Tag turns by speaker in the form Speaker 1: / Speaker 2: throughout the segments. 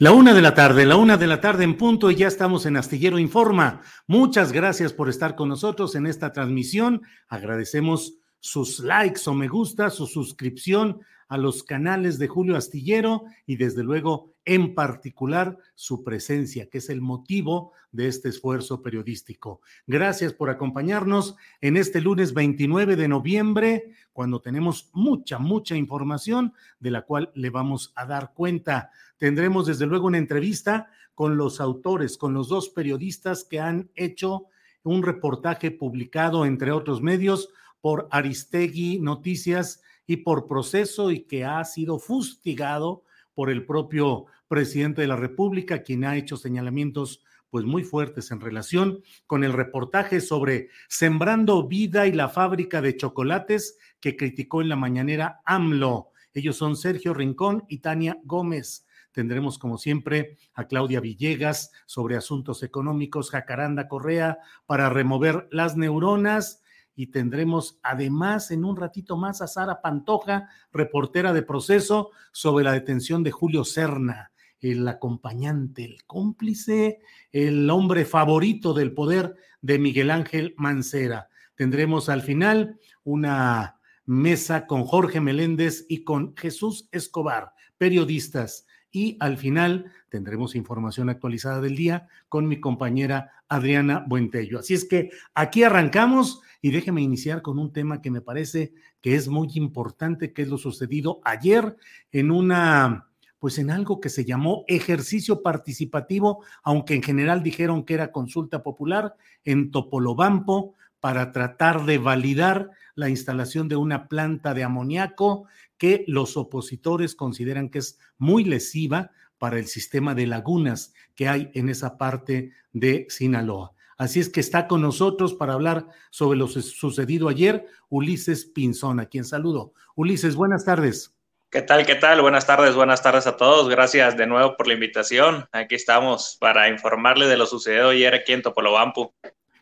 Speaker 1: La una de la tarde, la una de la tarde en punto y ya estamos en Astillero Informa. Muchas gracias por estar con nosotros en esta transmisión. Agradecemos sus likes o me gusta, su suscripción a los canales de Julio Astillero y desde luego en particular su presencia, que es el motivo de este esfuerzo periodístico. Gracias por acompañarnos en este lunes 29 de noviembre, cuando tenemos mucha, mucha información de la cual le vamos a dar cuenta. Tendremos desde luego una entrevista con los autores, con los dos periodistas que han hecho un reportaje publicado, entre otros medios, por Aristegui Noticias y por proceso y que ha sido fustigado por el propio presidente de la República, quien ha hecho señalamientos pues muy fuertes en relación con el reportaje sobre Sembrando Vida y la fábrica de chocolates que criticó en la mañanera AMLO. Ellos son Sergio Rincón y Tania Gómez. Tendremos, como siempre, a Claudia Villegas sobre asuntos económicos, Jacaranda Correa para remover las neuronas y tendremos además en un ratito más a Sara Pantoja, reportera de proceso, sobre la detención de Julio Serna, el acompañante, el cómplice, el hombre favorito del poder de Miguel Ángel Mancera. Tendremos al final una mesa con Jorge Meléndez y con Jesús Escobar, periodistas. Y al final tendremos información actualizada del día con mi compañera Adriana Buentello. Así es que aquí arrancamos y déjeme iniciar con un tema que me parece que es muy importante, que es lo sucedido ayer en una, pues en algo que se llamó ejercicio participativo, aunque en general dijeron que era consulta popular en Topolobampo para tratar de validar la instalación de una planta de amoníaco que los opositores consideran que es muy lesiva para el sistema de lagunas que hay en esa parte de Sinaloa. Así es que está con nosotros para hablar sobre lo sucedido ayer Ulises Pinzón, a quien saludo. Ulises, buenas tardes.
Speaker 2: ¿Qué tal? ¿Qué tal? Buenas tardes, buenas tardes a todos. Gracias de nuevo por la invitación. Aquí estamos para informarle de lo sucedido ayer aquí en Topolobampo.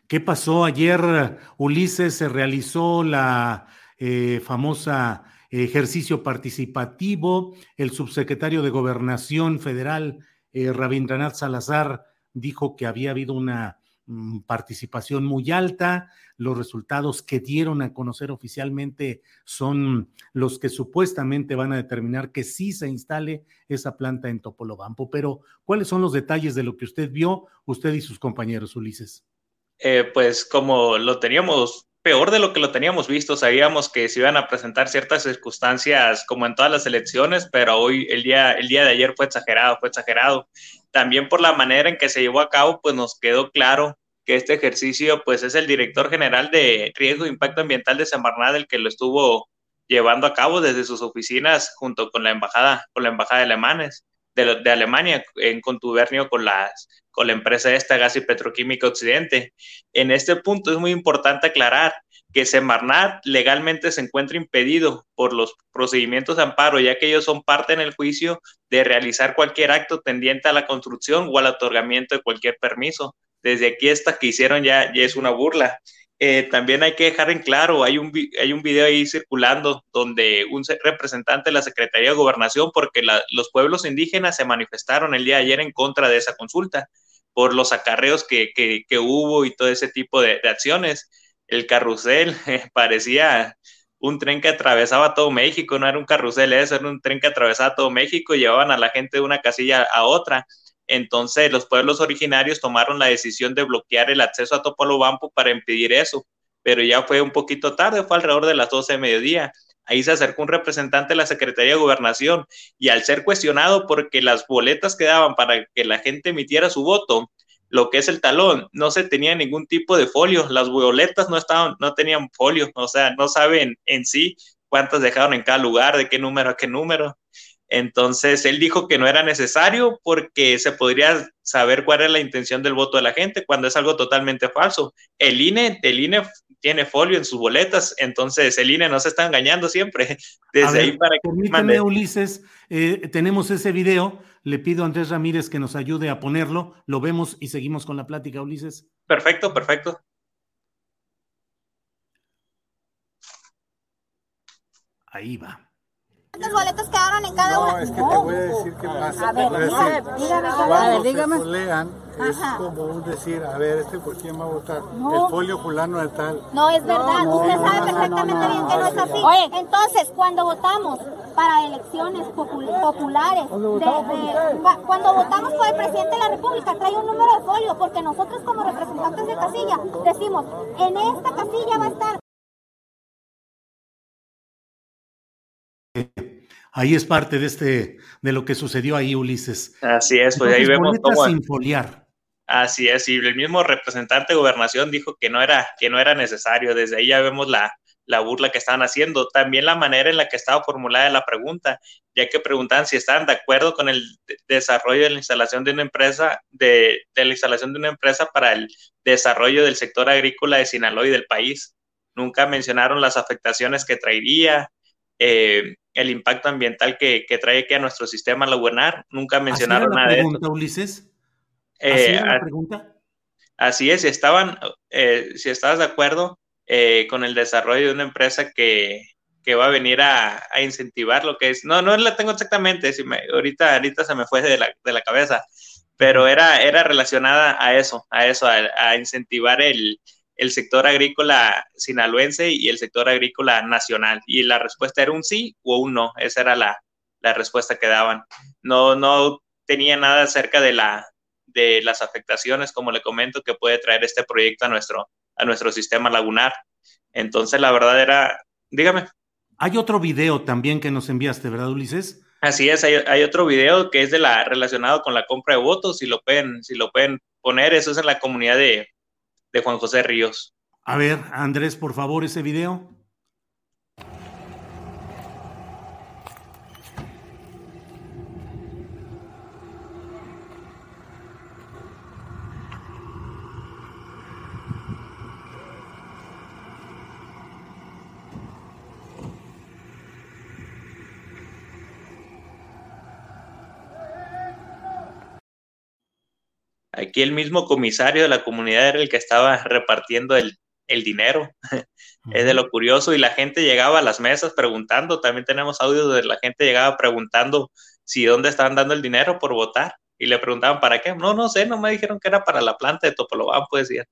Speaker 1: ¿Qué pasó ayer, Ulises? Se realizó la eh, famosa ejercicio participativo. El subsecretario de Gobernación Federal, eh, Rabindranath Salazar, dijo que había habido una Mm, participación muy alta. Los resultados que dieron a conocer oficialmente son los que supuestamente van a determinar que sí se instale esa planta en Topolobampo. Pero, ¿cuáles son los detalles de lo que usted vio, usted y sus compañeros, Ulises?
Speaker 2: Eh, pues como lo teníamos peor de lo que lo teníamos visto, sabíamos que se iban a presentar ciertas circunstancias como en todas las elecciones, pero hoy, el día, el día de ayer fue exagerado, fue exagerado. También por la manera en que se llevó a cabo, pues nos quedó claro que este ejercicio, pues es el director general de riesgo e impacto ambiental de Semarnat el que lo estuvo llevando a cabo desde sus oficinas junto con la embajada, con la embajada alemanes, de Alemania, en contubernio con las con la empresa esta Gas y Petroquímica Occidente. En este punto es muy importante aclarar que Semarnat legalmente se encuentra impedido por los procedimientos de amparo, ya que ellos son parte en el juicio de realizar cualquier acto tendiente a la construcción o al otorgamiento de cualquier permiso. Desde aquí esta que hicieron ya, ya es una burla. eh, también hay que dejar en claro, hay un, hay un video ahí circulando donde un representante de la Secretaría de Gobernación, porque los pueblos indígenas se manifestaron el día de ayer en contra de esa consulta por los acarreos que, que, hubo y todo ese tipo de, acciones. El carrusel parecía un tren que atravesaba todo México, no era un carrusel eso, era un tren que atravesaba todo México y llevaban a la gente de una casilla a otra. Entonces los pueblos originarios tomaron la decisión de bloquear el acceso a Topolobampo para impedir eso, pero ya fue un poquito tarde, fue alrededor de las 12 de mediodía. Ahí se acercó un representante de la Secretaría de Gobernación y al ser cuestionado porque las boletas que daban para que la gente emitiera su voto, lo que es el talón, no se tenía ningún tipo de folio, las boletas no estaban, no tenían folio, o sea, no saben en sí cuántas dejaron en cada lugar, de qué número a qué número. Entonces, él dijo que no era necesario porque se podría saber cuál era la intención del voto de la gente cuando es algo totalmente falso. El INE, el INE tiene folio en sus boletas, entonces el INE no se está engañando siempre. Desde ahí para
Speaker 1: que permíteme, Ulises, eh, tenemos ese video. Le pido a Andrés Ramírez que nos ayude a ponerlo. Lo vemos y seguimos con la plática, Ulises.
Speaker 2: Perfecto, perfecto.
Speaker 1: Ahí va.
Speaker 3: ¿Cuántas boletas quedaron en cada
Speaker 4: una? No, es que te voy a decir qué pasa. A ver, dígame, Cuando dígame. se lean, es como un decir, a ver, ¿este por quién va a votar? El folio fulano de tal.
Speaker 3: No, es verdad. Usted sabe perfectamente bien que no es así. Oye. Entonces, cuando votamos para elecciones populares, cuando votamos por el presidente de la República, trae un número de folio, porque nosotros como representantes de casilla decimos, en esta casilla va a estar
Speaker 1: Ahí es parte de este, de lo que sucedió ahí, Ulises.
Speaker 2: Así es, pues ahí vemos
Speaker 1: cómo. Sin foliar.
Speaker 2: Así es, y el mismo representante de gobernación dijo que no era, que no era necesario. Desde ahí ya vemos la, la burla que estaban haciendo. También la manera en la que estaba formulada la pregunta, ya que preguntaban si estaban de acuerdo con el desarrollo de la instalación de una empresa, de, de la instalación de una empresa para el desarrollo del sector agrícola de Sinaloa y del país. Nunca mencionaron las afectaciones que traería, eh, el impacto ambiental que, trae que a nuestro sistema laboral. Nunca mencionaron nada de eso.
Speaker 1: Ulises?
Speaker 2: Eh, pregunta? Así es, si estaban, eh, si estabas de acuerdo con el desarrollo de una empresa que, va a venir a, incentivar lo que es, no, no la tengo exactamente, si me, ahorita, ahorita se me fue de la, de la cabeza, pero era, era relacionada a eso, a eso, a incentivar el, el sector agrícola sinaloense y el sector agrícola nacional. Y la respuesta era un sí o un no. Esa era la, respuesta que daban. No, no tenía nada acerca de, la, de las afectaciones, como le comento, que puede traer este proyecto a nuestro, a nuestro sistema lagunar. Entonces, la verdad era, dígame.
Speaker 1: Hay otro video también que nos enviaste, ¿verdad, Ulises?
Speaker 2: Así es, hay, otro video que es de la relacionado con la compra de votos, si lo pueden, si lo pueden poner, eso es en la comunidad de, de Juan José Ríos.
Speaker 1: A ver, Andrés, por favor, ese video.
Speaker 2: Aquí el mismo comisario de la comunidad era el que estaba repartiendo el, dinero. es de lo curioso. Y la gente llegaba a las mesas preguntando. También tenemos audio de la gente llegaba preguntando si dónde estaban dando el dinero por votar. Y le preguntaban para qué. No, no sé, no me dijeron que era para la planta de Topolobán, pues decían.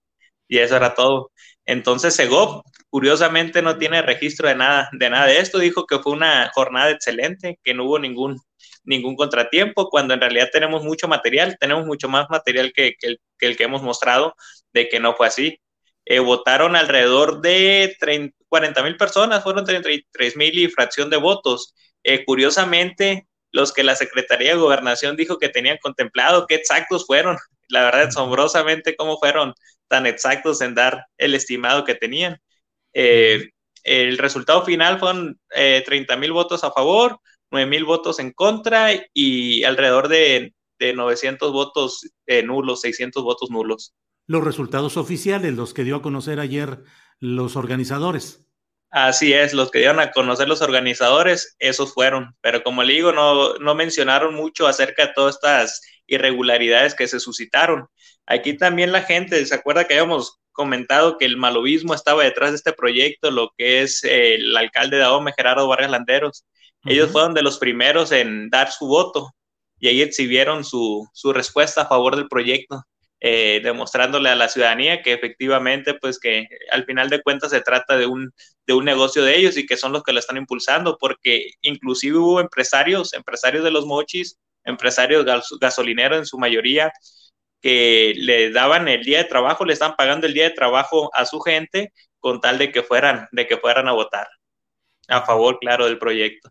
Speaker 2: Y eso era todo. Entonces Segov, curiosamente, no tiene registro de nada, de nada de esto. Dijo que fue una jornada excelente, que no hubo ningún ningún contratiempo, cuando en realidad tenemos mucho material, tenemos mucho más material que, el, que hemos mostrado de que no fue así. Eh, votaron alrededor de 40 mil personas, fueron 33 mil y fracción de votos. Eh, curiosamente, los que la Secretaría de Gobernación dijo que tenían contemplado, qué exactos fueron. La verdad, asombrosamente, cómo fueron tan exactos en dar el estimado que tenían. Eh, el resultado final fueron 30 mil votos a favor, 9 mil votos en contra y alrededor de, 900 votos eh, nulos, 600 votos nulos.
Speaker 1: Los resultados oficiales, los que dio a conocer ayer los organizadores.
Speaker 2: Así es, los que dieron a conocer los organizadores, esos fueron, pero como le digo, no, no mencionaron mucho acerca de todas estas irregularidades que se suscitaron. Aquí también la gente, ¿se acuerda que habíamos comentado que el malobismo estaba detrás de este proyecto, lo que es el alcalde de Ahome, Gerardo Vargas Landeros? Ellos fueron de los primeros en dar su voto y ahí exhibieron su, su respuesta a favor del proyecto. Eh, demostrándole a la ciudadanía que efectivamente, pues que al final de cuentas se trata de un, de un negocio de ellos y que son los que lo están impulsando, porque inclusive hubo empresarios, empresarios de los mochis, empresarios gasolineros en su mayoría, que le daban el día de trabajo, le están pagando el día de trabajo a su gente con tal de que fueran, de que fueran a votar a favor, claro, del proyecto.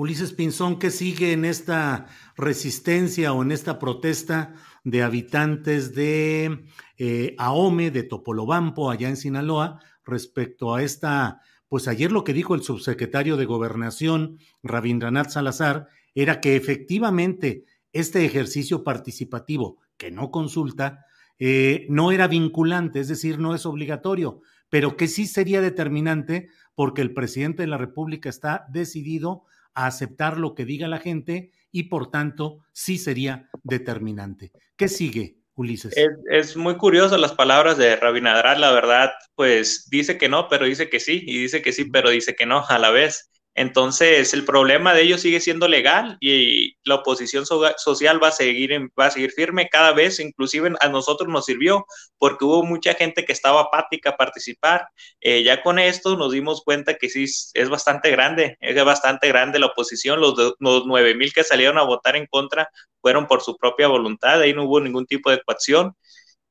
Speaker 1: Ulises Pinzón, ¿qué sigue en esta resistencia o en esta protesta de habitantes de eh, Ahome, de Topolobampo, allá en Sinaloa, respecto a esta, pues ayer lo que dijo el subsecretario de Gobernación, Rabindranath Salazar, era que efectivamente este ejercicio participativo, que no consulta, eh, no era vinculante, es decir, no es obligatorio, pero que sí sería determinante porque el presidente de la República está decidido a aceptar lo que diga la gente y por tanto sí sería determinante. ¿Qué sigue, Ulises?
Speaker 2: Es, muy curioso las palabras de Rabinadrat, la verdad, pues dice que no, pero dice que sí, y dice que sí, pero dice que no a la vez. Entonces, el problema de ellos sigue siendo legal y la oposición social va a seguir va a seguir firme cada vez, inclusive a nosotros nos sirvió porque hubo mucha gente que estaba apática a participar. Eh, ya con esto nos dimos cuenta que sí es bastante grande, es bastante grande la oposición. Los, los 9 mil que salieron a votar en contra fueron por su propia voluntad, ahí no hubo ningún tipo de coacción.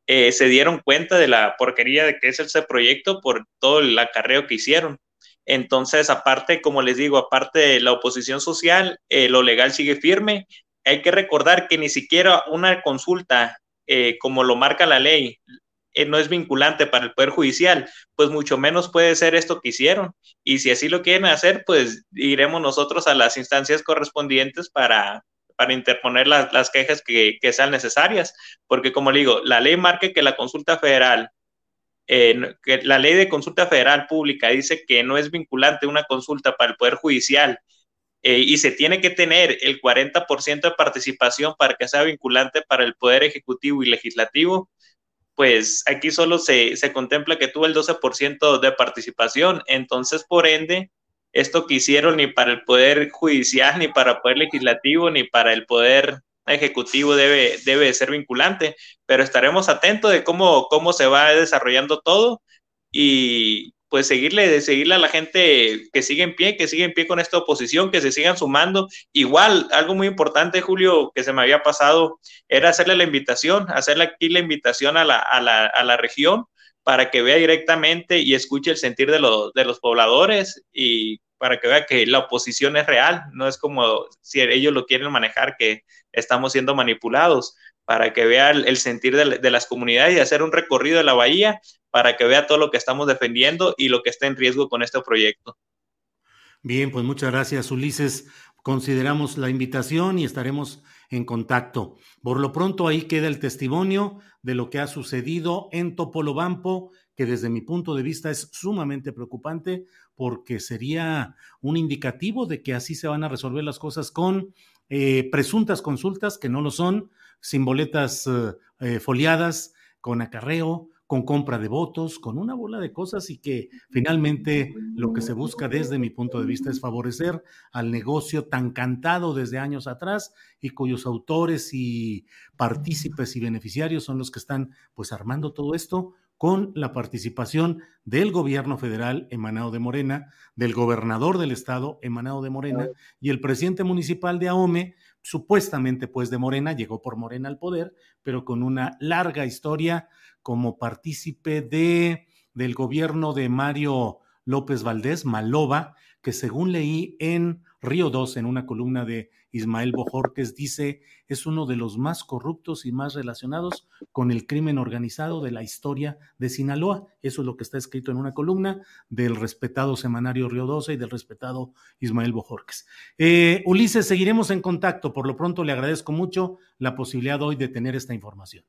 Speaker 2: Eh, se dieron cuenta de la porquería de que es ese proyecto por todo el acarreo que hicieron. Entonces, aparte, como les digo, aparte de la oposición social, eh, lo legal sigue firme. Hay que recordar que ni siquiera una consulta, eh, como lo marca la ley, eh, no es vinculante para el Poder Judicial, pues mucho menos puede ser esto que hicieron. Y si así lo quieren hacer, pues iremos nosotros a las instancias correspondientes para, para interponer las, quejas que, que, sean necesarias. Porque, como digo, la ley marca que la consulta federal que la ley de consulta federal pública dice que no es vinculante una consulta para el Poder Judicial eh, y se tiene que tener el 40% de participación para que sea vinculante para el Poder Ejecutivo y Legislativo, pues aquí solo se, se contempla que tuvo el 12% de participación. Entonces, por ende, esto que hicieron ni para el Poder Judicial, ni para el Poder Legislativo, ni para el Poder ejecutivo debe, debe ser vinculante, pero estaremos atentos de cómo, cómo se va desarrollando todo y pues seguirle, seguirle a la gente que sigue en pie, que sigue en pie con esta oposición, que se sigan sumando. Igual, algo muy importante, Julio, que se me había pasado, era hacerle la invitación, hacerle aquí la invitación a la, a la, a la región para que vea directamente y escuche el sentir de, los, de los pobladores y para que vea que la oposición es real, no es como si ellos lo quieren manejar, que estamos siendo manipulados, para que vea el, sentir de, las comunidades y hacer un recorrido de la bahía, para que vea todo lo que estamos defendiendo y lo que está en riesgo con este proyecto.
Speaker 1: Bien, pues muchas gracias, Ulises. Consideramos la invitación y estaremos en contacto. Por lo pronto ahí queda el testimonio de lo que ha sucedido en Topolobampo, que desde mi punto de vista es sumamente preocupante porque sería un indicativo de que así se van a resolver las cosas con eh, presuntas consultas que no lo son, sin boletas eh, eh, foliadas, con acarreo, con compra de votos, con una bola de cosas y que finalmente lo que se busca desde mi punto de vista es favorecer al negocio tan cantado desde años atrás y cuyos autores y partícipes y beneficiarios son los que están pues armando todo esto con la participación del gobierno federal emanado de Morena, del gobernador del estado emanado de Morena y el presidente municipal de Ahome, supuestamente pues de Morena, llegó por Morena al poder, pero con una larga historia como partícipe de, del gobierno de Mario López Valdés, Maloba, que según leí en Río 2, en una columna de Ismael Bojorques, dice es uno de los más corruptos y más relacionados con el crimen organizado de la historia de Sinaloa. Eso es lo que está escrito en una columna del respetado semanario Río 12 y del respetado Ismael Bojorques. Eh, Ulises, seguiremos en contacto. Por lo pronto le agradezco mucho la posibilidad hoy de tener esta información.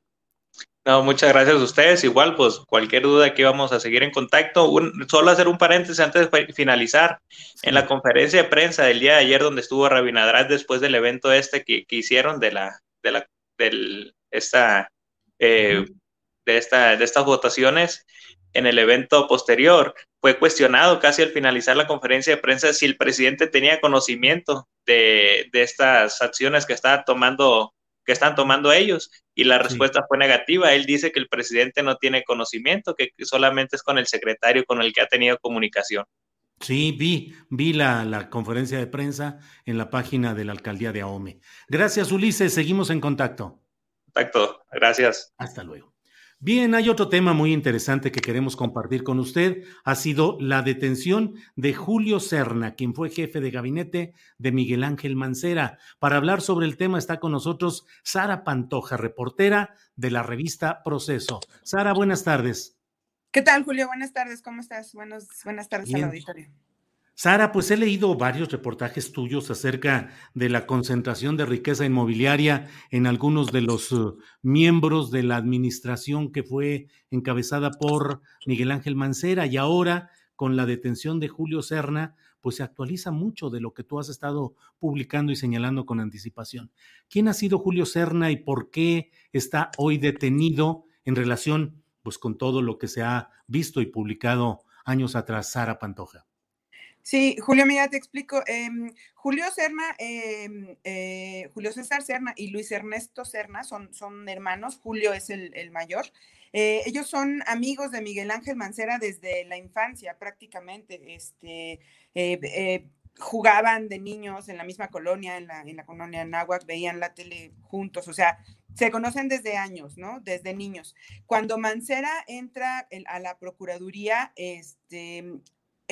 Speaker 2: No, muchas gracias a ustedes. Igual, pues cualquier duda aquí vamos a seguir en contacto. solo hacer un paréntesis antes de finalizar. En la conferencia de prensa del día de ayer, donde estuvo Rabinadrat después del evento este que, hicieron de la, de la, del, esta, eh, de esta, de estas votaciones, en el evento posterior, fue cuestionado casi al finalizar la conferencia de prensa si el presidente tenía conocimiento de, de estas acciones que está tomando que están tomando ellos y la respuesta fue negativa. Él dice que el presidente no tiene conocimiento, que solamente es con el secretario con el que ha tenido comunicación.
Speaker 1: Sí, vi, vi la, la conferencia de prensa en la página de la alcaldía de Ahome. Gracias, Ulises. Seguimos en contacto.
Speaker 2: Contacto. Gracias.
Speaker 1: Hasta luego. Bien, hay otro tema muy interesante que queremos compartir con usted. Ha sido la detención de Julio Serna, quien fue jefe de gabinete de Miguel Ángel Mancera. Para hablar sobre el tema está con nosotros Sara Pantoja, reportera de la revista Proceso. Sara, buenas tardes.
Speaker 5: ¿Qué tal, Julio? Buenas tardes. ¿Cómo estás? buenas tardes al auditorio.
Speaker 1: Sara, pues he leído varios reportajes tuyos acerca de la concentración de riqueza inmobiliaria en algunos de los uh, miembros de la administración que fue encabezada por Miguel Ángel Mancera y ahora con la detención de Julio Serna, pues se actualiza mucho de lo que tú has estado publicando y señalando con anticipación. ¿Quién ha sido Julio Serna y por qué está hoy detenido en relación pues con todo lo que se ha visto y publicado años atrás, Sara Pantoja?
Speaker 5: Sí, Julio, mira, te explico. Em, Julio Serna, em, eh, Julio César Serna y Luis Ernesto Serna son, son hermanos. Julio es el, mayor. Eh, ellos son amigos de Miguel Ángel Mancera desde la infancia, prácticamente. Este, eh, jugaban de niños en la misma colonia, en la, en la colonia Náhuac, veían la tele juntos, o sea, se conocen desde años, ¿no? Desde niños. Cuando Mancera entra a la Procuraduría, este,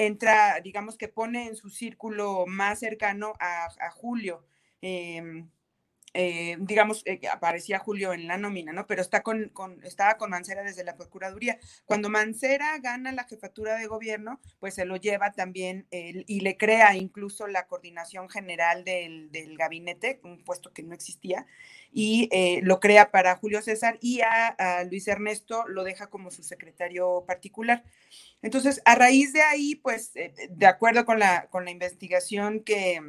Speaker 5: entra, digamos que pone en su círculo más cercano a, Julio. Em, eh, digamos, eh, aparecía Julio en la nómina, ¿no? Pero está con, estaba con Mancera desde la Procuraduría. Cuando Mancera gana la jefatura de gobierno, pues se lo lleva también y le crea incluso la coordinación general del, gabinete, un puesto que no existía, y eh, lo crea para Julio César y a, Luis Ernesto lo deja como su secretario particular. Entonces, a raíz de ahí, pues, de acuerdo con la, con la investigación que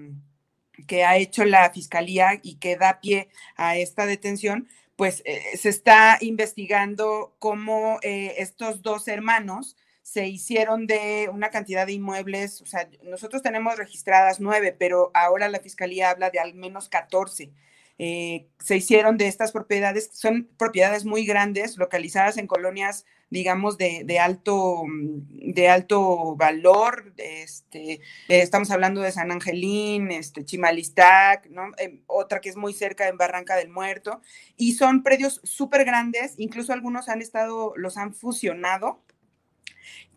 Speaker 5: que ha hecho la fiscalía y que da pie a esta detención, pues eh, se está investigando cómo eh, estos dos hermanos se hicieron de una cantidad de inmuebles, o sea, nosotros tenemos registradas nueve, pero ahora la fiscalía habla de al menos 14. Eh, se hicieron de estas propiedades, son propiedades muy grandes, localizadas en colonias digamos, de, alto, mm, de alto valor. Este, eh, estamos hablando de San Angelín, este, Chimalistac, ¿no? Eh, otra que es muy cerca en Barranca del Muerto. Y son predios súper grandes, incluso algunos han estado, los han fusionado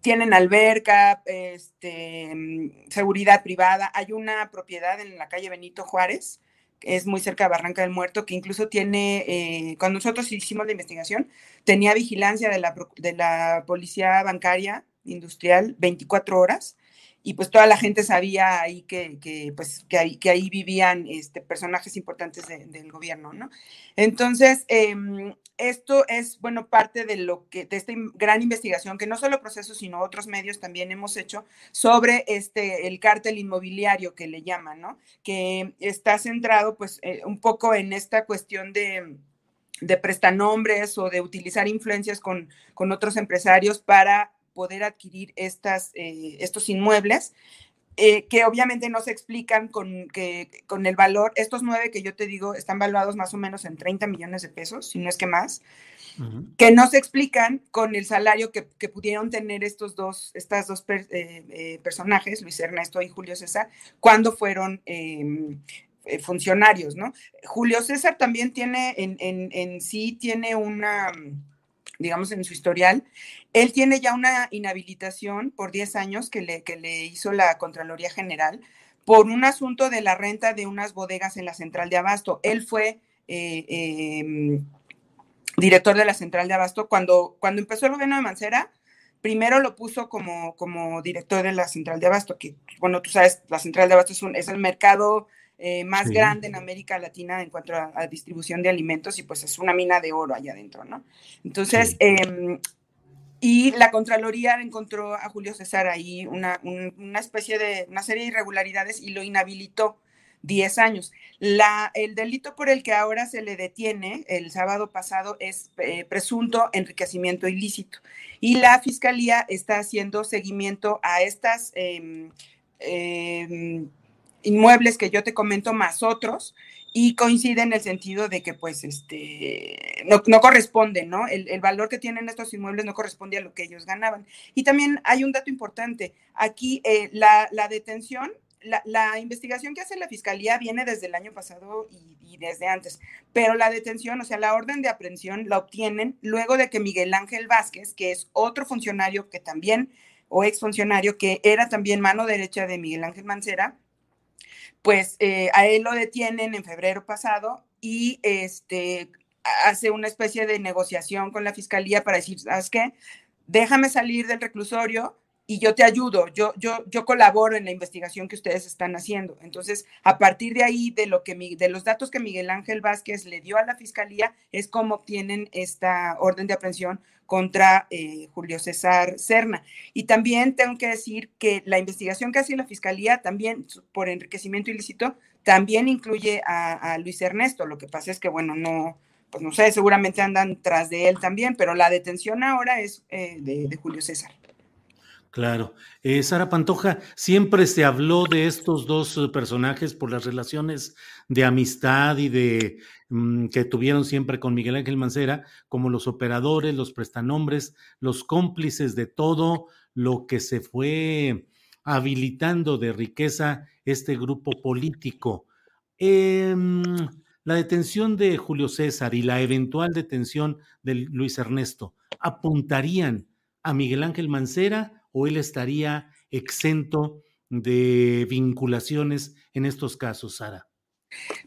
Speaker 5: tienen alberca, este, mm, seguridad privada. Hay una propiedad en la calle Benito Juárez es muy cerca de Barranca del Muerto, que incluso tiene, eh, cuando nosotros hicimos la investigación, tenía vigilancia de la, de la policía bancaria industrial 24 horas y pues toda la gente sabía ahí que, que pues, que, ahí, que ahí vivían este, personajes importantes del gobierno, ¿no? Entonces, em, esto es, bueno, parte de lo que, de esta gran investigación que no solo procesos, sino otros medios también hemos hecho sobre este, el cártel inmobiliario que le llaman, ¿no? Que está centrado, pues, eh, un poco en esta cuestión de de prestanombres o de utilizar influencias con, con otros empresarios para poder adquirir estas, eh, estos inmuebles, eh, que obviamente no se explican con, que, con el valor. Estos nueve que yo te digo están valuados más o menos en 30 millones de pesos, si no es que más, que no se explican con el salario que, que pudieron tener estos dos, estas dos eh, personajes, Luis Ernesto y Julio César, cuando fueron em, funcionarios, ¿no? Julio César también tiene, en, en, en sí, tiene una digamos, en su historial. Él tiene ya una inhabilitación por 10 años que le, que le hizo la Contraloría General por un asunto de la renta de unas bodegas en la central de Abasto. Él fue eh, em, director de la central de Abasto cuando, cuando empezó el gobierno de Mancera. Primero lo puso como, como director de la central de Abasto, que, bueno, tú sabes, la central de Abasto es, un, es el mercado eh, más grande en América Latina en cuanto a, distribución de alimentos y pues es una mina de oro allá adentro, ¿no? Entonces, em, y la Contraloría encontró a Julio César ahí una, una especie de, una serie de irregularidades y lo inhabilitó 10 años. La, el delito por el que ahora se le detiene el sábado pasado es eh, presunto enriquecimiento ilícito y la Fiscalía está haciendo seguimiento a estas em, em, inmuebles que yo te comento más otros y coincide en el sentido de que pues este no, no corresponde, ¿no? El, valor que tienen estos inmuebles no corresponde a lo que ellos ganaban. Y también hay un dato importante, aquí eh, la, la, detención la, investigación que hace la fiscalía viene desde el año pasado y, desde antes, pero la detención, o sea, la orden de aprehensión la obtienen luego de que Miguel Ángel Vázquez, que es otro funcionario que también, o exfuncionario, que era también mano derecha de Miguel Ángel Mancera, pues eh, a él lo detienen en febrero pasado y este hace una especie de negociación con la fiscalía para decir, ¿sabes qué? Déjame salir del reclusorio, y yo te ayudo, yo, yo, yo colaboro en la investigación que ustedes están haciendo. Entonces, a partir de ahí, de, lo que, de los datos que Miguel Ángel Vázquez le dio a la fiscalía, es cómo obtienen esta orden de aprehensión contra eh, Julio César Serna. Y también tengo que decir que la investigación que hace la fiscalía, también por enriquecimiento ilícito, también incluye a, Luis Ernesto. Lo que pasa es que, bueno, no, pues no sé, seguramente andan tras de él también, pero la detención ahora es eh, de Julio César.
Speaker 1: Claro. Eh, Sara Pantoja, siempre se habló de estos dos eh, personajes por las relaciones de amistad y de mm, que tuvieron siempre con Miguel Ángel Mancera, como los operadores, los prestanombres, los cómplices de todo lo que se fue habilitando de riqueza este grupo político. Em, la detención de Julio César y la eventual detención de Luis Ernesto apuntarían a Miguel Ángel Mancera o él estaría exento de vinculaciones en estos casos, Sara?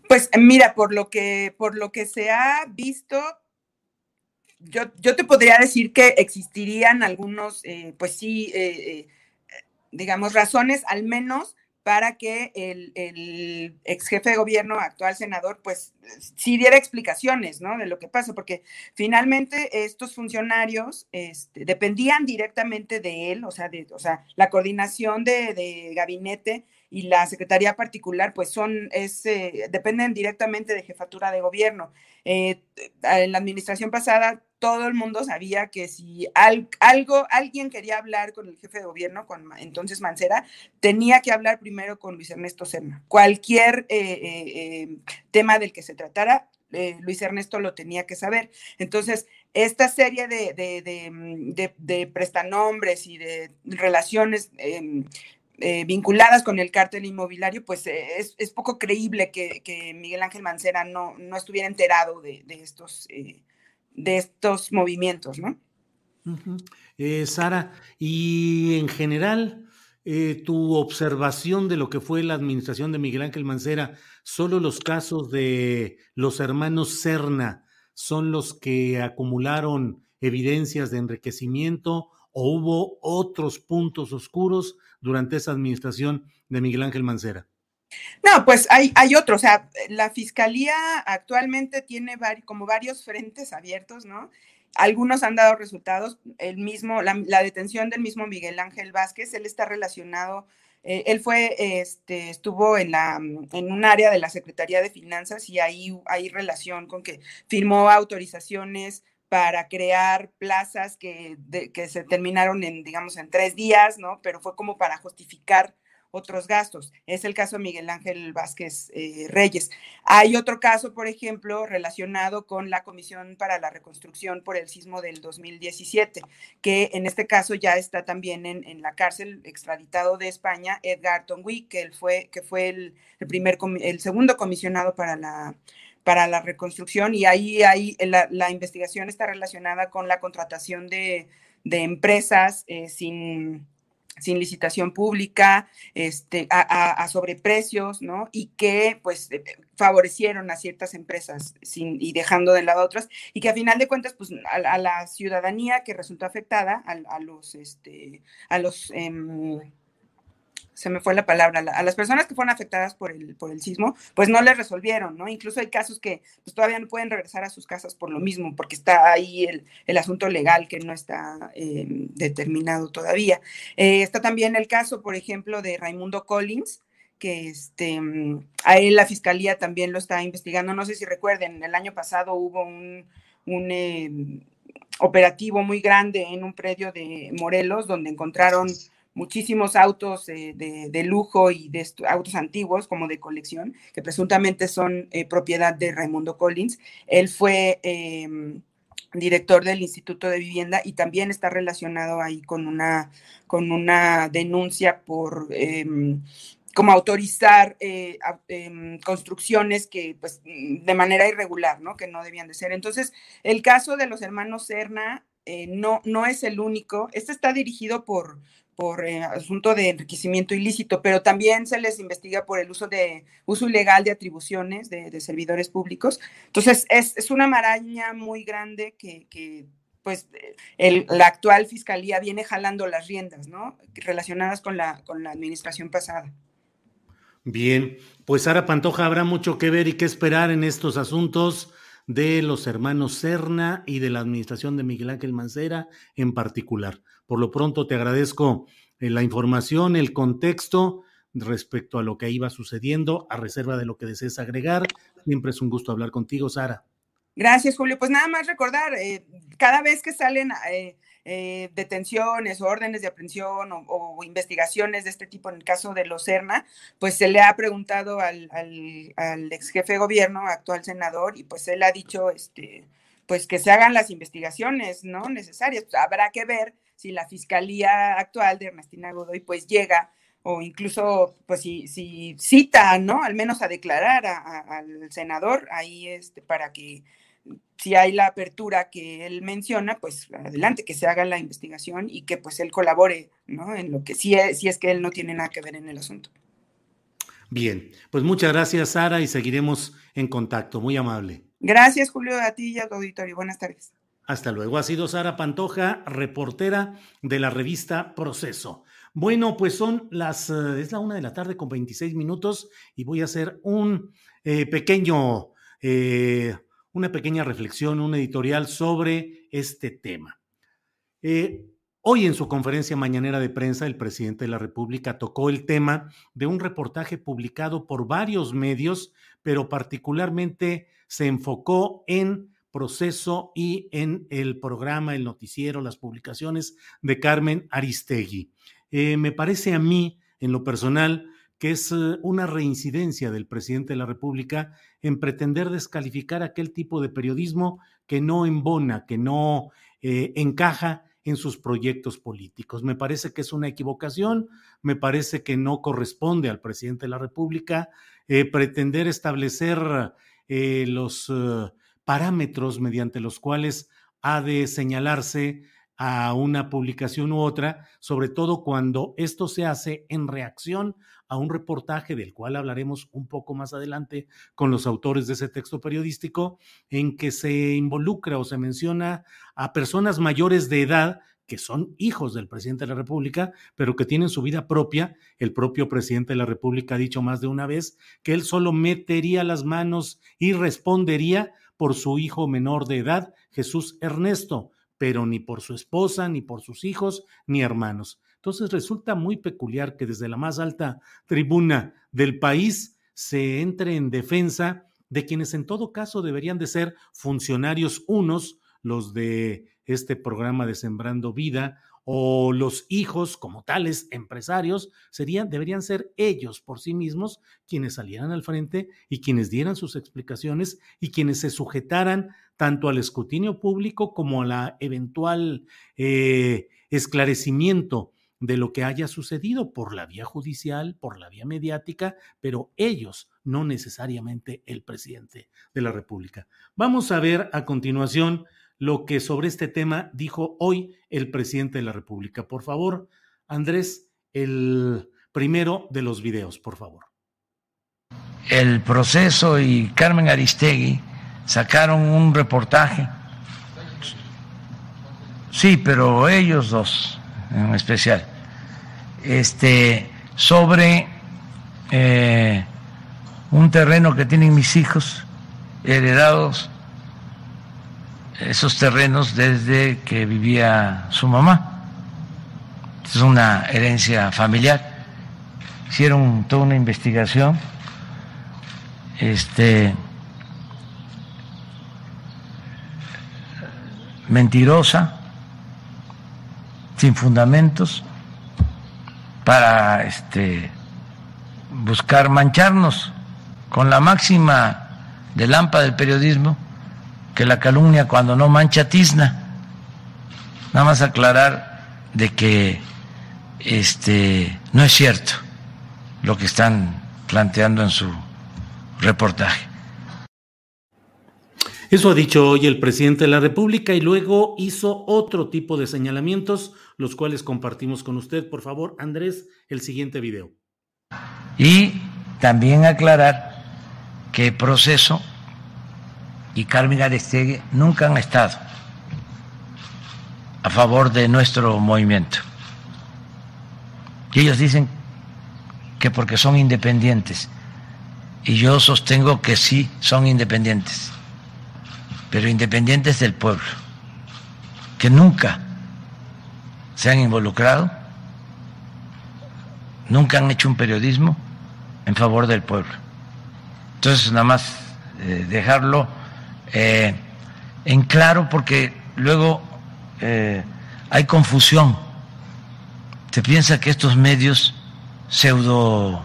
Speaker 5: Pues mira, por lo que, por lo que se ha visto, yo, yo te podría decir que existirían algunos, eh, pues sí, eh, eh, digamos, razones al menos para que el, ex jefe de gobierno, actual senador, pues sí diera explicaciones, ¿no? De lo que pasa, porque finalmente estos funcionarios este, dependían directamente de él, o sea, de, o sea la coordinación de, gabinete y la secretaría particular, pues son, es, eh, dependen directamente de jefatura de gobierno. Eh, en la administración pasada todo el mundo sabía que si algo, alguien quería hablar con el jefe de gobierno, con entonces Mancera, tenía que hablar primero con Luis Ernesto Serna. Cualquier eh, eh, eh, tema del que se tratara, Luis Ernesto lo tenía que saber. Entonces, esta serie de, de, prestanombres y de relaciones em, vinculadas con el cártel inmobiliario, pues es, poco creíble que, Miguel Ángel Mancera no, no estuviera enterado de, estos de estos movimientos, ¿no?
Speaker 1: Eh, Sara, y en general, eh, tu observación de lo que fue la administración de Miguel Ángel Mancera, solo los casos de los hermanos Serna son los que acumularon evidencias de enriquecimiento o hubo otros puntos oscuros durante esa administración de Miguel Ángel Mancera?
Speaker 5: No, pues hay, hay otro, o sea, la fiscalía actualmente tiene como varios frentes abiertos, ¿no? Algunos han dado resultados, el mismo, la, detención del mismo Miguel Ángel Vázquez, él está relacionado, eh, él fue, este, estuvo en, la, en un área de la Secretaría de Finanzas y ahí hay relación con que firmó autorizaciones para crear plazas que, que se terminaron en, digamos, en tres días, ¿no? Pero fue como para justificar otros gastos. Es el caso de Miguel Ángel Vázquez eh, Reyes. Hay otro caso, por ejemplo, relacionado con la Comisión para la Reconstrucción por el sismo del 2017, que en este caso ya está también en, la cárcel extraditado de España, Edgar Tonwi, que él fue, que fue el, primer, el segundo comisionado para la para la reconstrucción y ahí, ahí la, investigación está relacionada con la contratación de, empresas eh, sin, sin licitación pública, este, a, sobreprecios, ¿no? Y que pues eh, favorecieron a ciertas empresas sin, y dejando de lado a otras, y que a final de cuentas, pues a, la ciudadanía que resultó afectada, a, los, este, a los, em, se me fue la palabra, a las personas que fueron afectadas por el, por el sismo, pues no les resolvieron, ¿no? Incluso hay casos que pues, todavía no pueden regresar a sus casas por lo mismo, porque está ahí el, el asunto legal que no está eh, determinado todavía. Eh, está también el caso, por ejemplo, de Raimundo Collins, que este, a él la fiscalía también lo está investigando. No sé si recuerden, el año pasado hubo un, un eh, operativo muy grande en un predio de Morelos donde encontraron muchísimos autos de, lujo y de autos antiguos como de colección, que presuntamente son eh, propiedad de Raimundo Collins. Él fue em, director del Instituto de Vivienda y también está relacionado ahí con una, con una denuncia por em, como autorizar eh, em, construcciones que, pues, de manera irregular, ¿no? Que no debían de ser. Entonces, el caso de los hermanos Serna eh, no, no es el único. Este está dirigido por, por eh, asunto de enriquecimiento ilícito, pero también se les investiga por el uso de uso ilegal de atribuciones de, servidores públicos. Entonces, es, es, una maraña muy grande que, que pues la actual fiscalía viene jalando las riendas, ¿no? Relacionadas con la, con la administración pasada.
Speaker 1: Bien, pues Sara Pantoja habrá mucho que ver y que esperar en estos asuntos de los hermanos Serna y de la administración de Miguel Ángel Mancera en particular. Por lo pronto te agradezco eh, la información, el contexto respecto a lo que iba sucediendo, a reserva de lo que desees agregar. Siempre es un gusto hablar contigo, Sara.
Speaker 5: Gracias, Julio. Pues nada más recordar, eh, cada vez que salen eh, detenciones órdenes de aprehensión o, investigaciones de este tipo en el caso de los CERNA, pues se le ha preguntado al, ex jefe de gobierno, actual senador, y pues él ha dicho, este, pues que se hagan las investigaciones, ¿no? Necesarias. Pues habrá que ver si la fiscalía actual de Ernestina Godoy pues llega o incluso, pues si, si cita, ¿no? Al menos a declarar al senador ahí este, para que si hay la apertura que él menciona, pues adelante, que se haga la investigación y que pues él colabore, ¿no? En lo que sí es, si es que él no tiene nada que ver en el asunto.
Speaker 1: Bien, pues muchas gracias Sara y seguiremos en contacto. Muy amable.
Speaker 5: Gracias Julio, a ti y a tu auditorio. Buenas tardes.
Speaker 1: Hasta luego. Ha sido Sara Pantoja, reportera de la revista Proceso. Bueno, pues son las, eh, es la una de la tarde con 26 minutos y voy a hacer un eh, pequeño eh, una pequeña reflexión, un editorial sobre este tema. Hoy en su conferencia mañanera de prensa, el presidente de la República tocó el tema de un reportaje publicado por varios medios, pero particularmente se enfocó en proceso y en el programa, el noticiero, las publicaciones de Carmen Aristegui. Eh, me parece a mí, en lo personal, que es eh, una reincidencia del presidente de la República en pretender descalificar aquel tipo de periodismo que no embona, que no eh, encaja en sus proyectos políticos. Me parece que es una equivocación, me parece que no corresponde al presidente de la República pretender establecer los parámetros mediante los cuales ha de señalarse a una publicación u otra, sobre todo cuando esto se hace en reacción a un reportaje del cual hablaremos un poco más adelante con los autores de ese texto periodístico, en que se involucra o se menciona a personas mayores de edad que son hijos del presidente de la República, pero que tienen su vida propia. El propio presidente de la República ha dicho más de una vez que él solo metería las manos y respondería por su hijo menor de edad, Jesús Ernesto, pero ni por su esposa, ni por sus hijos, ni hermanos. Entonces resulta muy peculiar que desde la más alta tribuna del país se entre en defensa de quienes en todo caso deberían de ser funcionarios unos, los de este programa de Sembrando Vida, o los hijos como tales empresarios, serían, deberían ser ellos por sí mismos quienes salieran al frente y quienes dieran sus explicaciones y quienes se sujetaran tanto al escrutinio público como a la eventual eh, esclarecimiento de lo que haya sucedido por la vía judicial, por la vía mediática, pero ellos, no necesariamente el presidente de la República. Vamos a ver a continuación lo que sobre este tema dijo hoy el presidente de la República. Por favor, Andrés, el primero de los videos, por favor.
Speaker 6: El proceso y Carmen Aristegui sacaron un reportaje. Sí, pero ellos dos en especial, este, sobre eh, un terreno que tienen mis hijos heredados esos terrenos desde que vivía su mamá. Es una herencia familiar. Hicieron toda una investigación. Este mentirosa, sin fundamentos, para este buscar mancharnos con la máxima de lámpara del periodismo que la calumnia cuando no mancha tizna. Nada más aclarar de que este no es cierto lo que están planteando en su reportaje.
Speaker 1: Eso ha dicho hoy el presidente de la República y luego hizo otro tipo de señalamientos, los cuales compartimos con usted. Por favor, Andrés, el siguiente video.
Speaker 6: Y también aclarar que proceso y Carmen Aristegui nunca han estado a favor de nuestro movimiento. Y ellos dicen que porque son independientes. Y yo sostengo que sí son independientes, pero independientes del pueblo, que nunca se han involucrado, nunca han hecho un periodismo en favor del pueblo. Entonces, nada más eh, dejarlo eh, en claro porque luego eh, hay confusión. Se piensa que estos medios pseudo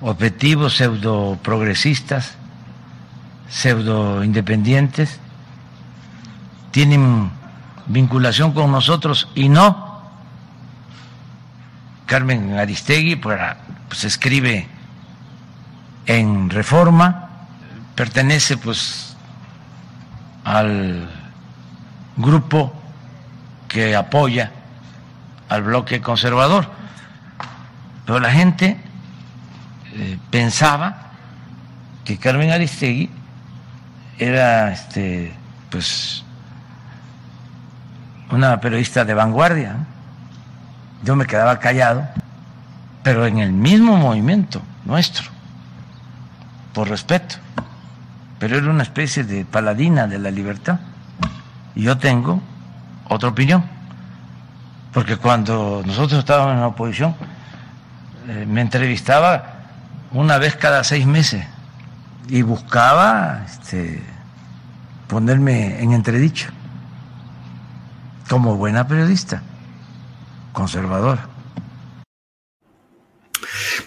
Speaker 6: objetivos, pseudo progresistas, pseudo independientes, tienen vinculación con nosotros y no. Carmen Aristegui pues, escribe en Reforma, pertenece pues al grupo que apoya al bloque conservador. Pero la gente eh, pensaba que Carmen Aristegui era este pues una periodista de vanguardia. Yo me quedaba callado, pero en el mismo movimiento nuestro, por respeto pero era una especie de paladina de la libertad. Y yo tengo otra opinión, porque cuando nosotros estábamos en la oposición, eh, me entrevistaba una vez cada seis meses y buscaba este, ponerme en entredicho como buena periodista, conservadora.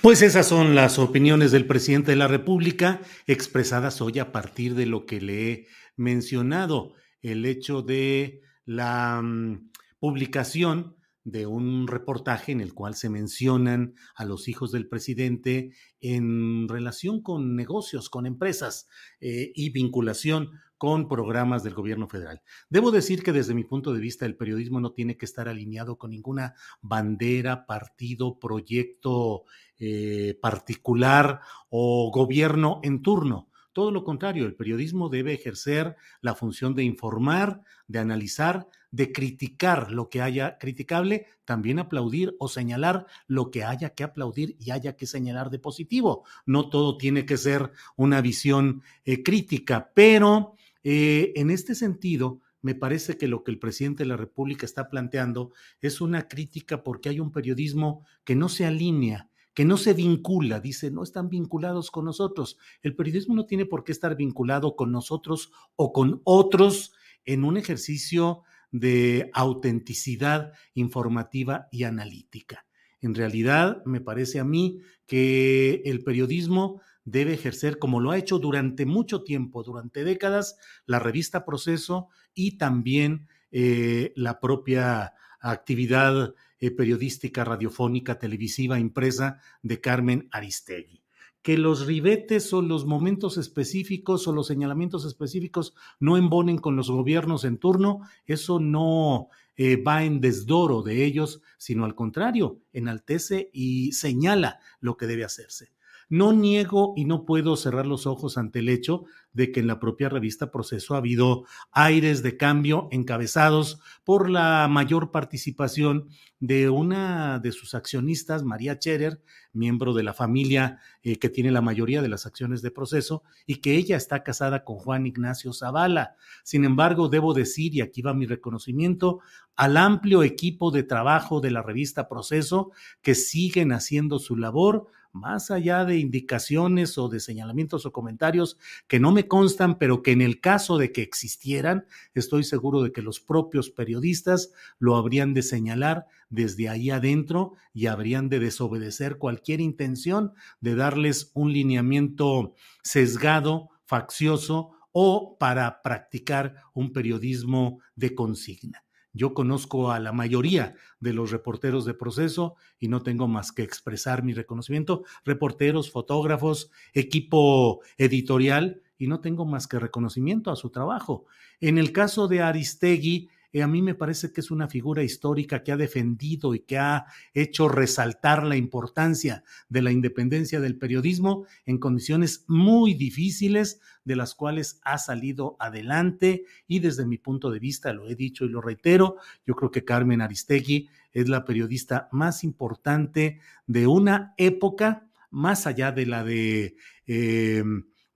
Speaker 1: Pues esas son las opiniones del presidente de la República expresadas hoy a partir de lo que le he mencionado, el hecho de la mm, publicación de un reportaje en el cual se mencionan a los hijos del presidente en relación con negocios, con empresas eh, y vinculación con programas del gobierno federal. Debo decir que desde mi punto de vista el periodismo no tiene que estar alineado con ninguna bandera, partido, proyecto eh, particular o gobierno en turno. Todo lo contrario, el periodismo debe ejercer la función de informar, de analizar, de criticar lo que haya criticable, también aplaudir o señalar lo que haya que aplaudir y haya que señalar de positivo. No todo tiene que ser una visión eh, crítica, pero eh, en este sentido, me parece que lo que el presidente de la República está planteando es una crítica porque hay un periodismo que no se alinea, que no se vincula, dice, no están vinculados con nosotros. El periodismo no tiene por qué estar vinculado con nosotros o con otros en un ejercicio de autenticidad informativa y analítica. En realidad, me parece a mí que el periodismo debe ejercer, como lo ha hecho durante mucho tiempo, durante décadas, la revista Proceso y también eh, la propia actividad eh, periodística, radiofónica, televisiva, impresa de Carmen Aristegui. Que los ribetes o los momentos específicos o los señalamientos específicos no embonen con los gobiernos en turno, eso no eh, va en desdoro de ellos, sino al contrario, enaltece y señala lo que debe hacerse. No niego y no puedo cerrar los ojos ante el hecho de que en la propia revista Proceso ha habido aires de cambio encabezados por la mayor participación de una de sus accionistas, María Cherer, miembro de la familia eh, que tiene la mayoría de las acciones de proceso, y que ella está casada con Juan Ignacio Zavala. Sin embargo, debo decir, y aquí va mi reconocimiento, al amplio equipo de trabajo de la revista Proceso, que siguen haciendo su labor, más allá de indicaciones o de señalamientos o comentarios que no me constan, pero que en el caso de que existieran, estoy seguro de que los propios periodistas lo habrían de señalar desde ahí adentro y habrían de desobedecer cualquier intención de darles un lineamiento sesgado, faccioso o para practicar un periodismo de consigna. Yo conozco a la mayoría de los reporteros de proceso y no tengo más que expresar mi reconocimiento. Reporteros, fotógrafos, equipo editorial y no tengo más que reconocimiento a su trabajo. En el caso de Aristegui, eh, a mí me parece que es una figura histórica que ha defendido y que ha hecho resaltar la importancia de la independencia del periodismo en condiciones muy difíciles, de las cuales ha salido adelante y desde mi punto de vista, lo he dicho y lo reitero, yo creo que Carmen Aristegui es la periodista más importante de una época, más allá de la de... Eh,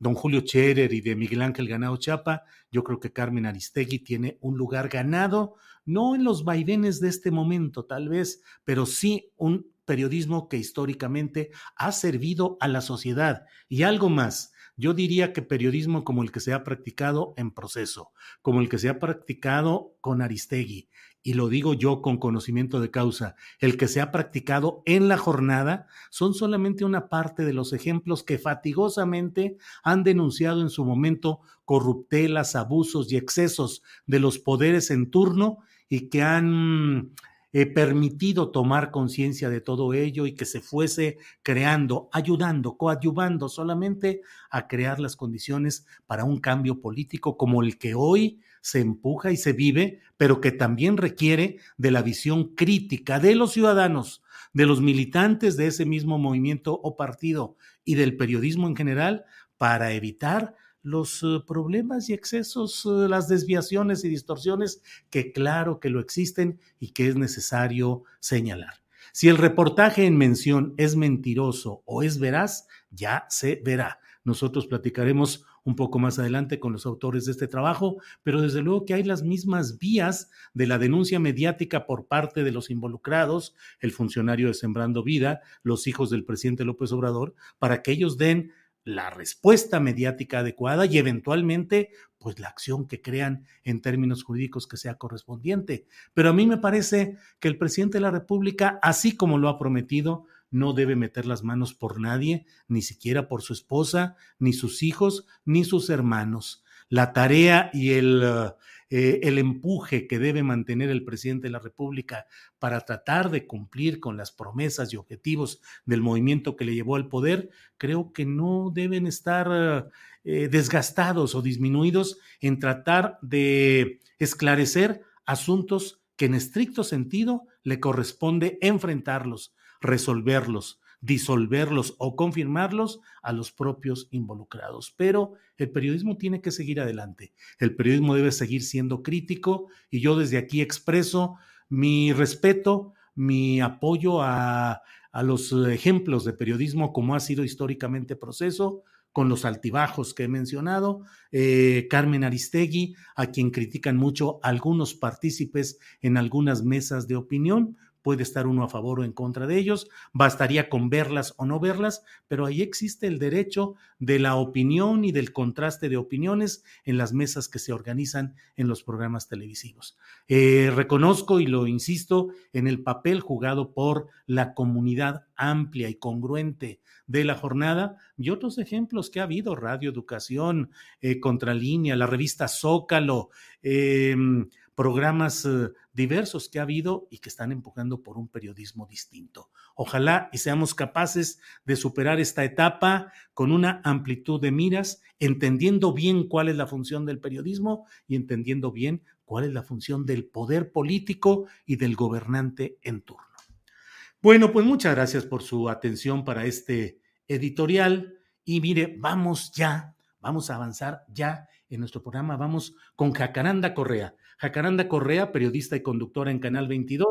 Speaker 1: don Julio Cherer y de Miguel Ángel Ganado Chapa, yo creo que Carmen Aristegui tiene un lugar ganado, no en los vaivenes de este momento tal vez, pero sí un periodismo que históricamente ha servido a la sociedad. Y algo más, yo diría que periodismo como el que se ha practicado en proceso, como el que se ha practicado con Aristegui, y lo digo yo con conocimiento de causa, el que se ha practicado en la jornada, son solamente una parte de los ejemplos que fatigosamente han denunciado en su momento corruptelas, abusos y excesos de los poderes en turno y que han eh, permitido tomar conciencia de todo ello y que se fuese creando, ayudando, coadyuvando solamente a crear las condiciones para un cambio político como el que hoy se empuja y se vive, pero que también requiere de la visión crítica de los ciudadanos, de los militantes de ese mismo movimiento o partido y del periodismo en general para evitar los eh, problemas y excesos, eh, las desviaciones y distorsiones que claro que lo existen y que es necesario señalar. Si el reportaje en mención es mentiroso o es veraz, ya se verá. Nosotros platicaremos un poco más adelante con los autores de este trabajo, pero desde luego que hay las mismas vías de la denuncia mediática por parte de los involucrados, el funcionario de Sembrando Vida, los hijos del presidente López Obrador, para que ellos den la respuesta mediática adecuada y eventualmente pues la acción que crean en términos jurídicos que sea correspondiente. Pero a mí me parece que el presidente de la República, así como lo ha prometido, no debe meter las manos por nadie, ni siquiera por su esposa, ni sus hijos, ni sus hermanos. La tarea y el, eh, el empuje que debe mantener el presidente de la República para tratar de cumplir con las promesas y objetivos del movimiento que le llevó al poder, creo que no deben estar eh, desgastados o disminuidos en tratar de esclarecer asuntos que en estricto sentido le corresponde enfrentarlos resolverlos, disolverlos o confirmarlos a los propios involucrados. Pero el periodismo tiene que seguir adelante. El periodismo debe seguir siendo crítico y yo desde aquí expreso mi respeto, mi apoyo a, los ejemplos de periodismo como ha sido históricamente proceso, con los altibajos que he mencionado, eh, Carmen Aristegui, a quien critican mucho algunos partícipes en algunas mesas de opinión, puede estar uno a favor o en contra de ellos, bastaría con verlas o no verlas, pero ahí existe el derecho de la opinión y del contraste de opiniones en las mesas que se organizan en los programas televisivos. Eh, reconozco y lo insisto en el papel jugado por la comunidad amplia y congruente de la jornada y otros ejemplos que ha habido, Radio Educación, eh, Contralínea, la revista Zócalo, eh, programas eh, diversos que ha habido y que están empujando por un periodismo distinto. Ojalá y seamos capaces de superar esta etapa con una amplitud de miras, entendiendo bien cuál es la función del periodismo y entendiendo bien cuál es la función del poder político y del gobernante en turno. Bueno, pues muchas gracias por su atención para este editorial. Y mire, vamos ya, vamos a avanzar ya en nuestro programa. Vamos con Jacaranda Correa. Jacaranda Correa, periodista y conductora en Canal 22,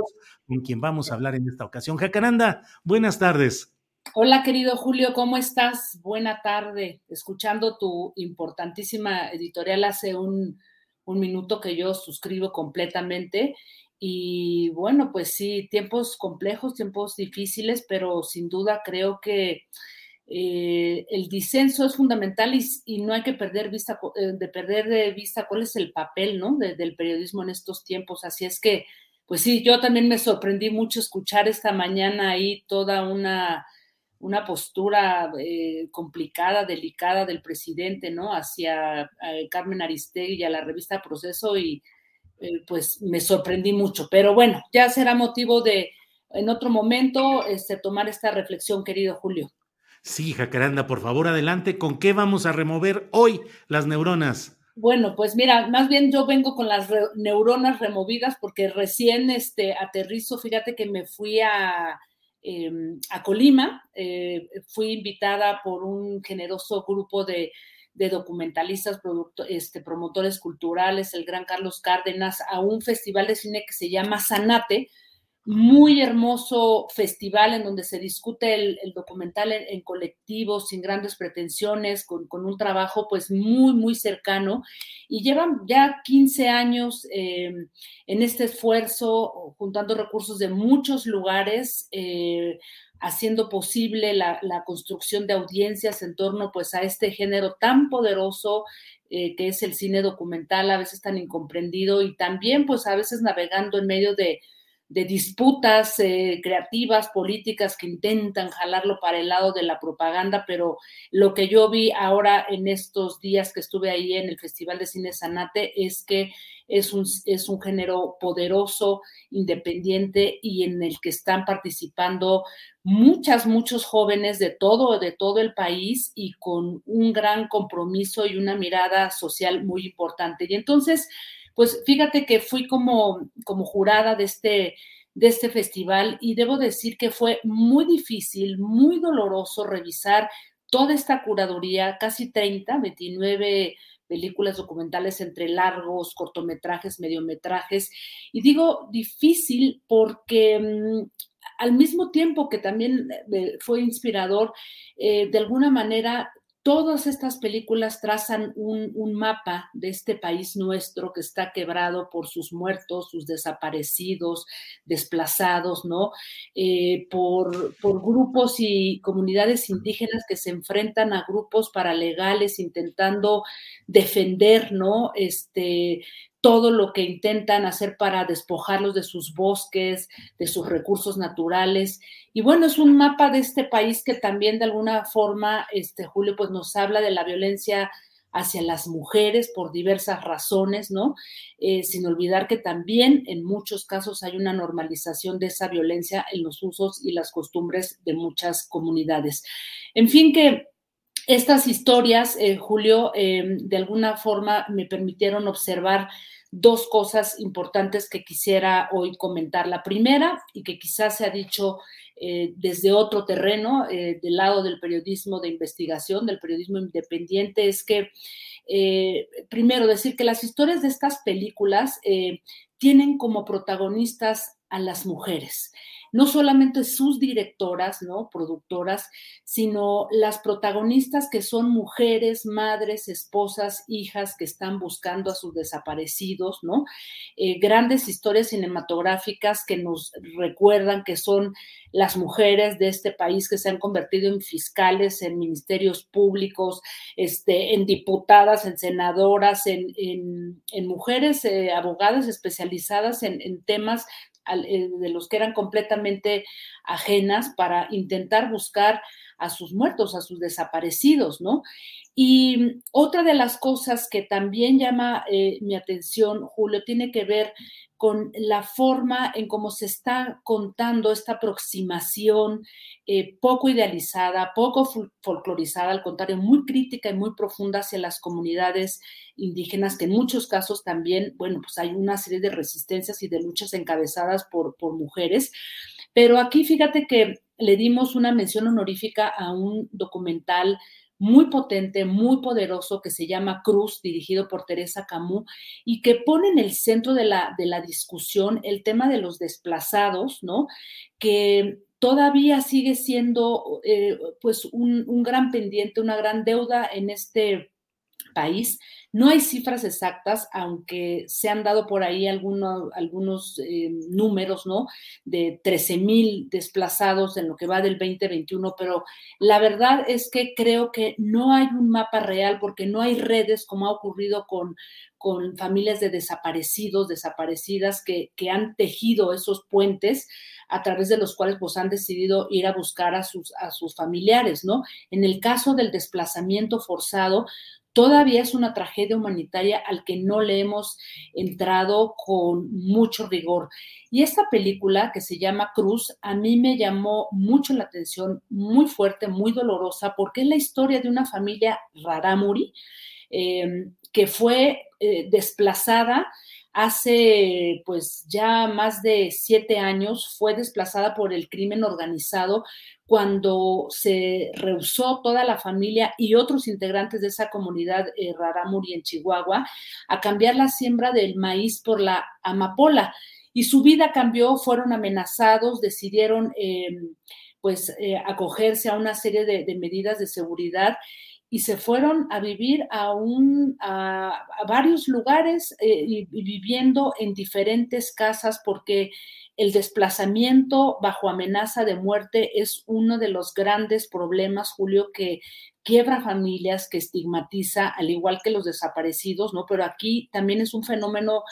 Speaker 1: con quien vamos a hablar en esta ocasión. Jacaranda, buenas tardes.
Speaker 7: Hola, querido Julio, ¿cómo estás? Buena tarde. Escuchando tu importantísima editorial hace un, un minuto que yo suscribo completamente. Y bueno, pues sí, tiempos complejos, tiempos difíciles, pero sin duda creo que eh, el disenso es fundamental y, no hay que perder vista, eh, de perder de vista cuál es el papel ¿no? del periodismo en estos tiempos. Así es que, pues sí, yo también me sorprendí mucho escuchar esta mañana ahí toda una, una postura eh, complicada, delicada del presidente, ¿no? Hacia Carmen Aristegui y a la revista Proceso y pues me sorprendí mucho. Pero bueno, ya será motivo de en otro momento este, tomar esta reflexión, querido Julio.
Speaker 1: Sí, Jacaranda, por favor, adelante. ¿Con qué vamos a remover hoy las neuronas?
Speaker 7: Bueno, pues mira, más bien yo vengo con las neuronas removidas porque recién este, aterrizo, fíjate que me fui a, em, a Colima, eh, fui invitada por un generoso grupo de, documentalistas, este, promotores culturales, el gran Carlos Cárdenas, a un festival de cine que se llama Sanate, muy hermoso festival en donde se discute el, documental en, colectivo, sin grandes pretensiones, con, un trabajo pues muy, muy cercano. Y llevan ya 15 años em, en este esfuerzo, juntando recursos de muchos lugares, eh, haciendo posible la, construcción de audiencias en torno pues a este género tan poderoso eh, que es el cine documental, a veces tan incomprendido y también pues a veces navegando en medio de de disputas eh, creativas, políticas que intentan jalarlo para el lado de la propaganda, pero lo que yo vi ahora en estos días que estuve ahí en el Festival de Cine Sanate es que es un, es un género poderoso, independiente y en el que están participando muchas, muchos jóvenes de todo, de todo el país y con un gran compromiso y una mirada social muy importante. Y entonces, pues fíjate que fui como, como jurada de este, de este festival y debo decir que fue muy difícil, muy doloroso revisar toda esta curaduría, casi 30, 29 películas documentales entre largos, cortometrajes, mediometrajes. Y digo difícil porque mm, al mismo tiempo que también eh, fue inspirador, eh, de alguna manera Todas estas películas trazan un, mapa de este país nuestro que está quebrado por sus muertos, sus desaparecidos, desplazados, ¿no? Eh, por, por grupos y comunidades indígenas que se enfrentan a grupos paralegales intentando defender, ¿no? Este, todo lo que intentan hacer para despojarlos de sus bosques, de sus recursos naturales. Y bueno, es un mapa de este país que también de alguna forma, este Julio, pues nos habla de la violencia hacia las mujeres por diversas razones, ¿no? Eh, sin olvidar que también en muchos casos hay una normalización de esa violencia en los usos y las costumbres de muchas comunidades. En fin, que estas historias, eh, Julio, eh, de alguna forma me permitieron observar dos cosas importantes que quisiera hoy comentar. La primera, y que quizás se ha dicho eh, desde otro terreno, del lado del periodismo de investigación, del periodismo independiente, es que, primero, decir que las historias de estas películas tienen como protagonistas a las mujeres no solamente sus directoras, ¿no? Productoras, sino las protagonistas que son mujeres, madres, esposas, hijas que están buscando a sus desaparecidos, ¿no? Eh, grandes historias cinematográficas que nos recuerdan que son las mujeres de este país que se han convertido en fiscales, en ministerios públicos, este, en diputadas, en senadoras, en, mujeres eh, abogadas especializadas en, temas de los que eran completamente ajenas para intentar buscar a sus muertos, a sus desaparecidos, ¿no? Y otra de las cosas que también llama eh, mi atención, Julio, tiene que ver con la forma en cómo se está contando esta aproximación eh, poco idealizada, poco folclorizada, al contrario, muy crítica y muy profunda hacia las comunidades indígenas, que en muchos casos también, bueno, pues hay una serie de resistencias y de luchas encabezadas por mujeres, Pero aquí fíjate que le dimos una mención honorífica a un documental muy potente, muy poderoso, que se llama Cruz, dirigido por Teresa Camus, y que pone en el centro de la, de la discusión el tema de los desplazados, ¿no? Que todavía sigue siendo eh, pues un, un, gran pendiente, una gran deuda en este país. No hay cifras exactas, aunque se han dado por ahí algunos, eh, números, ¿no? De 13 mil desplazados en lo que va del 2021, pero la verdad es que creo que no hay un mapa real porque no hay redes como ha ocurrido con, con familias de desaparecidos, desaparecidas que, que han tejido esos puentes a través de los cuales pues han decidido ir a buscar a sus, a sus familiares, ¿no? En el caso del desplazamiento forzado, todavía es una tragedia humanitaria al que no le hemos entrado con mucho rigor. Y esta película que se llama Cruz, a mí me llamó mucho la atención, muy fuerte, muy dolorosa, porque es la historia de una familia rarámuri eh, que fue eh, desplazada hace pues ya más de siete años, fue desplazada por el crimen organizado cuando se rehusó toda la familia y otros integrantes de esa comunidad eh, Raramuri en Chihuahua a cambiar la siembra del maíz por la amapola. Y su vida cambió, fueron amenazados, decidieron em, pues eh, acogerse a una serie de, de medidas de seguridad y se fueron a vivir a, un, a, varios lugares eh, y, viviendo en diferentes casas porque el desplazamiento bajo amenaza de muerte es uno de los grandes problemas, Julio, que quiebra familias, que estigmatiza, al igual que los desaparecidos, ¿no? Pero aquí también es un fenómeno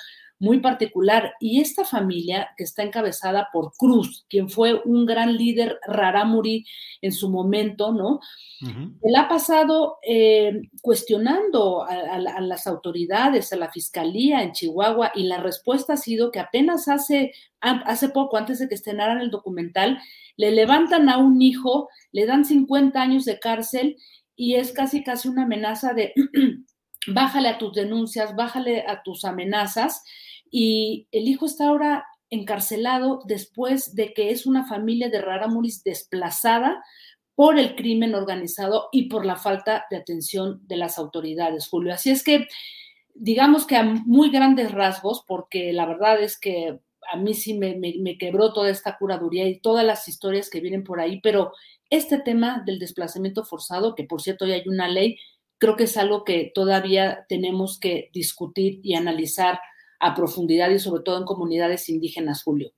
Speaker 7: muy particular. Y esta familia, que está encabezada por Cruz, quien fue un gran líder rarámuri en su momento, ¿no? Él ha pasado eh, cuestionando a, las autoridades, a la fiscalía en Chihuahua, y la respuesta ha sido que apenas hace, hace poco, antes de que estrenaran el documental, le levantan a un hijo, le dan 50 años de cárcel y es casi casi una amenaza de bájale a tus denuncias, bájale a tus amenazas y el hijo está ahora encarcelado después de que es una familia de Raramuris desplazada por el crimen organizado y por la falta de atención de las autoridades, Julio. Así es que, digamos que a muy grandes rasgos, porque la verdad es que a mí sí me, me, quebró toda esta curaduría y todas las historias que vienen por ahí, pero este tema del desplazamiento forzado, que por cierto ya hay una ley, creo que es algo que todavía tenemos que discutir y analizar a profundidad y sobre todo en comunidades indígenas, Julio.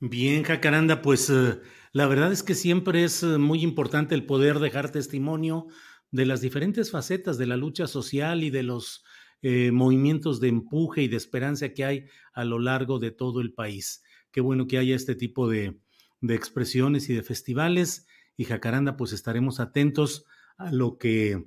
Speaker 1: Bien, Jacaranda, pues eh, la verdad es que siempre es eh, muy importante el poder dejar testimonio de las diferentes facetas de la lucha social y de los eh, movimientos de empuje y de esperanza que hay a lo largo de todo el país. Qué bueno que haya este tipo de, de expresiones y de festivales. Y Jacaranda, pues estaremos atentos a lo que,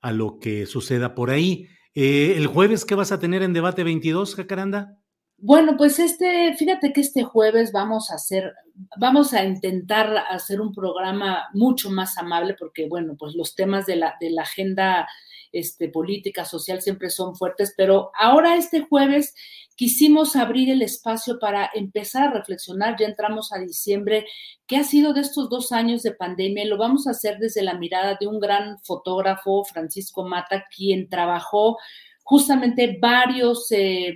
Speaker 1: a lo que suceda por ahí. Eh, ¿El jueves qué vas a tener en Debate 22, Jacaranda?
Speaker 7: Bueno, pues este, fíjate que este jueves vamos a hacer, vamos a intentar hacer un programa mucho más amable porque, bueno, pues los temas de la, de la agenda este, política, social siempre son fuertes, pero ahora este jueves quisimos abrir el espacio para empezar a reflexionar, ya entramos a diciembre, qué ha sido de estos dos años de pandemia y lo vamos a hacer desde la mirada de un gran fotógrafo, Francisco Mata, quien trabajó justamente varios eh,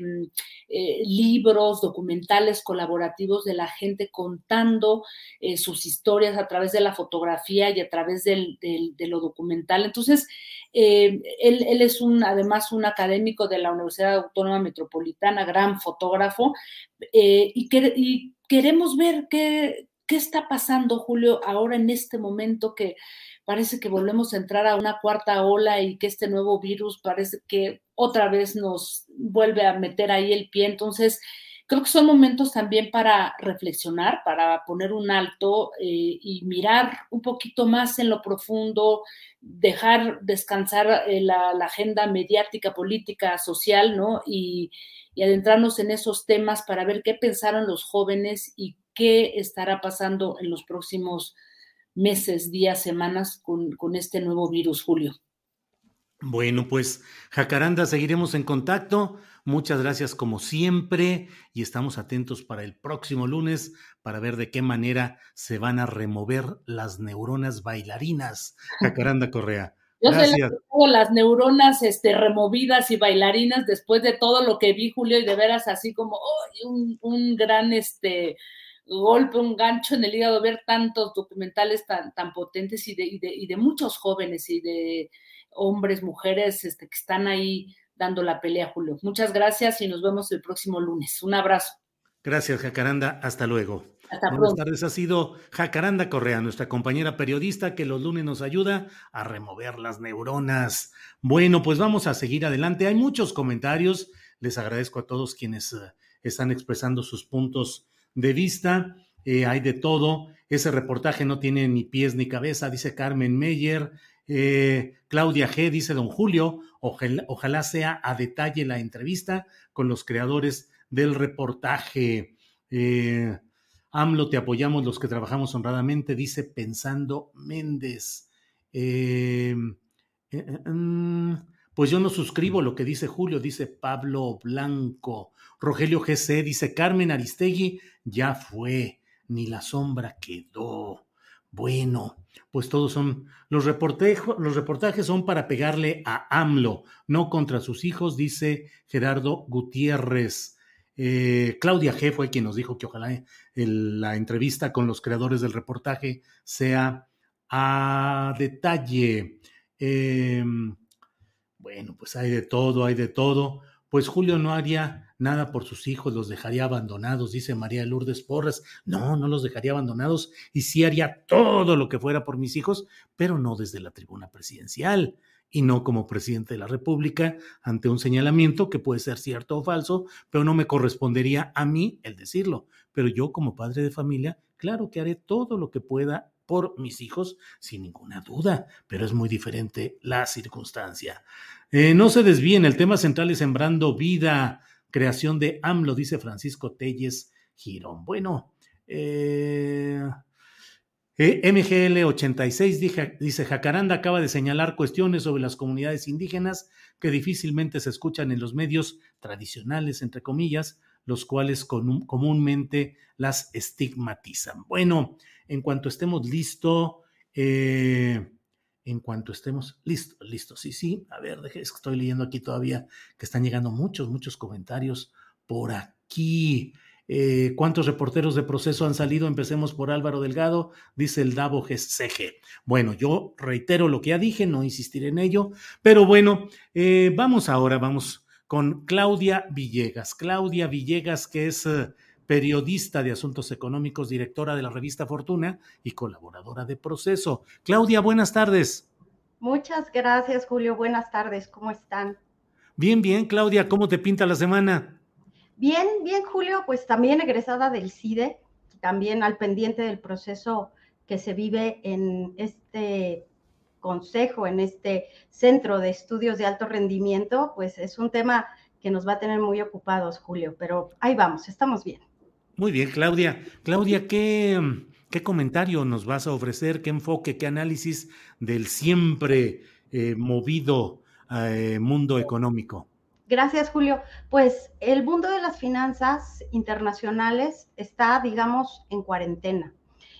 Speaker 7: eh, libros, documentales colaborativos de la gente contando eh, sus historias a través de la fotografía y a través del, de lo documental. Entonces, él, él, es un, además un académico de la Universidad Autónoma Metropolitana, gran fotógrafo, y, que, y queremos ver qué, qué está pasando, Julio, ahora en este momento que parece que volvemos a entrar a una cuarta ola y que este nuevo virus parece que otra vez nos vuelve a meter ahí el pie. Entonces, creo que son momentos también para reflexionar, para poner un alto eh, y mirar un poquito más en lo profundo, dejar descansar eh, la, agenda mediática, política, social, ¿no? Y, y adentrarnos en esos temas para ver qué pensaron los jóvenes y qué estará pasando en los próximos meses, días, semanas con, con este nuevo virus, Julio.
Speaker 1: Bueno, pues Jacaranda, seguiremos en contacto. Muchas gracias como siempre y estamos atentos para el próximo lunes para ver de qué manera se van a remover las neuronas bailarinas. Jacaranda Correa.
Speaker 7: Yo Gracias. las neuronas este, removidas y bailarinas después de todo lo que vi, Julio, y de veras así como un, un, gran este, golpe, un gancho en el hígado, ver tantos documentales tan, tan potentes y de, y de, y de muchos jóvenes y de hombres, mujeres este, que están ahí dando la pelea, Julio. Muchas gracias y nos vemos el próximo lunes. Un abrazo.
Speaker 1: Gracias, Jacaranda. Hasta luego.
Speaker 7: Hasta
Speaker 1: Buenas tardes. Ha sido Jacaranda Correa, nuestra compañera periodista que los lunes nos ayuda a remover las neuronas. Bueno, pues vamos a seguir adelante. Hay muchos comentarios. Les agradezco a todos quienes eh, están expresando sus puntos de vista. Eh, hay de todo. Ese reportaje no tiene ni pies ni cabeza, dice Carmen Meyer. Eh, Claudia G. dice don Julio, ojalá, sea a detalle la entrevista con los creadores del reportaje. Eh, AMLO, te apoyamos los que trabajamos honradamente, dice Pensando Méndez. Eh, mm, pues yo no suscribo lo que dice Julio, dice Pablo Blanco. Rogelio GC dice Carmen Aristegui, ya fue, ni la sombra quedó. Bueno, pues todos son, los, los reportajes son para pegarle a AMLO, no contra sus hijos, dice Gerardo Gutiérrez. Eh, Claudia G. fue quien nos dijo que ojalá la entrevista con los creadores del reportaje sea a detalle. Em, bueno, pues hay de todo, hay de todo. Pues Julio no haría nada por sus hijos, los dejaría abandonados, dice María Lourdes Porras. No, no los dejaría abandonados y sí haría todo lo que fuera por mis hijos, pero no desde la tribuna presidencial y no como presidente de la República ante un señalamiento que puede ser cierto o falso, pero no me correspondería a mí el decirlo. Pero yo como padre de familia, claro que haré todo lo que pueda por mis hijos, sin ninguna duda, pero es muy diferente la circunstancia. Eh, no se desvíen, el tema central es sembrando vida creación de AMLO, dice Francisco Telles Girón. Bueno, eh, eh MGL 86 dice, Jacaranda acaba de señalar cuestiones sobre las comunidades indígenas que difícilmente se escuchan en los medios tradicionales, entre comillas, los cuales comúnmente las estigmatizan. Bueno, en cuanto estemos listos, eh, en cuanto estemos listos, listos. Sí, sí, a ver, deje, estoy leyendo aquí todavía que están llegando muchos, muchos comentarios por aquí. Eh, ¿Cuántos reporteros de proceso han salido? Empecemos por Álvaro Delgado, dice el Davo GCG. Bueno, yo reitero lo que ya dije, no insistiré en ello, pero bueno, eh, vamos ahora, vamos con Claudia Villegas. Claudia Villegas, que es eh, periodista de asuntos económicos, directora de la revista Fortuna y colaboradora de Proceso. Claudia, buenas tardes.
Speaker 8: Muchas gracias, Julio. Buenas tardes. ¿Cómo están?
Speaker 1: Bien, bien, Claudia. ¿Cómo te pinta la semana?
Speaker 8: Bien, bien, Julio. Pues también egresada del CIDE, también al pendiente del proceso que se vive en este consejo, en este centro de estudios de alto rendimiento, pues es un tema que nos va a tener muy ocupados, Julio, pero ahí vamos, estamos bien.
Speaker 1: Muy bien, Claudia. Claudia, ¿qué, qué comentario nos vas a ofrecer? ¿Qué enfoque, qué análisis del siempre eh, movido eh, mundo económico?
Speaker 8: Gracias, Julio. Pues el mundo de las finanzas internacionales está, digamos, en cuarentena.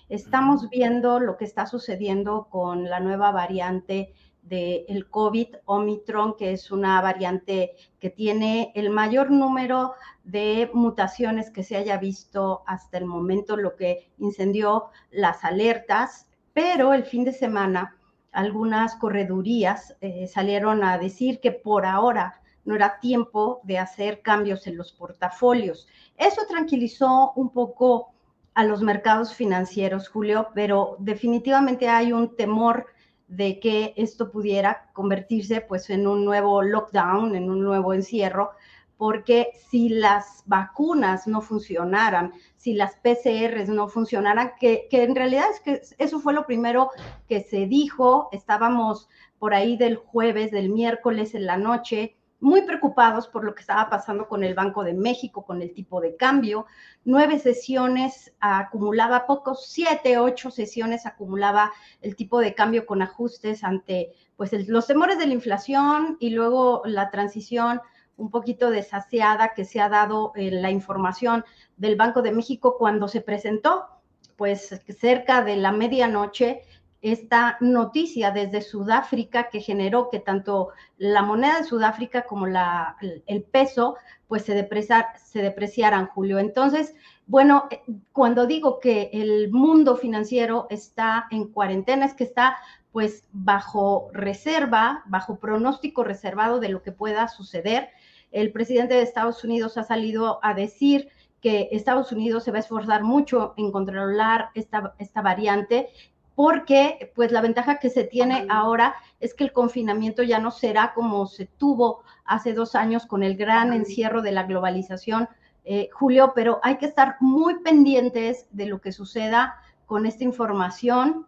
Speaker 8: Estamos viendo lo que está sucediendo con la nueva variante del COVID Omicron, que es una variante que tiene el mayor número de mutaciones que se haya visto hasta el momento, lo que incendió las alertas, pero el fin de semana algunas corredurías eh, salieron a decir que por ahora no era tiempo de hacer cambios en los portafolios. Eso tranquilizó un poco a los mercados financieros, Julio, pero definitivamente hay un temor de que esto pudiera convertirse pues en un nuevo lockdown, en un nuevo encierro, porque si las vacunas no funcionaran, si las PCRs no funcionaran, que, que, en realidad es que eso fue lo primero que se dijo, estábamos por ahí del jueves, del miércoles en la noche, muy preocupados por lo que estaba pasando con el Banco de México, con el tipo de cambio. Nueve sesiones acumulaba pocos, siete, ocho sesiones acumulaba el tipo de cambio con ajustes ante pues, los temores de la inflación y luego la transición un poquito desaseada que se ha dado en la información del Banco de México cuando se presentó, pues cerca de la medianoche, esta noticia desde Sudáfrica que generó que tanto la moneda de Sudáfrica como la, el peso pues se, depreciar, se depreciaran, Julio. Entonces, bueno, eh, cuando digo que el mundo financiero está en cuarentena, es que está pues bajo reserva, bajo pronóstico reservado de lo que pueda suceder. El presidente de Estados Unidos ha salido a decir que Estados Unidos se va a esforzar mucho en controlar esta, esta variante porque pues la ventaja que se tiene ahora es que el confinamiento ya no será como se tuvo hace dos años con el gran encierro de la globalización, eh, Julio, pero hay que estar muy pendientes de lo que suceda con esta información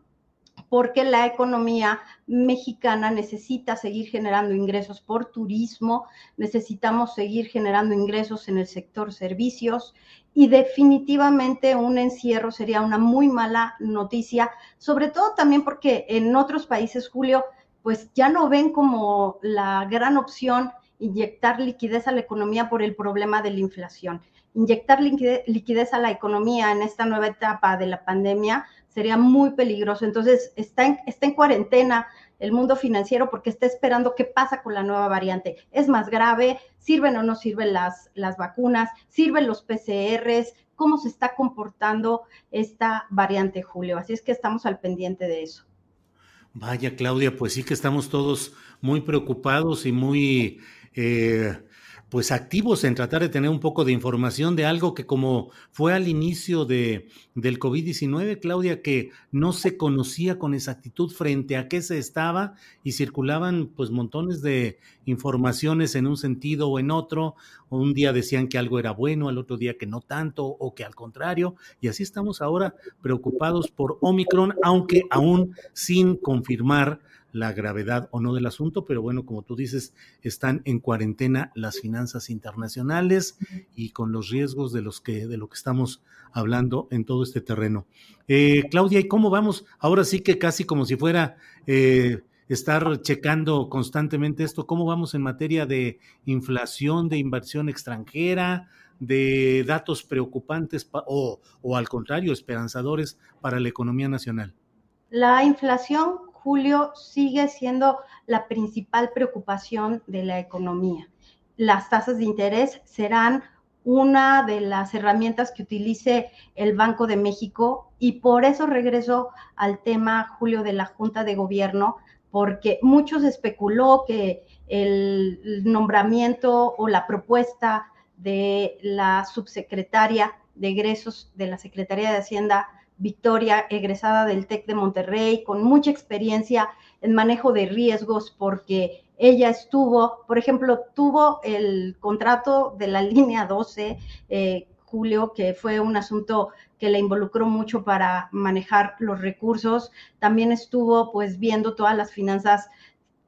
Speaker 8: porque la economía mexicana necesita seguir generando ingresos por turismo, necesitamos seguir generando ingresos en el sector servicios y definitivamente un encierro sería una muy mala noticia, sobre todo también porque en otros países, Julio, pues ya no ven como la gran opción inyectar liquidez a la economía por el problema de la inflación. Inyectar liquidez a la economía en esta nueva etapa de la pandemia sería muy peligroso. Entonces, está en, cuarentena el mundo financiero porque está esperando qué pasa con la nueva variante. ¿Es más grave? ¿Sirven o no sirven las, las vacunas? ¿Sirven los PCRs? ¿Cómo se está comportando esta variante, Julio? Así es que estamos al pendiente de eso.
Speaker 1: Vaya, Claudia, pues sí que estamos todos muy preocupados y muy... Eh, pues activos en tratar de tener un poco de información de algo que como fue al inicio de, del COVID-19, Claudia, que no se conocía con exactitud frente a qué se estaba y circulaban pues montones de informaciones en un sentido o en otro. Un día decían que algo era bueno, al otro día que no tanto o que al contrario. Y así estamos ahora preocupados por Omicron, aunque aún sin confirmar la gravedad o no del asunto, pero bueno, como tú dices, están en cuarentena las finanzas internacionales y con los riesgos de los que de lo que estamos hablando en todo este terreno. Eh, Claudia, ¿y cómo vamos? Ahora sí que casi como si fuera eh, estar checando constantemente esto, ¿cómo vamos en materia de inflación, de inversión extranjera? de datos preocupantes o, o al contrario, esperanzadores para la economía nacional?
Speaker 8: La inflación Julio, sigue siendo la principal preocupación de la economía. Las tasas de interés serán una de las herramientas que utilice el Banco de México y por eso regreso al tema, Julio, de la Junta de Gobierno, porque muchos especuló que el nombramiento o la propuesta de la subsecretaria de egresos de la Secretaría de Hacienda Victoria, egresada del TEC de Monterrey, con mucha experiencia en manejo de riesgos, porque ella estuvo, por ejemplo, tuvo el contrato de la línea 12, eh, Julio, que fue un asunto que le involucró mucho para manejar los recursos. También estuvo pues viendo todas las finanzas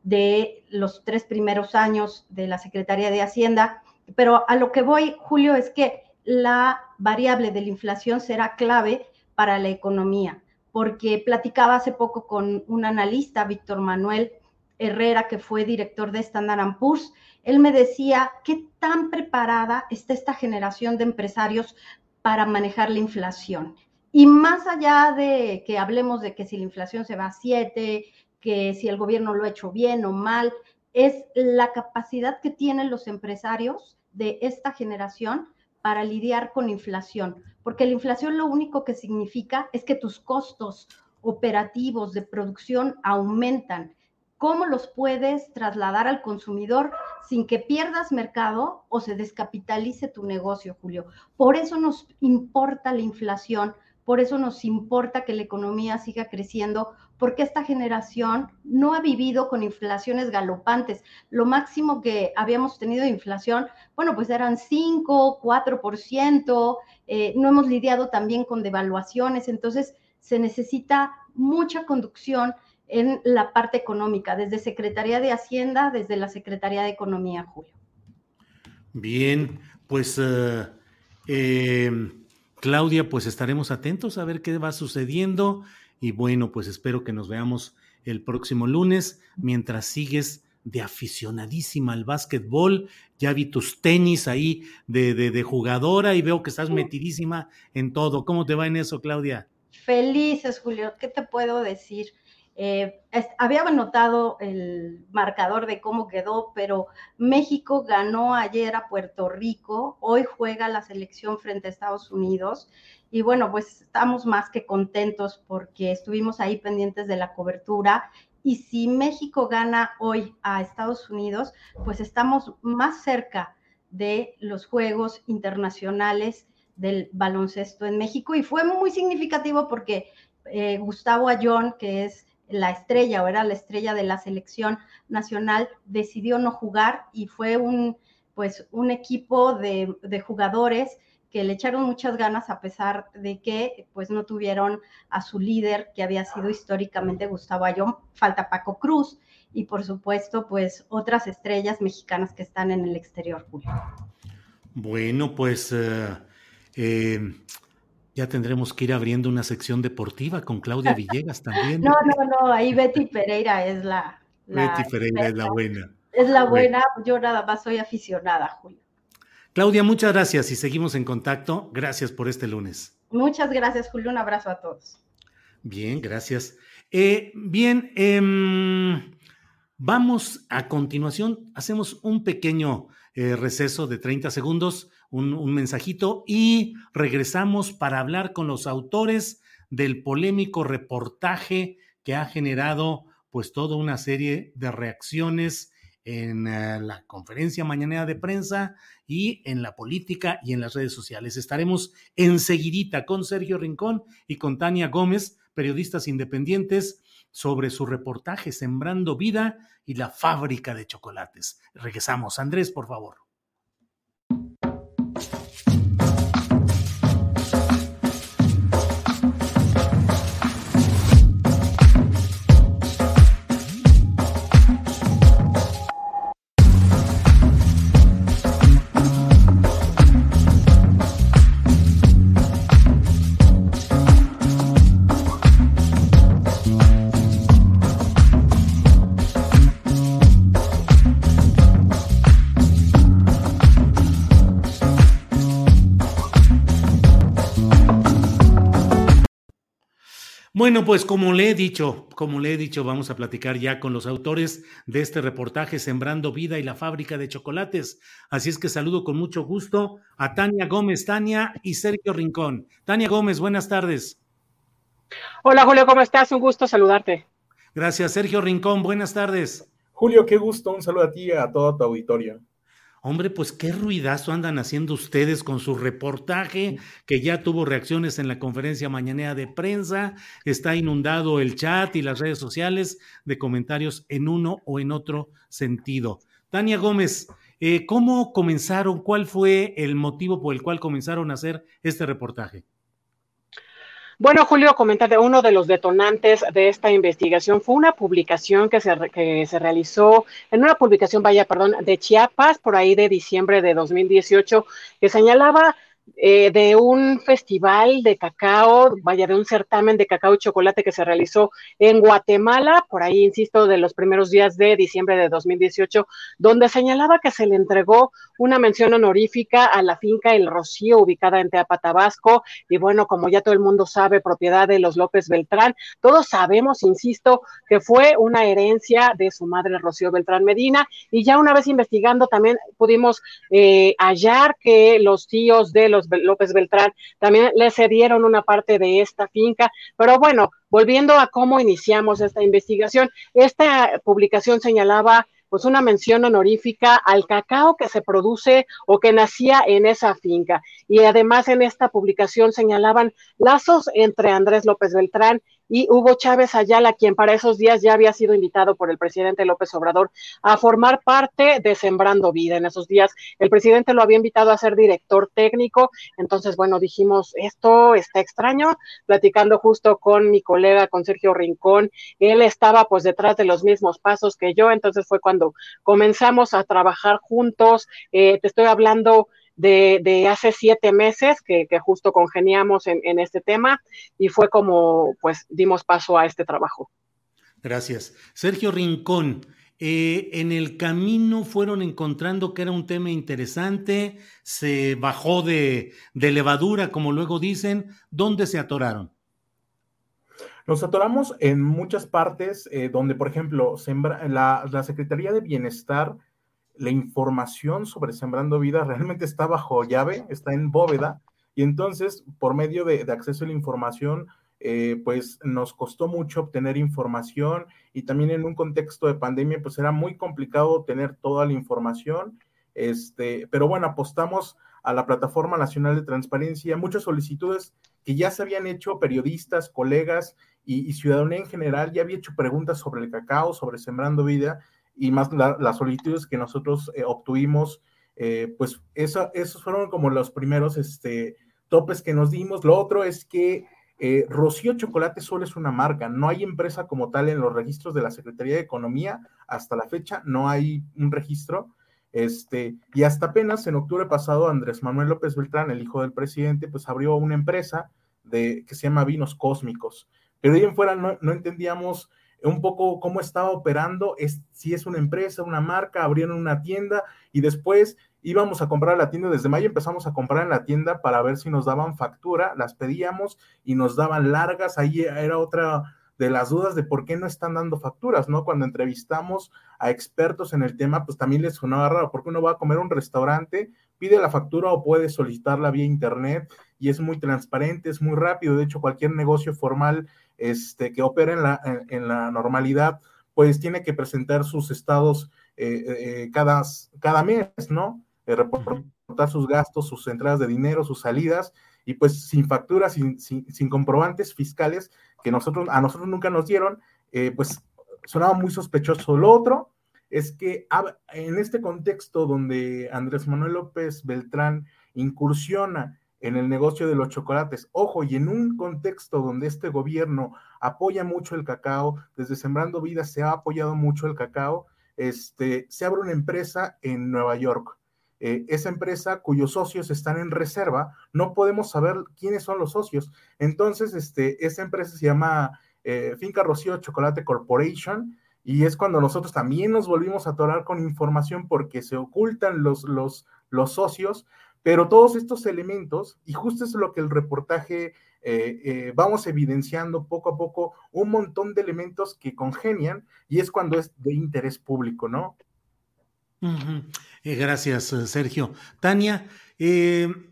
Speaker 8: de los tres primeros años de la Secretaría de Hacienda. Pero a lo que voy, Julio, es que la variable de la inflación será clave para la economía, porque platicaba hace poco con un analista, Víctor Manuel Herrera, que fue director de Standard Poor's, él me decía qué tan preparada está esta generación de empresarios para manejar la inflación. Y más allá de que hablemos de que si la inflación se va a 7, que si el gobierno lo ha hecho bien o mal, es la capacidad que tienen los empresarios de esta generación para lidiar con inflación, porque la inflación lo único que significa es que tus costos operativos de producción aumentan. ¿Cómo los puedes trasladar al consumidor sin que pierdas mercado o se descapitalice tu negocio, Julio? Por eso nos importa la inflación, por eso nos importa que la economía siga creciendo, porque esta generación no ha vivido con inflaciones galopantes. Lo máximo que habíamos tenido de inflación, bueno, pues eran 5, 4%, eh, no hemos lidiado también con devaluaciones, entonces se necesita mucha conducción en la parte económica, desde Secretaría de Hacienda, desde la Secretaría de Economía, Julio.
Speaker 1: Bien, pues eh, em, Claudia, pues estaremos atentos a ver qué va sucediendo y bueno, pues espero que nos veamos el próximo lunes mientras sigues de aficionadísima al básquetbol. Ya vi tus tenis ahí de, de, jugadora y veo que estás metidísima en todo. ¿Cómo te va en eso, Claudia?
Speaker 8: Felices, Julio. ¿Qué te puedo decir? Eh, había notado el marcador de cómo quedó, pero México ganó ayer a Puerto Rico, hoy juega la selección frente a Estados Unidos y bueno, pues estamos más que contentos porque estuvimos ahí pendientes de la cobertura. Y si México gana hoy a Estados Unidos, pues estamos más cerca de los Juegos Internacionales del baloncesto en México. Y fue muy significativo porque eh, Gustavo Ayón, que es la estrella o era la estrella de la selección nacional, decidió no jugar y fue un, pues, un equipo de, de jugadores que le echaron muchas ganas a pesar de que pues no tuvieron a su líder que había sido históricamente Gustavo Ayón, falta Paco Cruz y por supuesto pues otras estrellas mexicanas que están en el exterior, Julio.
Speaker 1: Bueno, pues eh, eh, ya tendremos que ir abriendo una sección deportiva con Claudia Villegas también.
Speaker 8: No, no, no, ahí Betty Pereira es la...
Speaker 1: Betty Pereira es la buena.
Speaker 8: Es la buena, yo nada más soy aficionada, Julio.
Speaker 1: Claudia, muchas gracias y seguimos en contacto. Gracias por este lunes.
Speaker 8: Muchas gracias, Julio. Un abrazo a todos.
Speaker 1: Bien, gracias. Eh, bien, em, vamos a continuación, hacemos un pequeño eh, receso de 30 segundos, un, un mensajito y regresamos para hablar con los autores del polémico reportaje que ha generado pues toda una serie de reacciones en eh, la conferencia mañanera de prensa y en la política y en las redes sociales. Estaremos enseguidita con Sergio Rincón y con Tania Gómez, periodistas independientes, sobre su reportaje Sembrando Vida y la fábrica de chocolates. Regresamos. Andrés, por favor. Bueno, pues como le he dicho, como le he dicho, vamos a platicar ya con los autores de este reportaje Sembrando Vida y la fábrica de chocolates. Así es que saludo con mucho gusto a Tania Gómez, Tania y Sergio Rincón. Tania Gómez, buenas tardes.
Speaker 9: Hola Julio, ¿cómo estás? Un gusto saludarte.
Speaker 1: Gracias, Sergio Rincón, buenas tardes.
Speaker 10: Julio, qué gusto, un saludo a ti y a toda tu auditorio.
Speaker 1: Hombre, pues qué ruidazo andan haciendo ustedes con su reportaje, que ya tuvo reacciones en la conferencia mañanera de prensa, está inundado el chat y las redes sociales de comentarios en uno o en otro sentido. Tania Gómez, eh, ¿cómo comenzaron? ¿Cuál fue el motivo por el cual comenzaron a hacer este reportaje?
Speaker 9: Bueno, Julio, comentarte, uno de los detonantes de esta investigación fue una publicación que se, que se realizó, en una publicación, vaya, perdón, de Chiapas, por ahí de diciembre de 2018, que señalaba eh, de un festival de cacao, vaya, de un certamen de cacao y chocolate que se realizó en Guatemala, por ahí, insisto, de los primeros días de diciembre de 2018, donde señalaba que se le entregó una mención honorífica a la finca El Rocío, ubicada en Teapa, Tabasco, y bueno, como ya todo el mundo sabe, propiedad de los López Beltrán, todos sabemos, insisto, que fue una herencia de su madre Rocío Beltrán Medina, y ya una vez investigando también pudimos eh, hallar que los tíos de López Beltrán también le cedieron una parte de esta finca, pero bueno, volviendo a cómo iniciamos esta investigación, esta publicación señalaba pues una mención honorífica al cacao que se produce o que nacía en esa finca. Y además en esta publicación señalaban lazos entre Andrés López Beltrán y Hugo Chávez Ayala, quien para esos días ya había sido invitado por el presidente López Obrador a formar parte de Sembrando Vida. En esos días el presidente lo había invitado a ser director técnico, entonces bueno, dijimos, esto está extraño, platicando justo con mi colega, con Sergio Rincón, él estaba pues detrás de los mismos pasos que yo, entonces fue cuando comenzamos a trabajar juntos, eh, te estoy hablando de, hace siete meses que, justo congeniamos en, este tema y fue como pues dimos paso a este trabajo.
Speaker 1: Gracias. Sergio Rincón, eh, en el camino fueron encontrando que era un tema interesante, se bajó de, levadura, como luego dicen, ¿dónde se atoraron?
Speaker 10: Nos atoramos en muchas partes eh, donde, por ejemplo, la, la Secretaría de Bienestar la información sobre Sembrando Vida realmente está bajo llave, está en bóveda, y entonces por medio de, acceso a la información, eh, pues nos costó mucho obtener información y también en un contexto de pandemia, pues era muy complicado tener toda la información, este, pero bueno, apostamos a la Plataforma Nacional de Transparencia, muchas solicitudes que ya se habían hecho periodistas, colegas y, y ciudadanía en general, ya había hecho preguntas sobre el cacao, sobre Sembrando Vida, y más las solicitudes que nosotros eh, obtuvimos, eh, pues esos fueron como los primeros este, topes que nos dimos. Lo otro es que eh, Rocío Chocolate solo es una marca, no hay empresa como tal en los registros de la Secretaría de Economía, hasta la fecha no hay un registro. Este, y hasta apenas en octubre pasado, Andrés Manuel López Beltrán, el hijo del presidente, pues abrió una empresa de, que se llama Vinos Cósmicos. Pero de ahí en fuera no entendíamos un poco cómo estaba operando, es, si es una empresa, una marca, abrieron una tienda y después íbamos a comprar la tienda, desde mayo empezamos a comprar en la tienda para ver si nos daban factura, las pedíamos y nos daban largas, ahí era otra de las dudas de por qué no están dando facturas, ¿no? Cuando entrevistamos a expertos en el tema, pues también les sonaba raro, porque uno va a comer a un restaurante, pide la factura o puede solicitarla vía internet y es muy transparente, es muy rápido, de hecho cualquier negocio formal este, que opera en la, en, la normalidad, pues tiene que presentar sus estados eh, eh, cada, cada mes, ¿no? Eh, reportar sus gastos, sus entradas de dinero, sus salidas, y pues sin facturas, sin, sin, comprobantes fiscales que nosotros, a nosotros nunca nos dieron, pues sonaba muy sospechoso. Lo otro es que en este contexto donde Andrés Manuel López Beltrán incursiona en el negocio de los chocolates. Ojo, y en un contexto donde este gobierno apoya mucho el cacao, desde Sembrando Vida se ha apoyado mucho el cacao, este, se abre una empresa en Nueva York. Eh, esa empresa cuyos socios están en reserva, no podemos saber quiénes son los socios. Entonces, este, esa empresa se llama eh, Finca Rocío Chocolate Corporation y es cuando nosotros también nos volvimos a atorar con información porque se ocultan los, los, los socios, pero todos estos elementos, y justo es lo que el reportaje eh, eh, vamos evidenciando poco a poco, un montón de elementos que congenian y es cuando es de interés público, ¿no?
Speaker 1: Eh, gracias, Sergio. Tania, el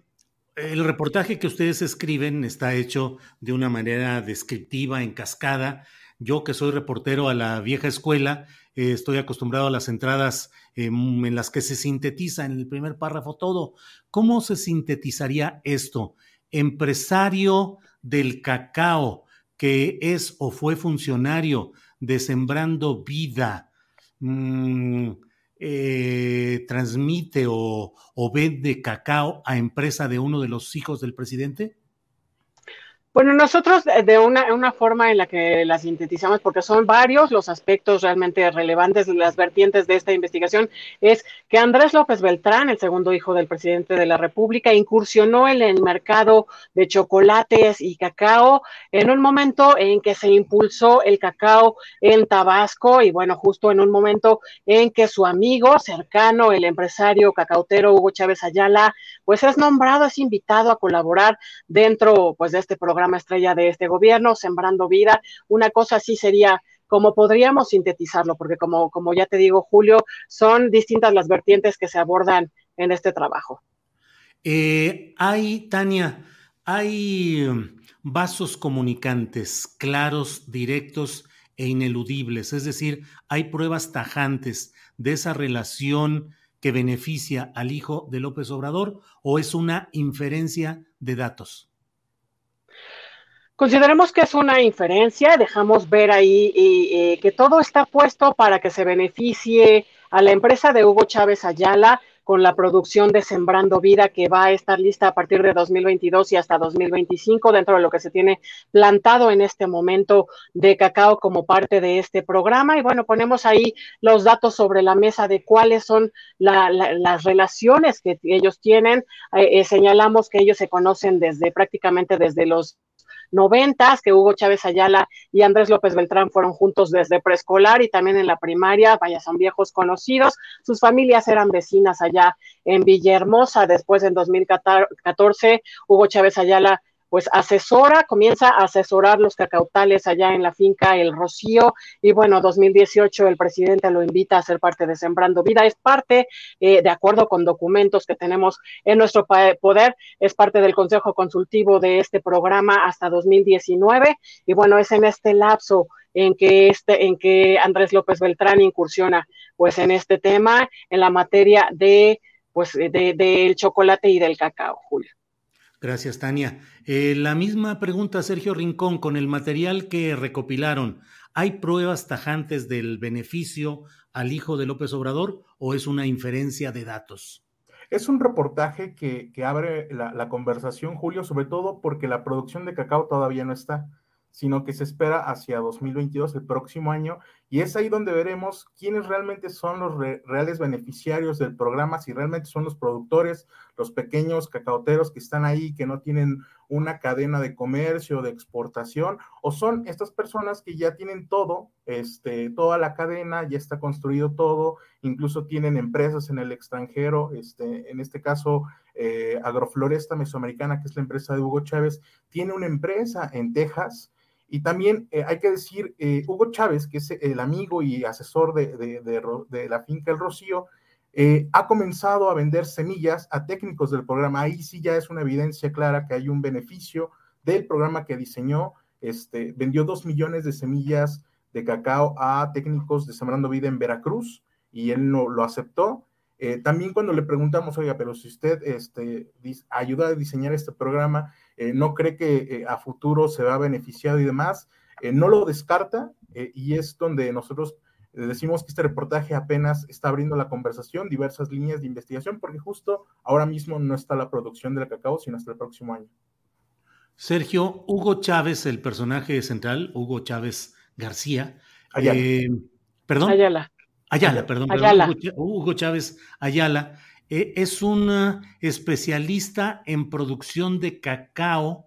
Speaker 1: reportaje que ustedes escriben está hecho de una manera descriptiva, en cascada. Yo que soy reportero a la vieja escuela, estoy acostumbrado a las entradas em, en las que se sintetiza en el primer párrafo todo. ¿Cómo se sintetizaría esto? Empresario del cacao que es o fue funcionario de Sembrando Vida, mm, eh, transmite o, o vende cacao a empresa de uno de los hijos del presidente?
Speaker 9: Bueno, nosotros de una, una, forma en la que la sintetizamos, porque son varios los aspectos realmente relevantes, las vertientes de esta investigación, es que Andrés López Beltrán, el segundo hijo del presidente de la República, incursionó en el mercado de chocolates y cacao en un momento en que se impulsó el cacao en Tabasco y bueno, justo en un momento en que su amigo cercano, el empresario cacautero Hugo Chávez Ayala, pues es nombrado, es invitado a colaborar dentro pues de este programa programa estrella de este gobierno, Sembrando Vida. Una cosa así sería como podríamos sintetizarlo, porque como, como ya te digo, Julio, son distintas las vertientes que se abordan en este trabajo.
Speaker 1: Eh, hay, Tania, hay um, vasos comunicantes claros, directos e ineludibles, es decir, hay pruebas tajantes de esa relación que beneficia al hijo de López Obrador o es una inferencia de datos.
Speaker 9: Consideremos que es una inferencia, dejamos ver ahí y, que todo está puesto para que se beneficie a la empresa de Hugo Chávez Ayala con la producción de Sembrando Vida que va a estar lista a partir de 2022 y hasta 2025 dentro de lo que se tiene plantado en este momento de cacao como parte de este programa. Y bueno, ponemos ahí los datos sobre la mesa de cuáles son las relaciones que ellos tienen. Eh, eh, señalamos que ellos se conocen desde prácticamente desde los noventas, que Hugo Chávez Ayala y Andrés López Beltrán fueron juntos desde preescolar y también en la primaria, vaya, son viejos conocidos. Sus familias eran vecinas allá en Villahermosa. Después, en 2014, Hugo Chávez Ayala pues asesora, comienza a asesorar los cacautales allá en la finca El Rocío. Y bueno, 2018 el presidente lo invita a ser parte de Sembrando Vida, es parte, eh, de acuerdo con documentos que tenemos en nuestro poder, es parte del Consejo Consultivo de este programa hasta 2019 y bueno, es en este lapso en que este, en que Andrés López Beltrán incursiona pues en este tema, en la materia de pues del de, chocolate y del cacao, Julio.
Speaker 1: Gracias, Tania. Eh, la misma pregunta, Sergio Rincón, con el material que recopilaron, ¿hay pruebas tajantes del beneficio al hijo de López Obrador o es una inferencia de datos?
Speaker 10: Es un reportaje que, abre la, la, conversación, Julio, sobre todo porque la producción de cacao todavía no está sino que se espera hacia 2022, el próximo año, y es ahí donde veremos quiénes realmente son los reales beneficiarios del programa, si realmente son los productores, los pequeños cacaoteros que están ahí, que no tienen una cadena de comercio, de exportación, o son estas personas que ya tienen todo, este, toda la cadena, ya está construido todo, incluso tienen empresas en el extranjero, este, en este caso, eh, Agrofloresta Mesoamericana, que es la empresa de Hugo Chávez, tiene una empresa en Texas, y también eh, hay que decir, eh, Hugo Chávez, que es el amigo y asesor de, la finca El Rocío, eh, ha comenzado a vender semillas a técnicos del programa. Ahí sí ya es una evidencia clara que hay un beneficio del programa que diseñó. Este, vendió dos millones de semillas de cacao a técnicos de Sembrando Vida en Veracruz y él no lo aceptó. También cuando le preguntamos, oiga, pero si usted este, ayuda a diseñar este programa, eh, no cree que eh, a futuro se va beneficiado y demás, eh, no lo descarta y es donde nosotros decimos que este reportaje apenas está abriendo la conversación, diversas líneas de investigación, porque justo ahora mismo no está la producción del cacao, sino hasta el próximo año.
Speaker 1: Sergio, Hugo Chávez, el personaje central, Hugo Chávez García. perdón.
Speaker 9: Ayala.
Speaker 1: Ayala, perdón. perdón Hugo Chávez Ayala e, es un especialista en producción de cacao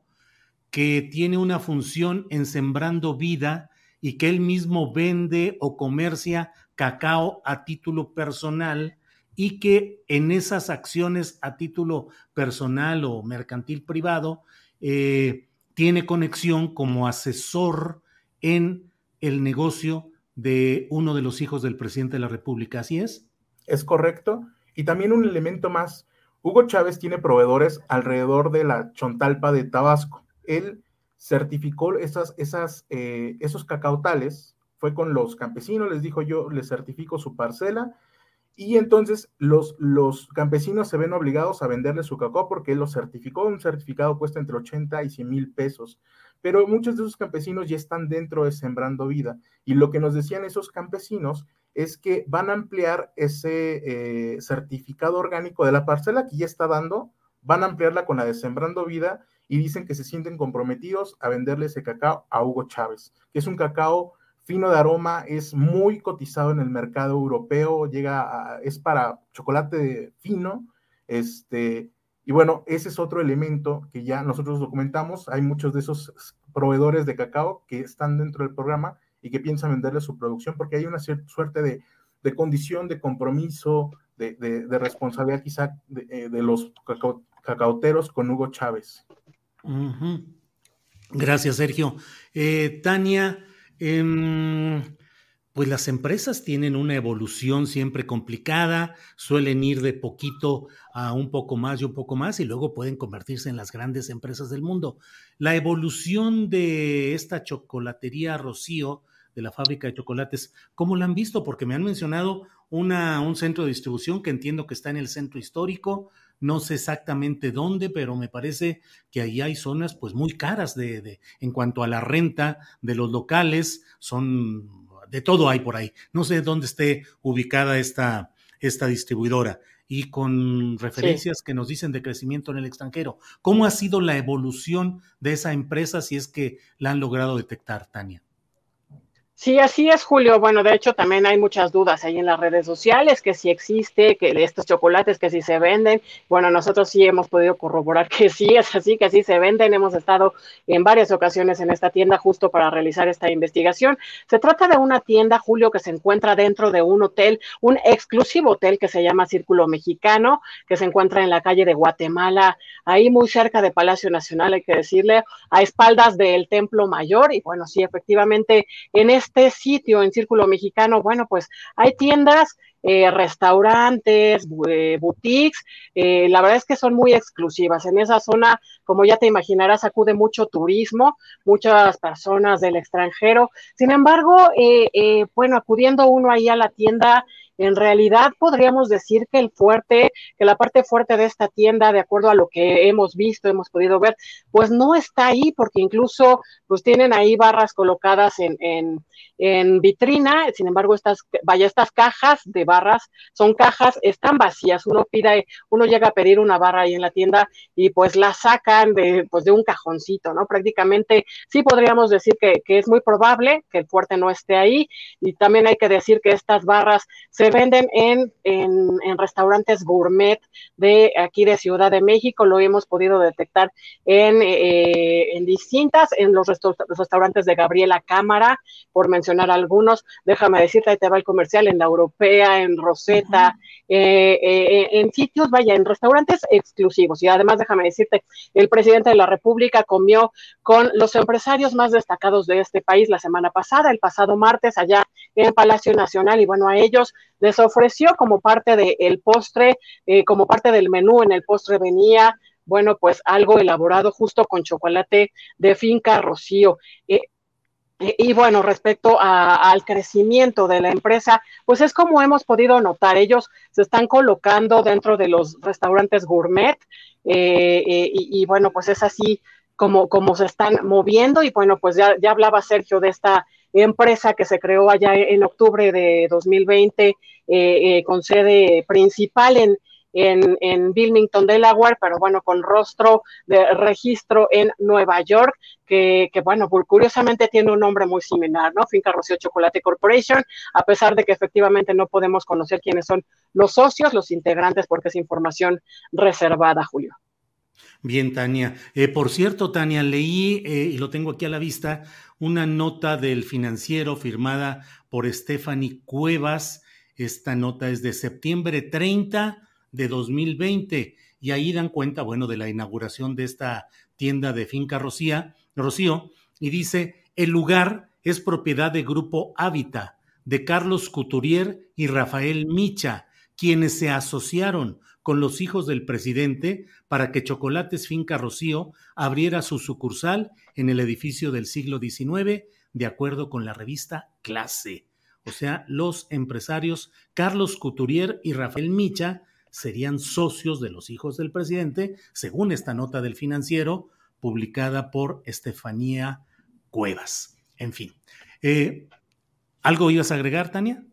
Speaker 1: que tiene una función en sembrando vida y que él mismo vende o comercia cacao a título personal y que en esas acciones a título personal o mercantil privado eh, tiene conexión como asesor en el negocio de uno de los hijos del presidente de la República. ¿Así es?
Speaker 10: Es correcto. Y también un elemento más, Hugo Chávez tiene proveedores alrededor de la Chontalpa de Tabasco. Él certificó esas, esas, eh, esos cacautales, fue con los campesinos, les dijo yo, les certifico su parcela, y entonces los, los campesinos se ven obligados a venderle su cacao porque él lo certificó, un certificado cuesta entre 80 y 100 mil pesos pero muchos de esos campesinos ya están dentro de Sembrando Vida. Y lo que nos decían esos campesinos es que van a ampliar ese eh, certificado orgánico de la parcela que ya está dando, van a ampliarla con la de Sembrando Vida y dicen que se sienten comprometidos a venderle ese cacao a Hugo Chávez, que es un cacao fino de aroma, es muy cotizado en el mercado europeo, llega a, es para chocolate fino, este, y bueno, ese es otro elemento que ya nosotros documentamos. Hay muchos de esos proveedores de cacao que están dentro del programa y que piensan venderle su producción porque hay una cierta suerte de, condición, de compromiso, de, responsabilidad quizá de, eh, los cacauteros con Hugo Chávez.
Speaker 1: Gracias, Sergio. Eh, Tania, em, pues las empresas tienen una evolución siempre complicada, suelen ir de poquito a un poco más y un poco más y luego pueden convertirse en las grandes empresas del mundo. La evolución de esta chocolatería Rocío, de la fábrica de chocolates, ¿cómo la han visto? Porque me han mencionado una, un centro de distribución que entiendo que está en el centro histórico, no sé exactamente dónde, pero me parece que ahí hay zonas pues muy caras de, de, en cuanto a la renta de los locales, son de todo hay por ahí. No sé dónde esté ubicada esta, esta distribuidora y con referencias sí. que nos dicen de crecimiento en el extranjero. ¿Cómo ha sido la evolución de esa empresa si es que la han logrado detectar, Tania?
Speaker 9: Sí, así es, Julio. Bueno, de hecho, también hay muchas dudas ahí en las redes sociales, que si existe, que estos chocolates que si se venden. Bueno, nosotros sí hemos podido corroborar que sí es así, que sí se venden. Hemos estado en varias ocasiones en esta tienda justo para realizar esta investigación. Se trata de una tienda, Julio, que se encuentra dentro de un hotel, un exclusivo hotel que se llama Círculo Mexicano, que se encuentra en la calle de Guatemala, ahí muy cerca de Palacio Nacional, hay que decirle, a espaldas del Templo Mayor. Y bueno, sí, efectivamente, en este este sitio en Círculo Mexicano, bueno, pues hay tiendas, eh, restaurantes, eh, boutiques, eh, la verdad es que son muy exclusivas. En esa zona, como ya te imaginarás, acude mucho turismo, muchas personas del extranjero. Sin embargo, bueno, acudiendo uno ahí a la tienda, en realidad podríamos decir que el fuerte, que la parte fuerte de esta tienda, de acuerdo a lo que hemos visto, hemos podido ver, pues no está ahí, porque incluso pues tienen ahí barras colocadas en, en, en vitrina, sin embargo, estas, vaya, estas cajas de barras son cajas, están vacías, uno pide, uno llega a pedir una barra ahí en la tienda y pues la sacan de, pues de un cajoncito, ¿no? Prácticamente sí podríamos decir que, que es muy probable que el fuerte no esté ahí. Y también hay que decir que estas barras se venden en, en, en, restaurantes gourmet de aquí de Ciudad de México, lo hemos podido detectar en, eh, en distintas, en los, resta los, restaurantes de Gabriela Cámara, por mencionar algunos, déjame decirte, ahí te va el comercial, en la Europea, en Rosetta, uh -huh. eh, eh, en sitios, vaya, en restaurantes exclusivos. Y además, déjame decirte, el presidente de la República comió con los empresarios más destacados de este país la semana pasada, el pasado martes, allá en Palacio Nacional, y bueno, a ellos les ofreció como parte del de postre, eh, como parte del menú, en el postre venía, bueno, pues algo elaborado justo con chocolate de finca Rocío. Eh, y bueno, respecto a, al crecimiento de la empresa, pues es como hemos podido notar, ellos se están colocando dentro de los restaurantes gourmet eh, eh, y, y, bueno, pues es así como, como se están moviendo y bueno, pues ya, ya hablaba Sergio de esta empresa que se creó allá en octubre de 2020 eh, eh, con sede principal en, en, en Wilmington, Delaware, pero bueno, con rostro de registro en Nueva York, que, que, bueno, curiosamente tiene un nombre muy similar, ¿no? Finca Rocío Chocolate Corporation, a pesar de que efectivamente no podemos conocer quiénes son los socios, los integrantes, porque es información reservada, Julio.
Speaker 1: Bien, Tania. Eh, por cierto, Tania, leí, eh, y lo tengo aquí a la vista, una nota del financiero firmada por Stephanie Cuevas. Esta nota es de septiembre 30 de 2020 y ahí dan cuenta, bueno, de la inauguración de esta tienda de Finca Rocío y dice, el lugar es propiedad de Grupo Hábita, de Carlos Couturier y Rafael Micha, quienes se asociaron con los hijos del presidente para que Chocolates Finca Rocío abriera su sucursal en el edificio del siglo XIX, de acuerdo con la revista Clase. O sea, los empresarios Carlos Couturier y Rafael Micha serían socios de los hijos del presidente, según esta nota del financiero publicada por Estefanía Cuevas. En fin. Eh, ¿Algo ibas a agregar, Tania?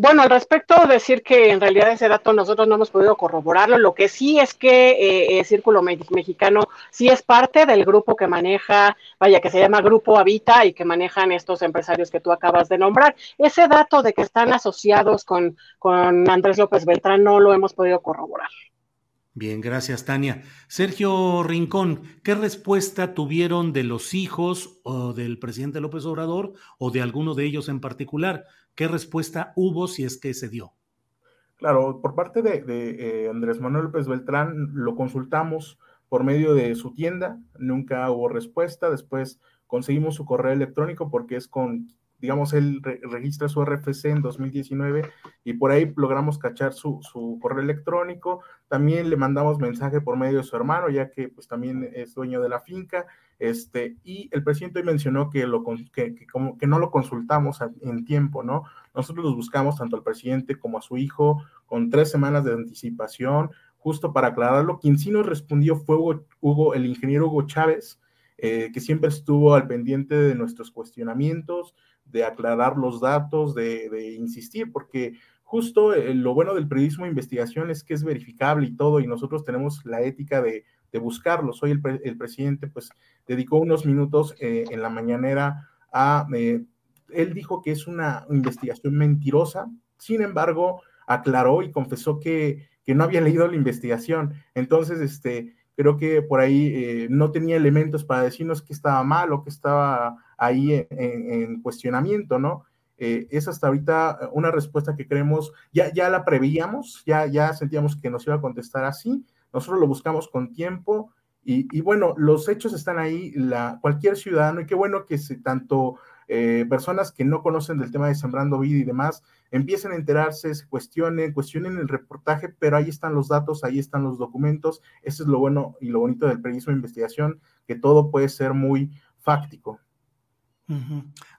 Speaker 9: Bueno, al respecto, decir que en realidad ese dato nosotros no hemos podido corroborarlo. Lo que sí es que eh, el Círculo Mexicano sí es parte del grupo que maneja, vaya, que se llama Grupo Habita y que manejan estos empresarios que tú acabas de nombrar. Ese dato de que están asociados con, con Andrés López Beltrán no lo hemos podido corroborar.
Speaker 1: Bien, gracias, Tania. Sergio Rincón, ¿qué respuesta tuvieron de los hijos o del presidente López Obrador o de alguno de ellos en particular? ¿Qué respuesta hubo si es que se dio?
Speaker 10: Claro, por parte de, de eh, Andrés Manuel López Beltrán lo consultamos por medio de su tienda, nunca hubo respuesta, después conseguimos su correo electrónico porque es con digamos, él re registra su RFC en 2019 y por ahí logramos cachar su, su, correo electrónico. También le mandamos mensaje por medio de su hermano, ya que pues también es dueño de la finca. Este, y el presidente mencionó que, lo, que, que, como, que no lo consultamos en tiempo, ¿no? Nosotros los buscamos tanto al presidente como a su hijo con tres semanas de anticipación, justo para aclararlo, quien sí nos respondió fue Hugo, el ingeniero Hugo Chávez, eh, que siempre estuvo al pendiente de nuestros cuestionamientos, de aclarar los datos, de, insistir, porque justo eh, lo bueno del periodismo de investigación es que es verificable y todo, y nosotros tenemos la ética de, buscarlo. Hoy el, presidente pues dedicó unos minutos eh, en la mañanera a, él dijo que es una investigación mentirosa, sin embargo, aclaró y confesó que, que no había leído la investigación. Entonces, este, creo que por ahí eh, no tenía elementos para decirnos que estaba mal o que estaba ahí en, cuestionamiento, ¿no? Eh, es hasta ahorita una respuesta que creemos, ya, ya la preveíamos, ya, ya sentíamos que nos iba a contestar así, nosotros lo buscamos con tiempo y, bueno, los hechos están ahí, la, cualquier ciudadano, y qué bueno que se, tanto eh, personas que no conocen del tema de Sembrando Vida y demás, empiecen a enterarse, se cuestionen, cuestionen el reportaje, pero ahí están los datos, ahí están los documentos. Eso es lo bueno y lo bonito del periodismo de investigación, que todo puede ser muy fáctico.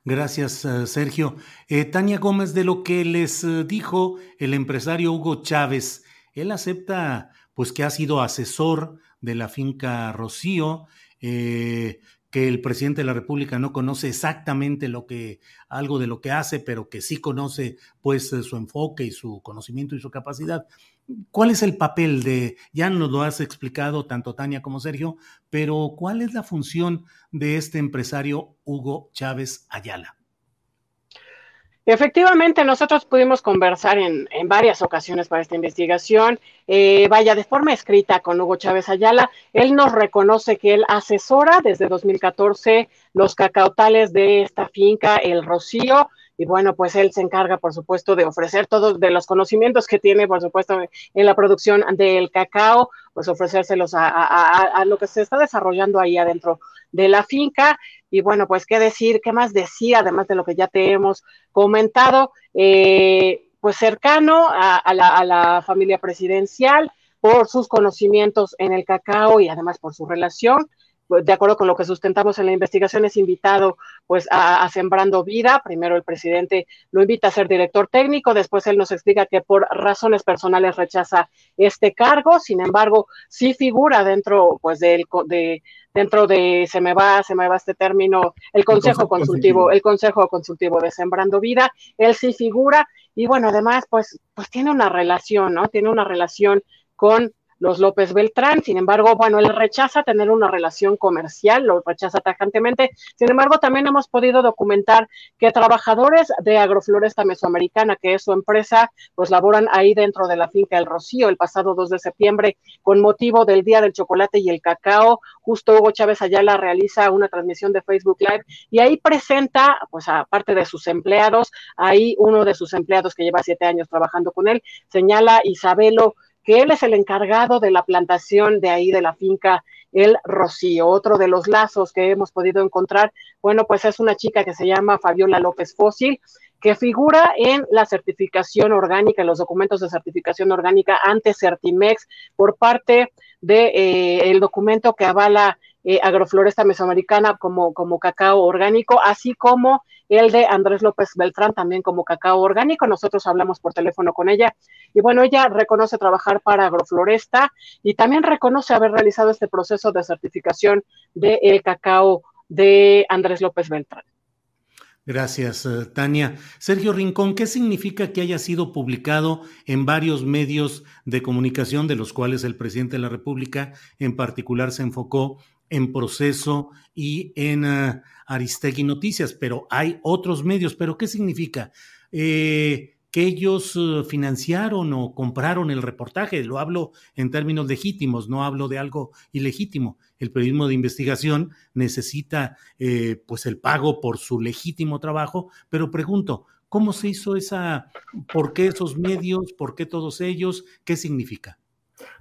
Speaker 1: Gracias, eh, Sergio. Eh, Tania Gómez, de lo que les eh, dijo el empresario Hugo Chávez, él acepta pues que ha sido asesor de la finca Rocío, que el presidente de la República no conoce exactamente algo de lo que hace, pero que sí conoce pues su enfoque y su conocimiento y su capacidad. ¿Cuál es el papel de, ya nos lo has explicado tanto Tania como Sergio, pero cuál es la función de este empresario Hugo Chávez Ayala?
Speaker 9: Efectivamente, nosotros pudimos conversar en, varias ocasiones para esta investigación, eh, vaya de forma escrita con Hugo Chávez Ayala. Él nos reconoce que él asesora desde 2014 los cacautales de esta finca, el Rocío, y bueno, pues él se encarga, por supuesto, de ofrecer todos de los conocimientos que tiene, por supuesto, en la producción del cacao, pues ofrecérselos a, lo que se está desarrollando ahí adentro de la finca. Y bueno, pues qué decir, qué más decir, además de lo que ya te hemos comentado, eh, pues cercano a, la, familia presidencial por sus conocimientos en el cacao y además por su relación de acuerdo con lo que sustentamos en la investigación, es invitado pues a, Sembrando Vida. Primero el presidente lo invita a ser director técnico, después él nos explica que por razones personales rechaza este cargo, sin embargo, sí figura dentro pues del de dentro de se me va, se me va este término, el consejo, consultivo, el consejo consultivo de Sembrando Vida, él sí figura y bueno, además pues pues tiene una relación, ¿no? Tiene una relación con los López Beltrán. Sin embargo, bueno, él rechaza tener una relación comercial, lo rechaza tajantemente. Sin embargo, también hemos podido documentar que trabajadores de Agrofloresta Mesoamericana, que es su empresa, pues laboran ahí dentro de la finca El Rocío el pasado 2 de septiembre con motivo del Día del Chocolate y el Cacao. Justo Hugo Chávez Ayala realiza una transmisión de Facebook Live y ahí presenta, pues aparte de sus empleados, ahí uno de sus empleados que lleva siete años trabajando con él, señala Isabelo que él es el encargado de la plantación de ahí de la finca El Rocío. Otro de los lazos que hemos podido encontrar, bueno, pues es una chica que se llama Fabiola López Fósil, que figura en la certificación orgánica, en los documentos de certificación orgánica ante Certimex por parte del de, eh, documento que avala eh, agrofloresta mesoamericana como, como cacao orgánico, así como el de Andrés López Beltrán también como cacao orgánico. Nosotros hablamos por teléfono con ella y bueno, ella reconoce trabajar para agrofloresta y también reconoce haber realizado este proceso de certificación del el cacao de Andrés López Beltrán.
Speaker 1: Gracias, eh, Tania. Sergio Rincón, ¿qué significa que haya sido publicado en varios medios de comunicación, de los cuales el presidente de la República en particular se enfocó en proceso y en uh, Aristegui Noticias, pero hay otros medios. ¿Pero qué significa? Eh, que ellos uh, financiaron o compraron el reportaje. Lo hablo en términos legítimos, no hablo de algo ilegítimo. El periodismo de investigación necesita eh, pues el pago por su legítimo trabajo, pero pregunto, ¿cómo se hizo esa, por qué esos medios, por qué todos ellos, qué significa?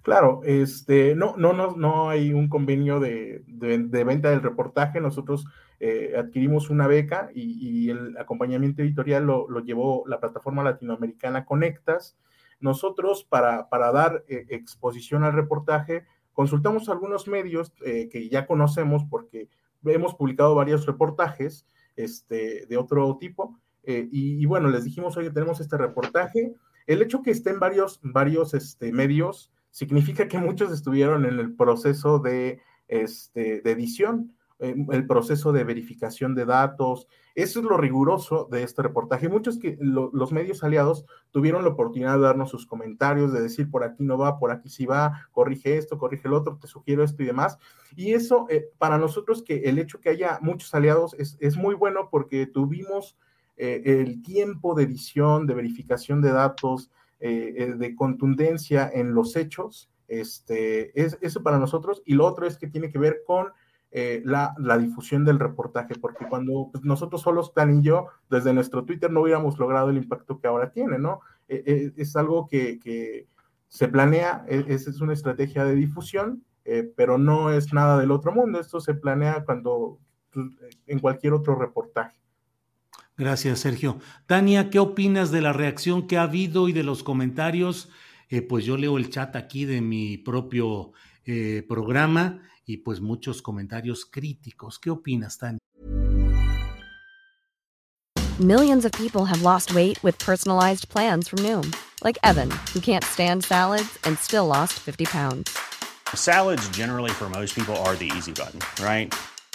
Speaker 10: Claro, este, no, no, no, no hay un convenio de, venta del reportaje. Nosotros eh, adquirimos una beca y, el acompañamiento editorial lo, llevó la plataforma latinoamericana Conectas. Nosotros, para, para dar eh, exposición al reportaje, consultamos algunos medios eh, que ya conocemos porque hemos publicado varios reportajes este, de otro tipo. Y, bueno, les dijimos, oye, tenemos este reportaje. El hecho que estén varios, varios este, medios significa que muchos estuvieron en el proceso de, este, de edición, el proceso de verificación de datos. Eso es lo riguroso de este reportaje. Muchos que los medios aliados tuvieron la oportunidad de darnos sus comentarios, de decir por aquí no va, por aquí sí va, corrige esto, corrige el otro, te sugiero esto y demás. Y eso eh, para nosotros que el hecho que haya muchos aliados es, es muy bueno porque tuvimos eh, el tiempo de edición, de verificación de datos, eh, de contundencia en los hechos. Este, es eso para nosotros. Y lo otro es que tiene que ver con eh, la, difusión del reportaje, porque cuando pues, nosotros solos, Tan y yo, desde nuestro Twitter no hubiéramos logrado el impacto que ahora tiene, ¿no? Eh, eh, es algo que, se planea, e, es, es, una estrategia de difusión, pero no es nada del otro mundo, esto se planea cuando pues, en cualquier otro reportaje.
Speaker 1: Gracias, Sergio. Tania, ¿qué opinas de la reacción que ha habido y de los comentarios? pues yo leo el chat aquí de mi propio programa y pues muchos comentarios críticos. ¿Qué opinas, Tania?
Speaker 11: Millions of people have lost weight with personalized plans from Noom, like Evan, who can't stand salads and still lost 50 pounds.
Speaker 12: Salads generally for most people are the easy button, right?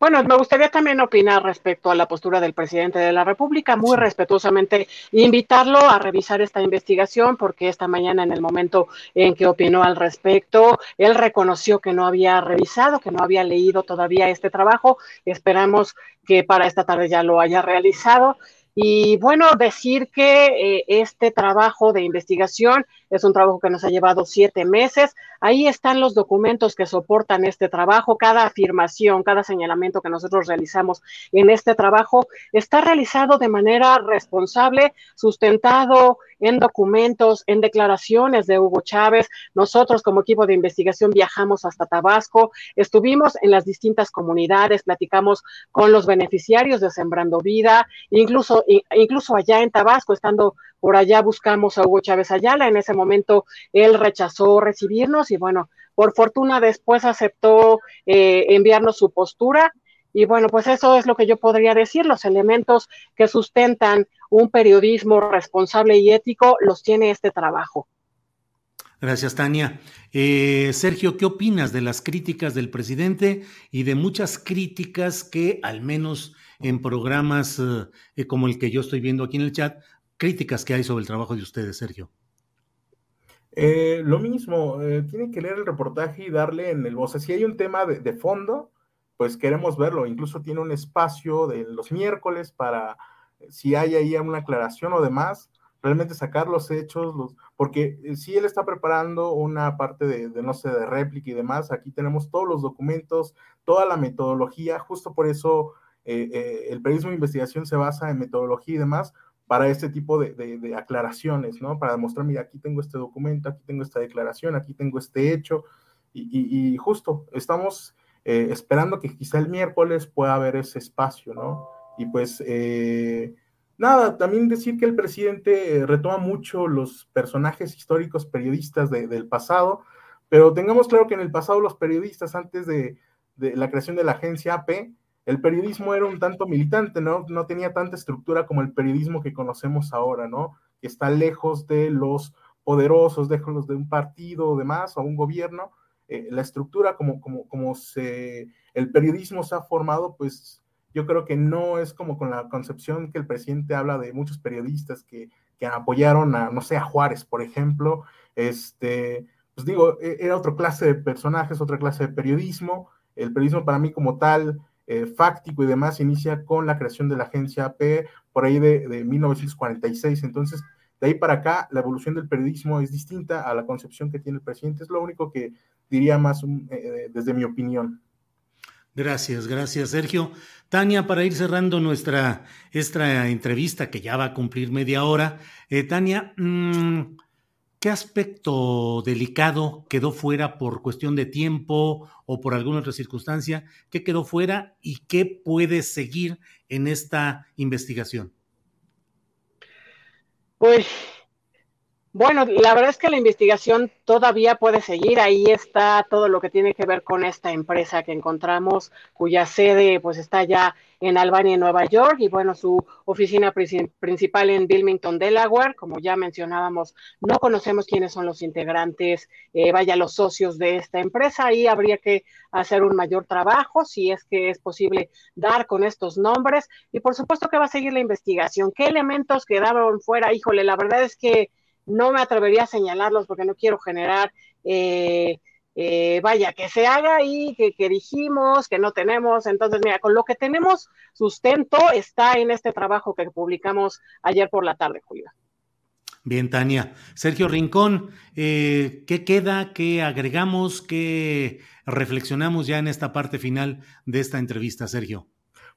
Speaker 9: Bueno, me gustaría también opinar respecto a la postura del presidente de la República, muy respetuosamente invitarlo a revisar esta investigación, porque esta mañana en el momento en que opinó al respecto, él reconoció que no había revisado, que no había leído todavía este trabajo. Esperamos que para esta tarde ya lo haya realizado. Y bueno, decir que eh, este trabajo de investigación es un trabajo que nos ha llevado siete meses. Ahí están los documentos que soportan este trabajo. Cada afirmación, cada señalamiento que nosotros realizamos en este trabajo está realizado de manera responsable, sustentado en documentos, en declaraciones de Hugo Chávez. Nosotros como equipo de investigación viajamos hasta Tabasco, estuvimos en las distintas comunidades, platicamos con los beneficiarios de Sembrando Vida, incluso, incluso allá en Tabasco, estando por allá buscamos a Hugo Chávez Ayala. En ese momento él rechazó recibirnos y bueno, por fortuna después aceptó eh, enviarnos su postura. Y bueno, pues eso es lo que yo podría decir. Los elementos que sustentan un periodismo responsable y ético los tiene este trabajo.
Speaker 1: Gracias, Tania. Eh, Sergio, ¿qué opinas de las críticas del presidente y de muchas críticas que, al menos en programas eh, como el que yo estoy viendo aquí en el chat, críticas que hay sobre el trabajo de ustedes, Sergio.
Speaker 10: Eh, lo mismo, eh, tienen que leer el reportaje y darle en el voz. Si hay un tema de, fondo, pues queremos verlo. Incluso tiene un espacio de los miércoles para, si hay ahí una aclaración o demás, realmente sacar los hechos, los, porque eh, si él está preparando una parte de, no sé, de réplica y demás, aquí tenemos todos los documentos, toda la metodología, justo por eso el periodismo de investigación se basa en metodología y demás, para este tipo de, aclaraciones, ¿no? Para demostrar, mira, aquí tengo este documento, aquí tengo esta declaración, aquí tengo este hecho, y, justo estamos eh, esperando que quizá el miércoles pueda haber ese espacio, ¿no? Y pues, eh, nada, también decir que el presidente eh, retoma mucho los personajes históricos periodistas del pasado, pero tengamos claro que en el pasado los periodistas, antes de, la creación de la agencia AP, el periodismo era un tanto militante, ¿no? No tenía tanta estructura como el periodismo que conocemos ahora, ¿no? Que está lejos de los poderosos, lejos de un partido o demás, o un gobierno. Eh, la estructura como, como, como se, el periodismo se ha formado, pues yo creo que no es como con la concepción que el presidente habla de muchos periodistas que, que apoyaron a, no sé, a Juárez, por ejemplo. Este, pues digo, e, era otra clase de personajes, otra clase de periodismo. El periodismo para mí como tal eh, fáctico y demás inicia con la creación de la agencia AP por ahí de, de 1946. Entonces, de ahí para acá, la evolución del periodismo es distinta a la concepción que tiene el presidente. Es lo único que diría más eh, desde mi opinión.
Speaker 1: Gracias, gracias, Sergio. Tania, para ir cerrando nuestra esta entrevista que ya va a cumplir media hora, eh, Tania, mmm, ¿qué aspecto delicado quedó fuera por cuestión de tiempo o por alguna otra circunstancia? ¿Qué quedó fuera y qué puede seguir en esta investigación?
Speaker 9: Pues bueno, la verdad es que la investigación todavía puede seguir. Ahí está todo lo que tiene que ver con esta empresa que encontramos, cuya sede pues está ya en Albania, Nueva York, y bueno, su oficina principal en Wilmington, Delaware. Como ya mencionábamos, no conocemos quiénes son los integrantes, eh, vaya, los socios de esta empresa. Ahí habría que hacer un mayor trabajo, si es que es posible dar con estos nombres. Y por supuesto que va a seguir la investigación. ¿Qué elementos quedaron fuera? Híjole, la verdad es que no me atrevería a señalarlos porque no quiero generar, eh, eh, vaya, que se haga y que, que, dijimos, que no tenemos. Entonces, mira, con lo que tenemos sustento está en este trabajo que publicamos ayer por la tarde, Julio.
Speaker 1: Bien, Tania. Sergio Rincón, eh, ¿qué queda? ¿Qué agregamos? ¿Qué reflexionamos ya en esta parte final de esta entrevista, Sergio?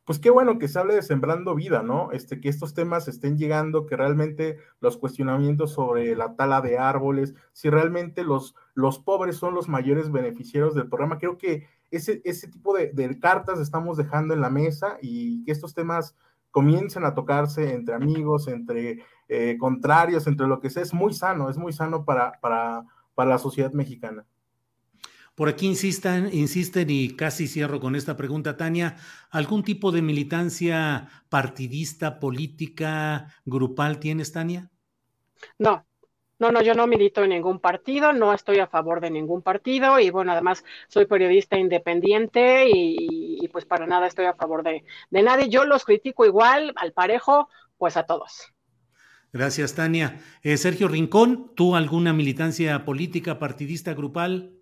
Speaker 10: Pues qué bueno que se hable de sembrando vida, ¿no? Este, que estos temas estén llegando, que realmente los cuestionamientos sobre la tala de árboles, si realmente los, los pobres son los mayores beneficiarios del programa, creo que ese, ese tipo de, cartas estamos dejando en la mesa y que estos temas comiencen a tocarse entre amigos, entre eh, contrarios, entre lo que sea, es muy sano, es muy sano para, para, para la sociedad mexicana.
Speaker 1: Por aquí insistan, insisten y casi cierro con esta pregunta, Tania. ¿Algún tipo de militancia partidista, política, grupal tienes, Tania?
Speaker 9: No, no, no, yo no milito en ningún partido, no estoy a favor de ningún partido y bueno, además soy periodista independiente y, pues para nada estoy a favor de, de nadie. Yo los critico igual, al parejo, pues a todos.
Speaker 1: Gracias, Tania. Eh, Sergio Rincón, ¿tú alguna militancia política, partidista, grupal?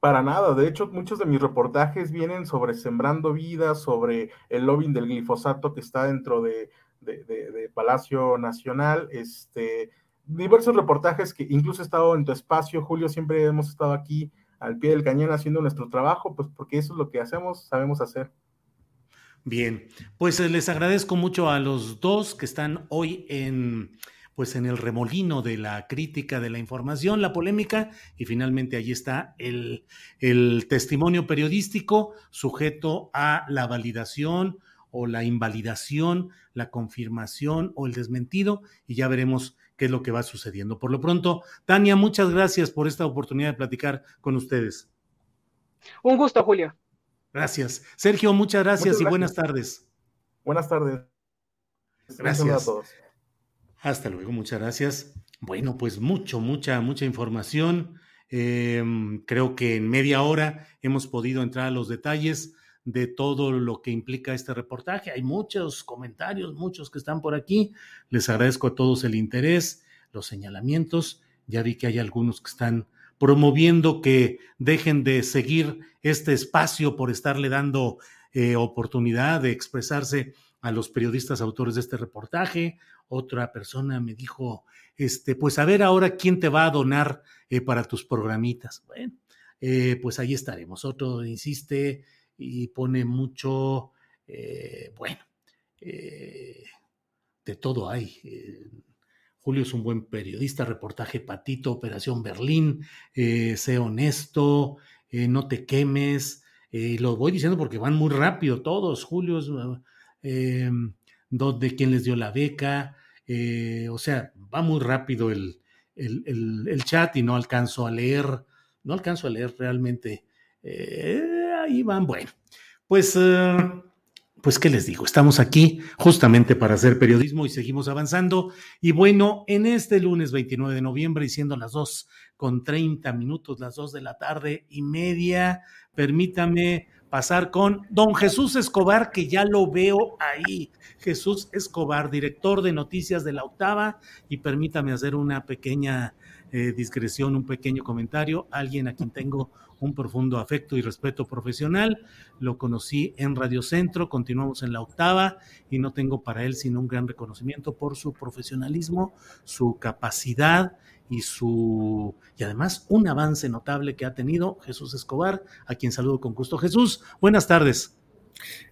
Speaker 10: Para nada, de hecho muchos de mis reportajes vienen sobre sembrando vidas, sobre el lobbying del glifosato que está dentro de, Palacio Nacional, este, diversos reportajes que incluso he estado en tu espacio, Julio, siempre hemos estado aquí al pie del cañón haciendo nuestro trabajo, pues porque eso es lo que hacemos, sabemos hacer.
Speaker 1: Bien, pues eh, les agradezco mucho a los dos que están hoy en pues en el remolino de la crítica, de la información, la polémica, y finalmente allí está el, el testimonio periodístico sujeto a la validación o la invalidación, la confirmación o el desmentido, y ya veremos qué es lo que va sucediendo. Por lo pronto, Tania, muchas gracias por esta oportunidad de platicar con ustedes.
Speaker 9: Un gusto, Julio.
Speaker 1: Gracias. Sergio, muchas gracias, y buenas tardes.
Speaker 10: Buenas tardes.
Speaker 1: Gracias. a todos. Hasta luego, muchas gracias. Bueno, pues mucho, mucha, mucha información. Em, creo que en media hora hemos podido entrar a los detalles de todo lo que implica este reportaje. Hay muchos comentarios, muchos que están por aquí. Les agradezco a todos el interés, los señalamientos. Ya vi que hay algunos que están promoviendo que dejen de seguir este espacio por estarle dando eh, oportunidad de expresarse a los periodistas autores de este reportaje otra persona me dijo, este, pues a ver ahora quién te va a donar eh, para tus programitas. Bueno, eh, pues ahí estaremos. Otro insiste y pone mucho, eh, bueno, de todo hay. Julio es un buen periodista, reportaje Patito, Operación Berlín, sé honesto, no te quemes. lo voy diciendo porque van muy rápido todos. Julio es de quién les dio la beca, eh, o sea, va muy rápido el, el, chat y no alcanzo a leer, no alcanzo a leer realmente. Eh, ahí van, bueno, pues, eh, pues, ¿qué les digo? Estamos aquí justamente para hacer periodismo y seguimos avanzando. Y bueno, en este lunes 29 de noviembre, y siendo las 2 con 30 minutos, las 2 de la tarde y media, permítame pasar con don Jesús Escobar, que ya lo veo ahí. Jesús Escobar, director de Noticias de la Octava, y permítame hacer una pequeña eh, discreción, un pequeño comentario. Alguien a quien tengo un profundo afecto y respeto profesional. Lo conocí en Radio Centro, continuamos en la octava y no tengo para él sino un gran reconocimiento por su profesionalismo, su capacidad y su y además un avance notable que ha tenido Jesús Escobar, a quien saludo con gusto. Jesús, buenas tardes.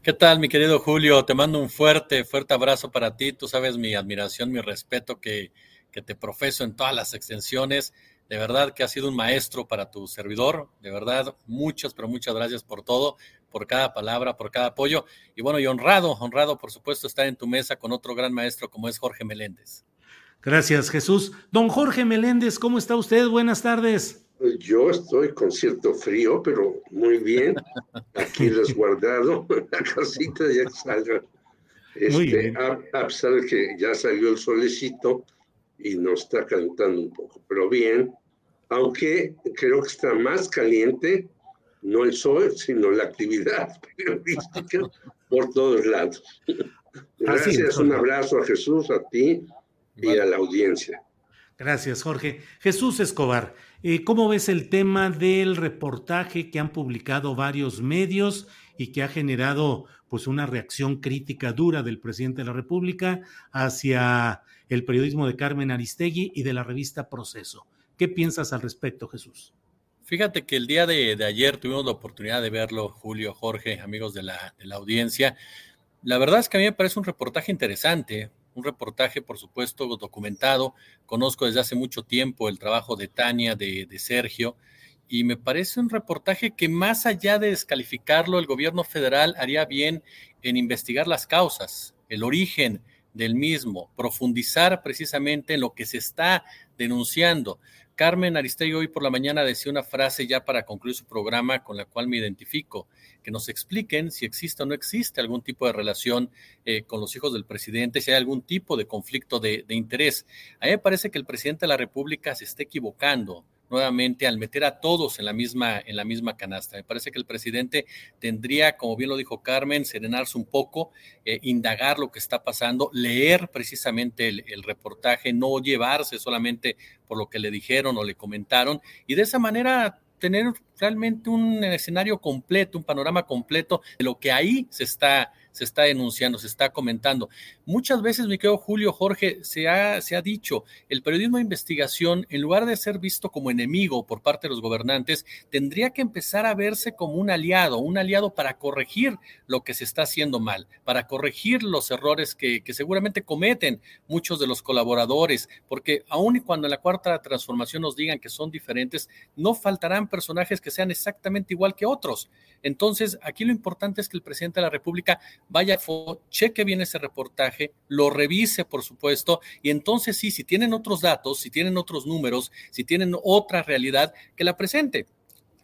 Speaker 13: ¿Qué tal, mi querido Julio? Te mando un fuerte, fuerte abrazo para ti. Tú sabes mi admiración, mi respeto que, que te profeso en todas las extensiones. De verdad que has sido un maestro para tu servidor. De verdad, muchas, pero muchas gracias por todo, por cada palabra, por cada apoyo. Y bueno, y honrado, honrado, por supuesto, estar en tu mesa con otro gran maestro como es Jorge Meléndez.
Speaker 1: Gracias, Jesús. Don Jorge Meléndez, ¿cómo está usted? Buenas tardes.
Speaker 14: Yo estoy con cierto frío, pero muy bien. Aquí resguardado, la casita ya salga. Este, a, a, pesar de que ya salió el solecito y nos está calentando un poco, pero bien. Aunque creo que está más caliente, no el sol, sino la actividad periodística por todos lados. Gracias, un abrazo a Jesús, a ti y a la audiencia.
Speaker 1: Gracias, Jorge. Jesús Escobar, eh, ¿cómo ves el tema del reportaje que han publicado varios medios y que ha generado pues una reacción crítica dura del presidente de la República hacia el periodismo de Carmen Aristegui y de la revista Proceso? ¿Qué piensas al respecto, Jesús?
Speaker 13: Fíjate que el día de, ayer tuvimos la oportunidad de verlo, Julio, Jorge, amigos de la, de la audiencia. La verdad es que a mí me parece un reportaje interesante, un reportaje, por supuesto, documentado. Conozco desde hace mucho tiempo el trabajo de Tania, de, Sergio, y me parece un reportaje que más allá de descalificarlo, el gobierno federal haría bien en investigar las causas, el origen del mismo, profundizar precisamente en lo que se está denunciando. Carmen Aristegui hoy por la mañana decía una frase ya para concluir su programa con la cual me identifico, que nos expliquen si existe o no existe algún tipo de relación eh, con los hijos del presidente, si hay algún tipo de conflicto de, de interés. A mí me parece que el presidente de la República se está equivocando nuevamente al meter a todos en la misma, en la misma canasta. Me parece que el presidente tendría, como bien lo dijo Carmen, serenarse un poco, eh, indagar lo que está pasando, leer precisamente el, el, reportaje, no llevarse solamente por lo que le dijeron o le comentaron, y de esa manera tener realmente un escenario completo, un panorama completo de lo que ahí se está se está denunciando, se está comentando. Muchas veces, mi querido Julio Jorge, se ha, se ha dicho, el periodismo de investigación, en lugar de ser visto como enemigo por parte de los gobernantes, tendría que empezar a verse como un aliado, un aliado para corregir lo que se está haciendo mal, para corregir los errores que, que seguramente cometen muchos de los colaboradores, porque aun y cuando en la cuarta transformación nos digan que son diferentes, no faltarán personajes que sean exactamente igual que otros. Entonces, aquí lo importante es que el presidente de la República vaya, cheque bien ese reportaje, lo revise, por supuesto, y entonces sí, si tienen otros datos, si tienen otros números, si tienen otra realidad, que la presente,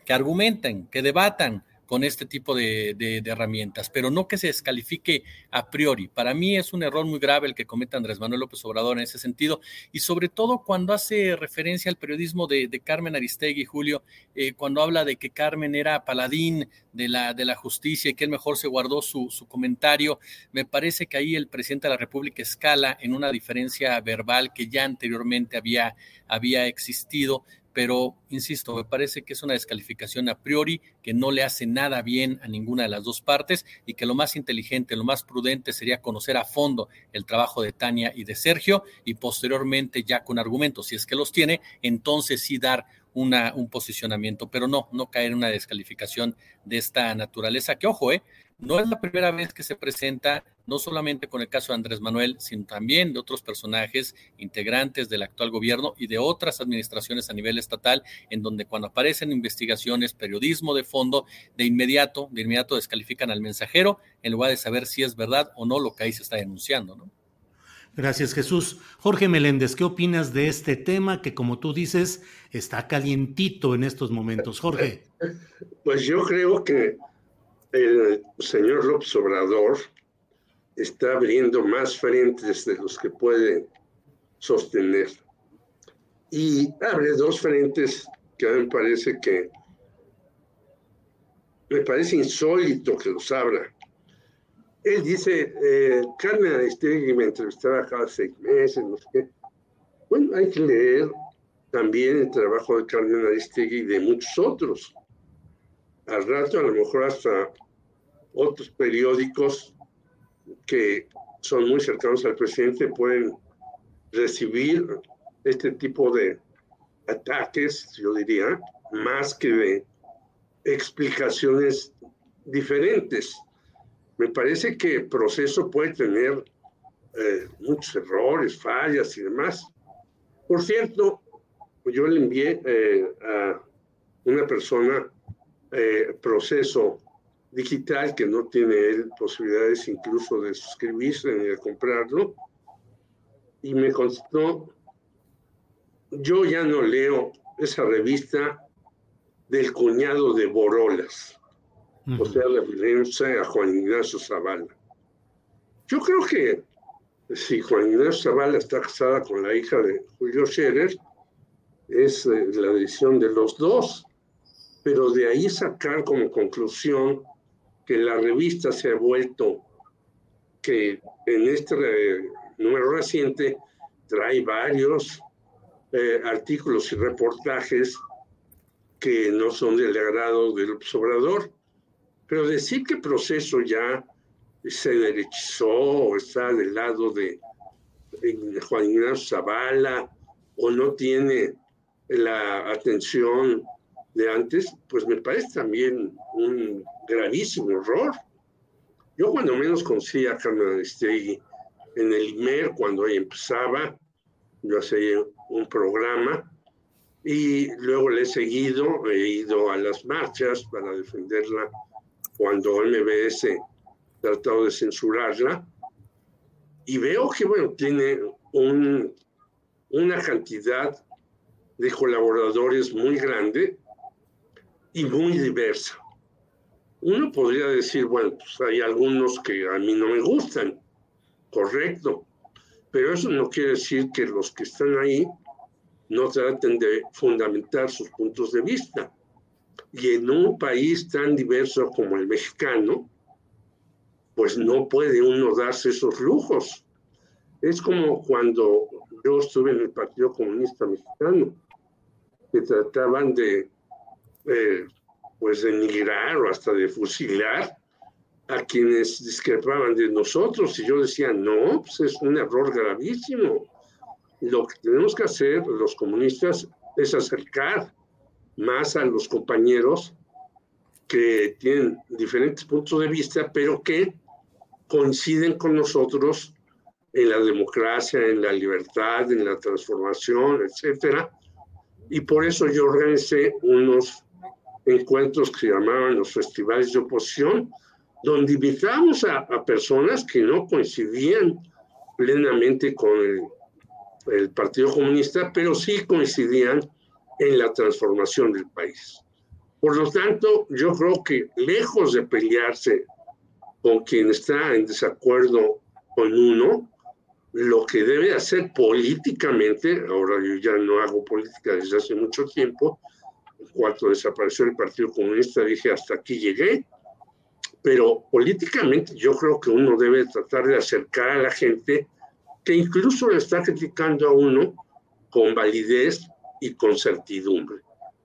Speaker 13: que argumenten, que debatan, con este tipo de, herramientas, pero no que se descalifique a priori. Para mí es un error muy grave el que comete Andrés Manuel López Obrador en ese sentido, y sobre todo cuando hace referencia al periodismo de, Carmen Aristegui, Julio, eh, cuando habla de que Carmen era paladín de la, de justicia y que él mejor se guardó su, comentario, me parece que ahí el presidente de la República escala en una diferencia verbal que ya anteriormente había existido pero insisto, me parece que es una descalificación a priori que no le hace nada bien a ninguna de las dos partes y que lo más inteligente, lo más prudente sería conocer a fondo el trabajo de Tania y de Sergio y posteriormente ya con argumentos, si es que los tiene, entonces sí dar una, un posicionamiento, pero no, no caer en una descalificación de esta naturaleza, que ojo, eh, no es la primera vez que se presenta, no solamente con el caso de Andrés Manuel, sino también de otros personajes integrantes del actual gobierno y de otras administraciones a nivel estatal, en donde cuando aparecen investigaciones, periodismo de fondo, de inmediato, de inmediato descalifican al mensajero en lugar de saber si es verdad o no lo que ahí se está denunciando, ¿no?
Speaker 1: Gracias, Jesús. Jorge Meléndez, ¿qué opinas de este tema que, como tú dices, está calientito en estos momentos? Jorge.
Speaker 14: Pues yo creo que el señor López Obrador está abriendo más frentes de los que puede sostener. Y abre dos frentes que a mí me parece que me parece insólito que los abra. Él dice, eh, Carmen Aristegui me entrevistaba cada seis meses, no sé qué. Bueno, hay que leer también el trabajo de Carmen Aristegui y de muchos otros. Al rato, a lo mejor hasta otros periódicos que son muy cercanos al presidente pueden recibir este tipo de ataques, yo diría, más que de explicaciones diferentes. Me parece que el proceso puede tener eh, muchos errores, fallas y demás. Por cierto, yo le envié eh, a una persona eh, proceso digital que no tiene él posibilidades incluso de suscribirse ni de comprarlo. Y me contestó, yo ya no leo esa revista del cuñado de Borolas, o sea, referencia a Juan Ignacio Zavala. Yo creo que si Juan Ignacio Zavala está casada con la hija de Julio Scherer, es eh, la decisión de los dos, pero de ahí sacar como conclusión que la revista se ha vuelto, que en este número reciente trae varios eh, artículos y reportajes que no son del agrado del observador, pero decir que el proceso ya se derechizó o está del lado de, de Juan Ignacio Zavala o no tiene la atención de antes, pues me parece también un gravísimo error. Yo cuando menos conocí a Carmen Aristegui en el IMER, cuando ella empezaba, yo hacía un programa y luego le he seguido, he ido a las marchas para defenderla cuando MBS tratado de censurarla y veo que, bueno, tiene un, una cantidad de colaboradores muy grande y muy diversa. Uno podría decir, bueno, pues hay algunos que a mí no me gustan, correcto, pero eso no quiere decir que los que están ahí no traten de fundamentar sus puntos de vista. Y en un país tan diverso como el mexicano, pues no puede uno darse esos lujos. Es como cuando yo estuve en el Partido Comunista Mexicano, que trataban de eh, pues denigrar o hasta de fusilar a quienes discrepaban de nosotros. Y yo decía, no, pues es un error gravísimo. Lo que tenemos que hacer los comunistas es acercar más a los compañeros que tienen diferentes puntos de vista, pero que coinciden con nosotros en la democracia, en la libertad, en la transformación, etcétera. Y por eso yo organicé unos encuentros que se llamaban los festivales de oposición, donde invitamos a, personas que no coincidían plenamente con el, el Partido Comunista, pero sí coincidían en la transformación del país. Por lo tanto, yo creo que lejos de pelearse con quien está en desacuerdo con uno, lo que debe hacer políticamente, ahora yo ya no hago política desde hace mucho tiempo, cuando desapareció el Partido Comunista dije hasta aquí llegué, pero políticamente yo creo que uno debe tratar de acercar a la gente que incluso le está criticando a uno con validez y con certidumbre.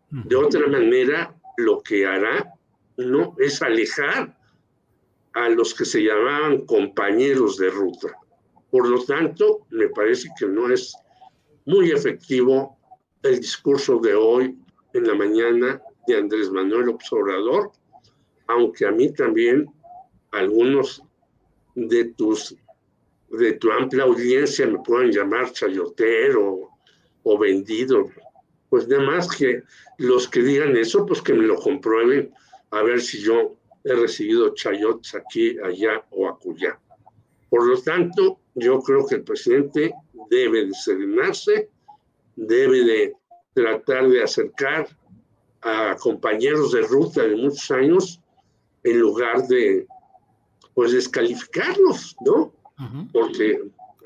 Speaker 14: De otra manera, lo que hará uno es alejar a los que se llamaban compañeros de ruta. Por lo tanto, me parece que no es muy efectivo el discurso de hoy en la mañana de Andrés Manuel Observador, aunque a mí también algunos de tus de tu amplia audiencia me puedan llamar chayotero o vendido, pues nada más que los que digan eso, pues que me lo comprueben a ver si yo he recibido chayotes aquí, allá o acullá. Por lo tanto, yo creo que el presidente debe de serenarse, debe de tratar de acercar a compañeros de ruta de muchos años en lugar de pues descalificarlos, ¿no? Porque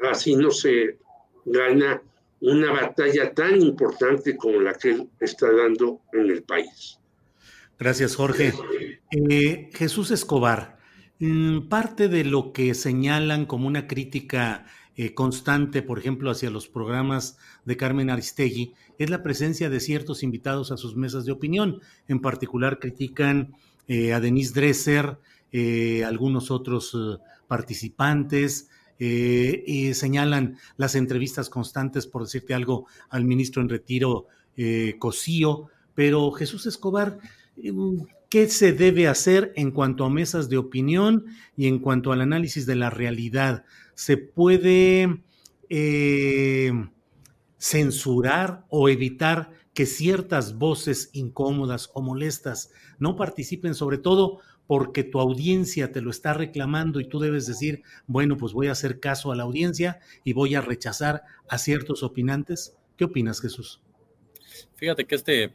Speaker 14: así no se gana una batalla tan importante como la que él está dando en el país.
Speaker 1: Gracias, Jorge. Eh, Jesús Escobar, mm, parte de lo que señalan como una crítica eh, constante, por ejemplo, hacia los programas de Carmen Aristegui, es la presencia de ciertos invitados a sus mesas de opinión. En particular, critican eh, a Denise Dresser, algunos otros participantes, y señalan las entrevistas constantes, por decirte algo, al ministro en retiro, Cosío. Pero Jesús Escobar, qué se debe hacer en cuanto a mesas de opinión y en cuanto al análisis de la realidad. ¿Se puede eh, censurar o evitar que ciertas voces incómodas o molestas no participen, sobre todo porque tu audiencia te lo está reclamando y tú debes decir, bueno, pues voy a hacer caso a la audiencia y voy a rechazar a ciertos opinantes? ¿Qué opinas, Jesús?
Speaker 13: Fíjate que este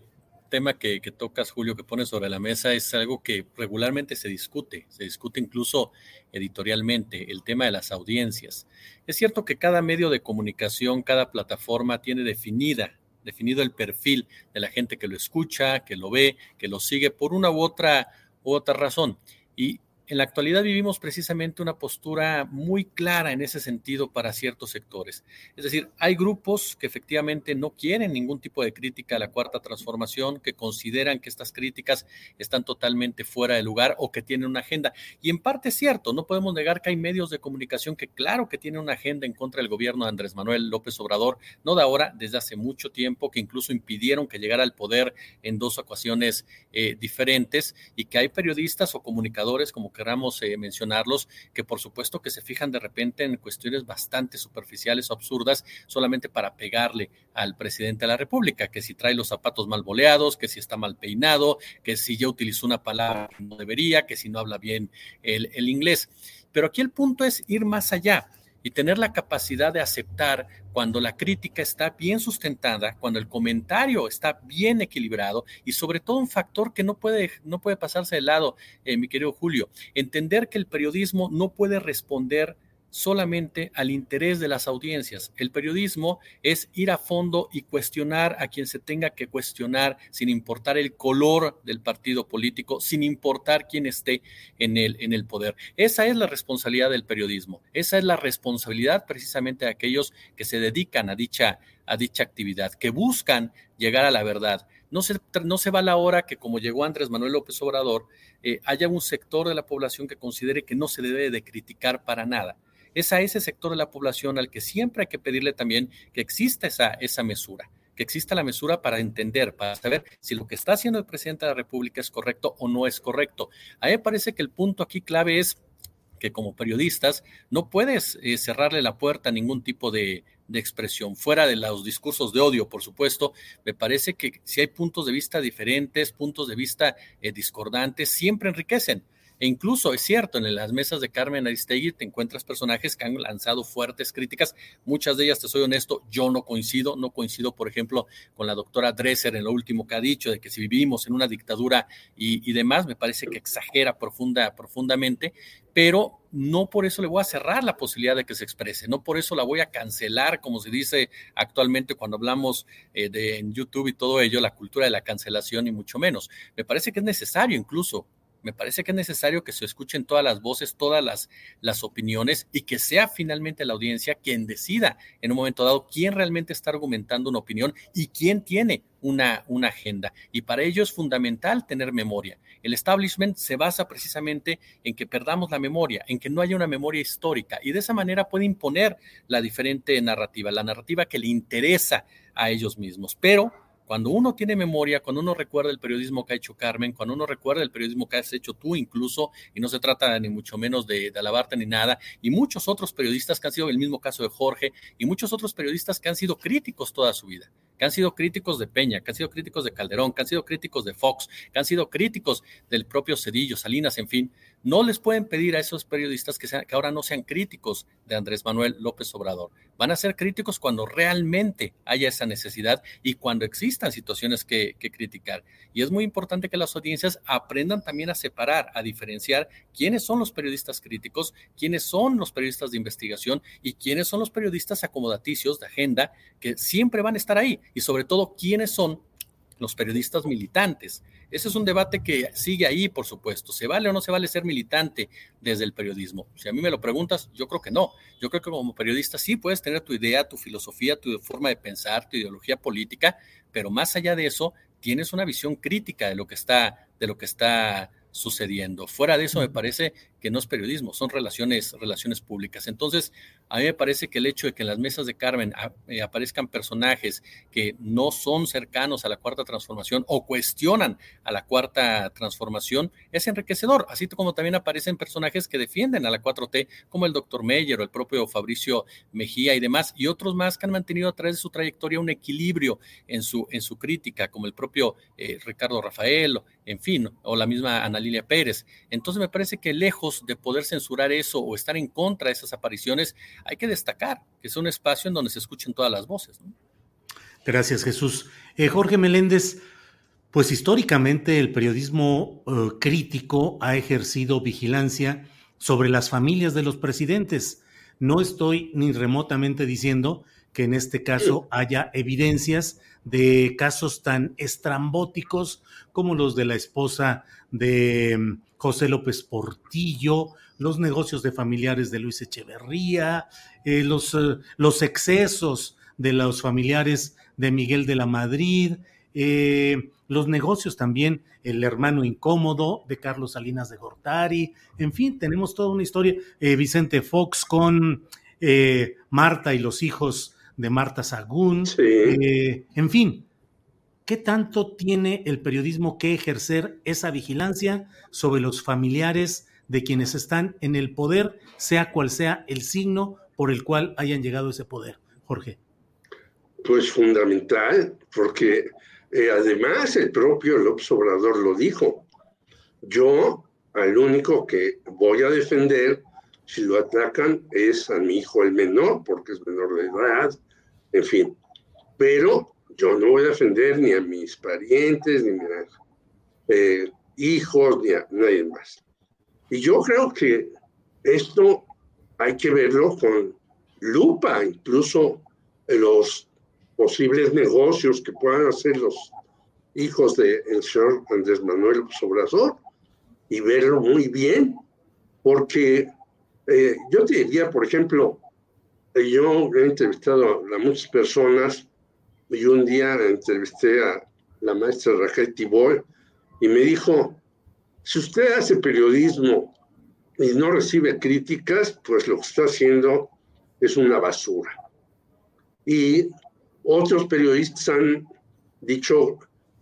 Speaker 13: tema que, tocas, Julio, que pones sobre la mesa es algo que regularmente se discute, se discute incluso editorialmente, el tema de las audiencias. Es cierto que cada medio de comunicación, cada plataforma tiene definida, definido el perfil de la gente que lo escucha, que lo ve, que lo sigue por una u otra, u otra razón. Y en la actualidad vivimos precisamente una postura muy clara en ese sentido para ciertos sectores. Es decir, hay grupos que efectivamente no quieren ningún tipo de crítica a la cuarta transformación, que consideran que estas críticas están totalmente fuera de lugar o que tienen una agenda. Y en parte es cierto, no podemos negar que hay medios de comunicación que claro que tienen una agenda en contra del gobierno de Andrés Manuel López Obrador, no de ahora, desde hace mucho tiempo, que incluso impidieron que llegara al poder en dos ocasiones eh, diferentes y que hay periodistas o comunicadores como queramos eh, mencionarlos, que por supuesto que se fijan de repente en cuestiones bastante superficiales o absurdas solamente para pegarle al presidente de la República, que si trae los zapatos mal boleados, que si está mal peinado, que si ya utilizó una palabra que no debería, que si no habla bien el, el inglés. Pero aquí el punto es ir más allá y tener la capacidad de aceptar cuando la crítica está bien sustentada, cuando el comentario está bien equilibrado y sobre todo un factor que no puede, no puede pasarse de lado, eh, mi querido Julio, entender que el periodismo no puede responder solamente al interés de las audiencias. El periodismo es ir a fondo y cuestionar a quien se tenga que cuestionar sin importar el color del partido político, sin importar quién esté en el, en el poder. Esa es la responsabilidad del periodismo. Esa es la responsabilidad precisamente de aquellos que se dedican a dicha, a dicha actividad, que buscan llegar a la verdad. No se, no se va la hora que, como llegó Andrés Manuel López Obrador, eh, haya un sector de la población que considere que no se debe de criticar para nada es a ese sector de la población al que siempre hay que pedirle también que exista esa, esa mesura que exista la mesura para entender, para saber si lo que está haciendo el presidente de la República es correcto o no es correcto. A mí me parece que el punto aquí clave es que como periodistas no puedes eh, cerrarle la puerta a ningún tipo de, expresión, fuera de los discursos de odio, por supuesto. Me parece que si hay puntos de vista diferentes, puntos de vista eh, discordantes, siempre enriquecen. E incluso es cierto, en las mesas de Carmen Aristegui te encuentras personajes que han lanzado fuertes críticas. Muchas de ellas, te soy honesto, yo no coincido. No coincido, por ejemplo, con la doctora Dresser en lo último que ha dicho de que si vivimos en una dictadura y, demás, me parece que exagera profunda, profundamente, pero no por eso le voy a cerrar la posibilidad de que se exprese, no por eso la voy a cancelar, como se dice actualmente cuando hablamos eh, de en YouTube y todo ello, la cultura de la cancelación y mucho menos. Me parece que es necesario incluso me parece que es necesario que se escuchen todas las voces, todas las, las opiniones y que sea finalmente la audiencia quien decida en un momento dado quién realmente está argumentando una opinión y quién tiene una, una, agenda. Y para ello es fundamental tener memoria. El establishment se basa precisamente en que perdamos la memoria, en que no haya una memoria histórica y de esa manera puede imponer la diferente narrativa, la narrativa que le interesa a ellos mismos. Pero cuando uno tiene memoria, cuando uno recuerda el periodismo que ha hecho Carmen, cuando uno recuerda el periodismo que has hecho tú incluso, y no se trata ni mucho menos de, alabarte ni nada, y muchos otros periodistas que han sido el mismo caso de Jorge, y muchos otros periodistas que han sido críticos toda su vida, que han sido críticos de Peña, que han sido críticos de Calderón, que han sido críticos de Fox, que han sido críticos del propio Cedillo, Salinas, en fin, no les pueden pedir a esos periodistas que, que ahora no sean críticos de Andrés Manuel López Obrador. Van a ser críticos cuando realmente haya esa necesidad y cuando existan situaciones que, que criticar. Y es muy importante que las audiencias aprendan también a separar, a diferenciar quiénes son los periodistas críticos, quiénes son los periodistas de investigación y quiénes son los periodistas acomodaticios de agenda que siempre van a estar ahí y sobre todo quiénes son los periodistas militantes. Ese es un debate que sigue ahí, por supuesto. ¿Se vale o no se vale ser militante desde el periodismo? Si a mí me lo preguntas, yo creo que no. Yo creo que como periodista sí puedes tener tu idea, tu filosofía, tu forma de pensar, tu ideología política, pero más allá de eso, tienes una visión crítica de lo que está, de lo que está sucediendo. Fuera de eso, me parece no es periodismo, son relaciones, relaciones públicas. Entonces, a mí me parece que el hecho de que en las mesas de Carmen eh, aparezcan personajes que no son cercanos a la cuarta transformación o cuestionan a la cuarta transformación es enriquecedor, así como también aparecen personajes que defienden a la 4T, como el doctor Meyer o el propio Fabricio Mejía y demás, y otros más que han mantenido a través de su trayectoria un equilibrio en su, en su crítica, como el propio eh, Ricardo Rafael, en fin, o la misma Ana Lilia Pérez. Entonces me parece que lejos de poder censurar eso o estar en contra de esas apariciones, hay que destacar que es un espacio en donde se escuchen todas las voces.
Speaker 1: Gracias, Jesús. Eh, Jorge Meléndez, pues históricamente el periodismo eh, crítico ha ejercido vigilancia sobre las familias de los presidentes. No estoy ni remotamente diciendo que en este caso haya evidencias de casos tan estrambóticos como los de la esposa de José López Portillo, los negocios de familiares de Luis Echeverría, eh, los, eh, los, excesos de los familiares de Miguel de la Madrid, eh, los negocios también, el hermano incómodo de Carlos Salinas de Gortari, en fin, tenemos toda una historia, Vicente Fox con Marta y los hijos de Marta Sagún, en fin, ¿Qué tanto tiene el periodismo que ejercer esa vigilancia sobre los familiares de quienes están en el poder, sea cual sea el signo por el cual hayan llegado a ese poder? Jorge.
Speaker 14: Pues fundamental, porque eh, además el propio López Obrador lo dijo. Yo al único que voy a defender si lo atacan es a mi hijo el menor, porque es menor de edad, en fin. Pero yo no voy a defender ni a mis parientes, ni a mis eh, hijos, ni a nadie más. Y yo creo que esto hay que verlo con lupa, incluso los posibles negocios que puedan hacer los hijos del señor Andrés Manuel Obrador y verlo muy bien, porque eh, yo te diría, por ejemplo, yo he entrevistado a muchas personas y un día entrevisté a la maestra Raquel Tibol y me dijo, si usted hace periodismo y no recibe críticas, pues lo que está haciendo es una basura. Y otros periodistas han dicho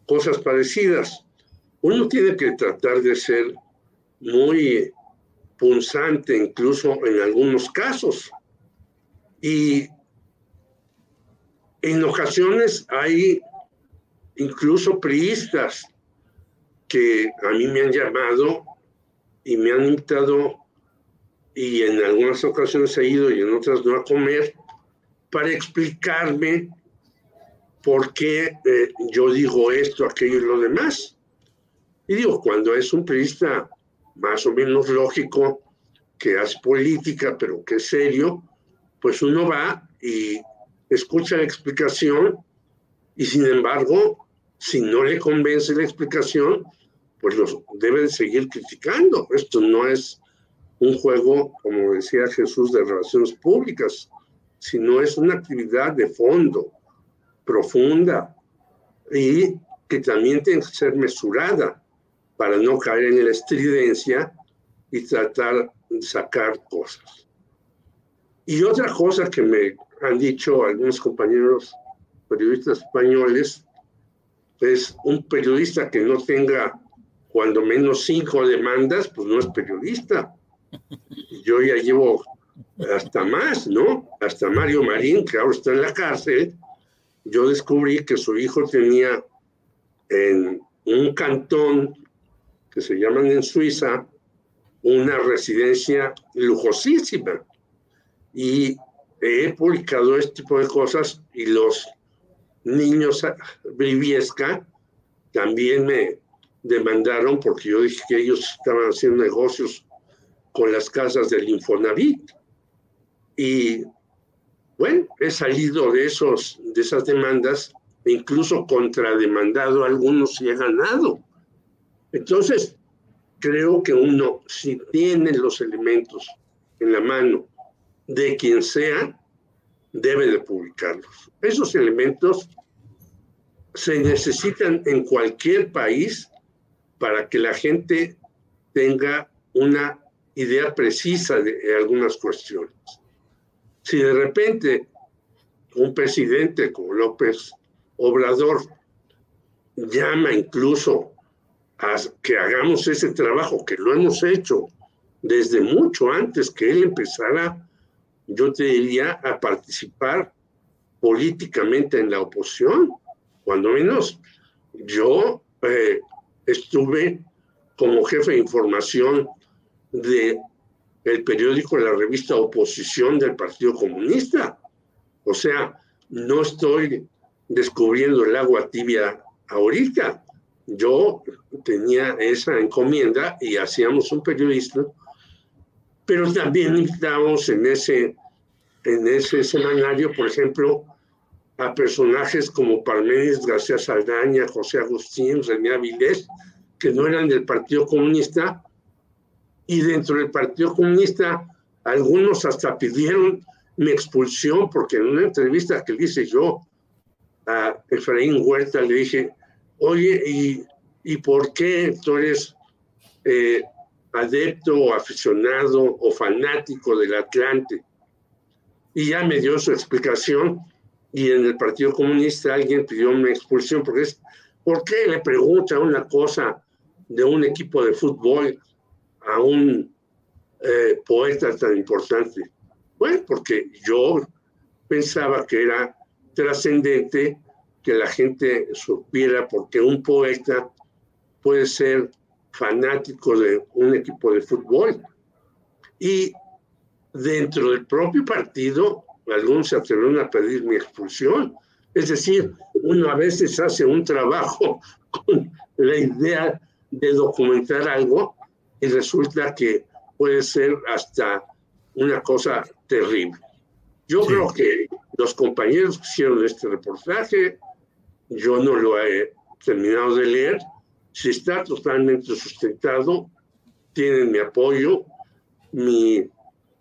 Speaker 14: cosas parecidas. Uno tiene que tratar de ser muy punzante, incluso en algunos casos. Y en ocasiones hay incluso priistas que a mí me han llamado y me han invitado y en algunas ocasiones he ido y en otras no a comer para explicarme por qué eh, yo digo esto, aquello y lo demás. Y digo, cuando es un periodista más o menos lógico, que hace política, pero que es serio, pues uno va y escucha la explicación y sin embargo, si no le convence la explicación, pues los deben seguir criticando. Esto no es un juego, como decía Jesús, de relaciones públicas, sino es una actividad de fondo, profunda y que también tiene que ser mesurada para no caer en la estridencia y tratar de sacar cosas. Y otra cosa que me han dicho algunos compañeros periodistas españoles, es un periodista que no tenga cuando menos cinco demandas, pues no es periodista. Yo ya llevo hasta más, ¿no? Hasta Mario Marín, que ahora está en la cárcel, yo descubrí que su hijo tenía en un cantón que se llaman en Suiza una residencia lujosísima. Y he publicado este tipo de cosas y los niños Briviesca también me demandaron porque yo dije que ellos estaban haciendo negocios con las casas del Infonavit. Y bueno, he salido de, esos, de esas demandas incluso contrademandado algunos y ha ganado. Entonces, creo que uno, si tiene los elementos en la mano de quien sea, debe de publicarlos. Esos elementos se necesitan en cualquier país para que la gente tenga una idea precisa de, algunas cuestiones. Si de repente un presidente como López Obrador llama incluso a que hagamos ese trabajo, que lo hemos hecho desde mucho antes que él empezara, yo te diría, a participar políticamente en la oposición. Cuando menos yo eh, estuve como jefe de información de el periódico la revista Oposición del Partido Comunista. O sea, no estoy descubriendo el agua tibia ahorita. Yo tenía esa encomienda y hacíamos un periodismo, pero también invitábamos en ese, en ese semanario, por ejemplo, a personajes como Parménides García Saldaña, José Agustín, René Avilés, que no eran del Partido Comunista, y dentro del Partido Comunista algunos hasta pidieron mi expulsión porque en una entrevista que hice yo a Efraín Huerta le dije, oye, ¿y, y por qué tú eres eh, adepto o aficionado o fanático del Atlante? Y ya me dio su explicación y en el Partido Comunista alguien pidió mi expulsión porque es, ¿por qué le pregunta una cosa de un equipo de fútbol a un eh, poeta tan importante? Bueno, porque yo pensaba que era trascendente que la gente supiera porque un poeta puede ser fanático de un equipo de fútbol. Y dentro del propio partido, algunos se atrevieron a pedir mi expulsión. Es decir, uno a veces hace un trabajo con la idea de documentar algo y resulta que puede ser hasta una cosa terrible. Yo creo que los compañeros que hicieron este reportaje, yo no lo he terminado de leer, si está totalmente sustentado, tienen mi apoyo, mi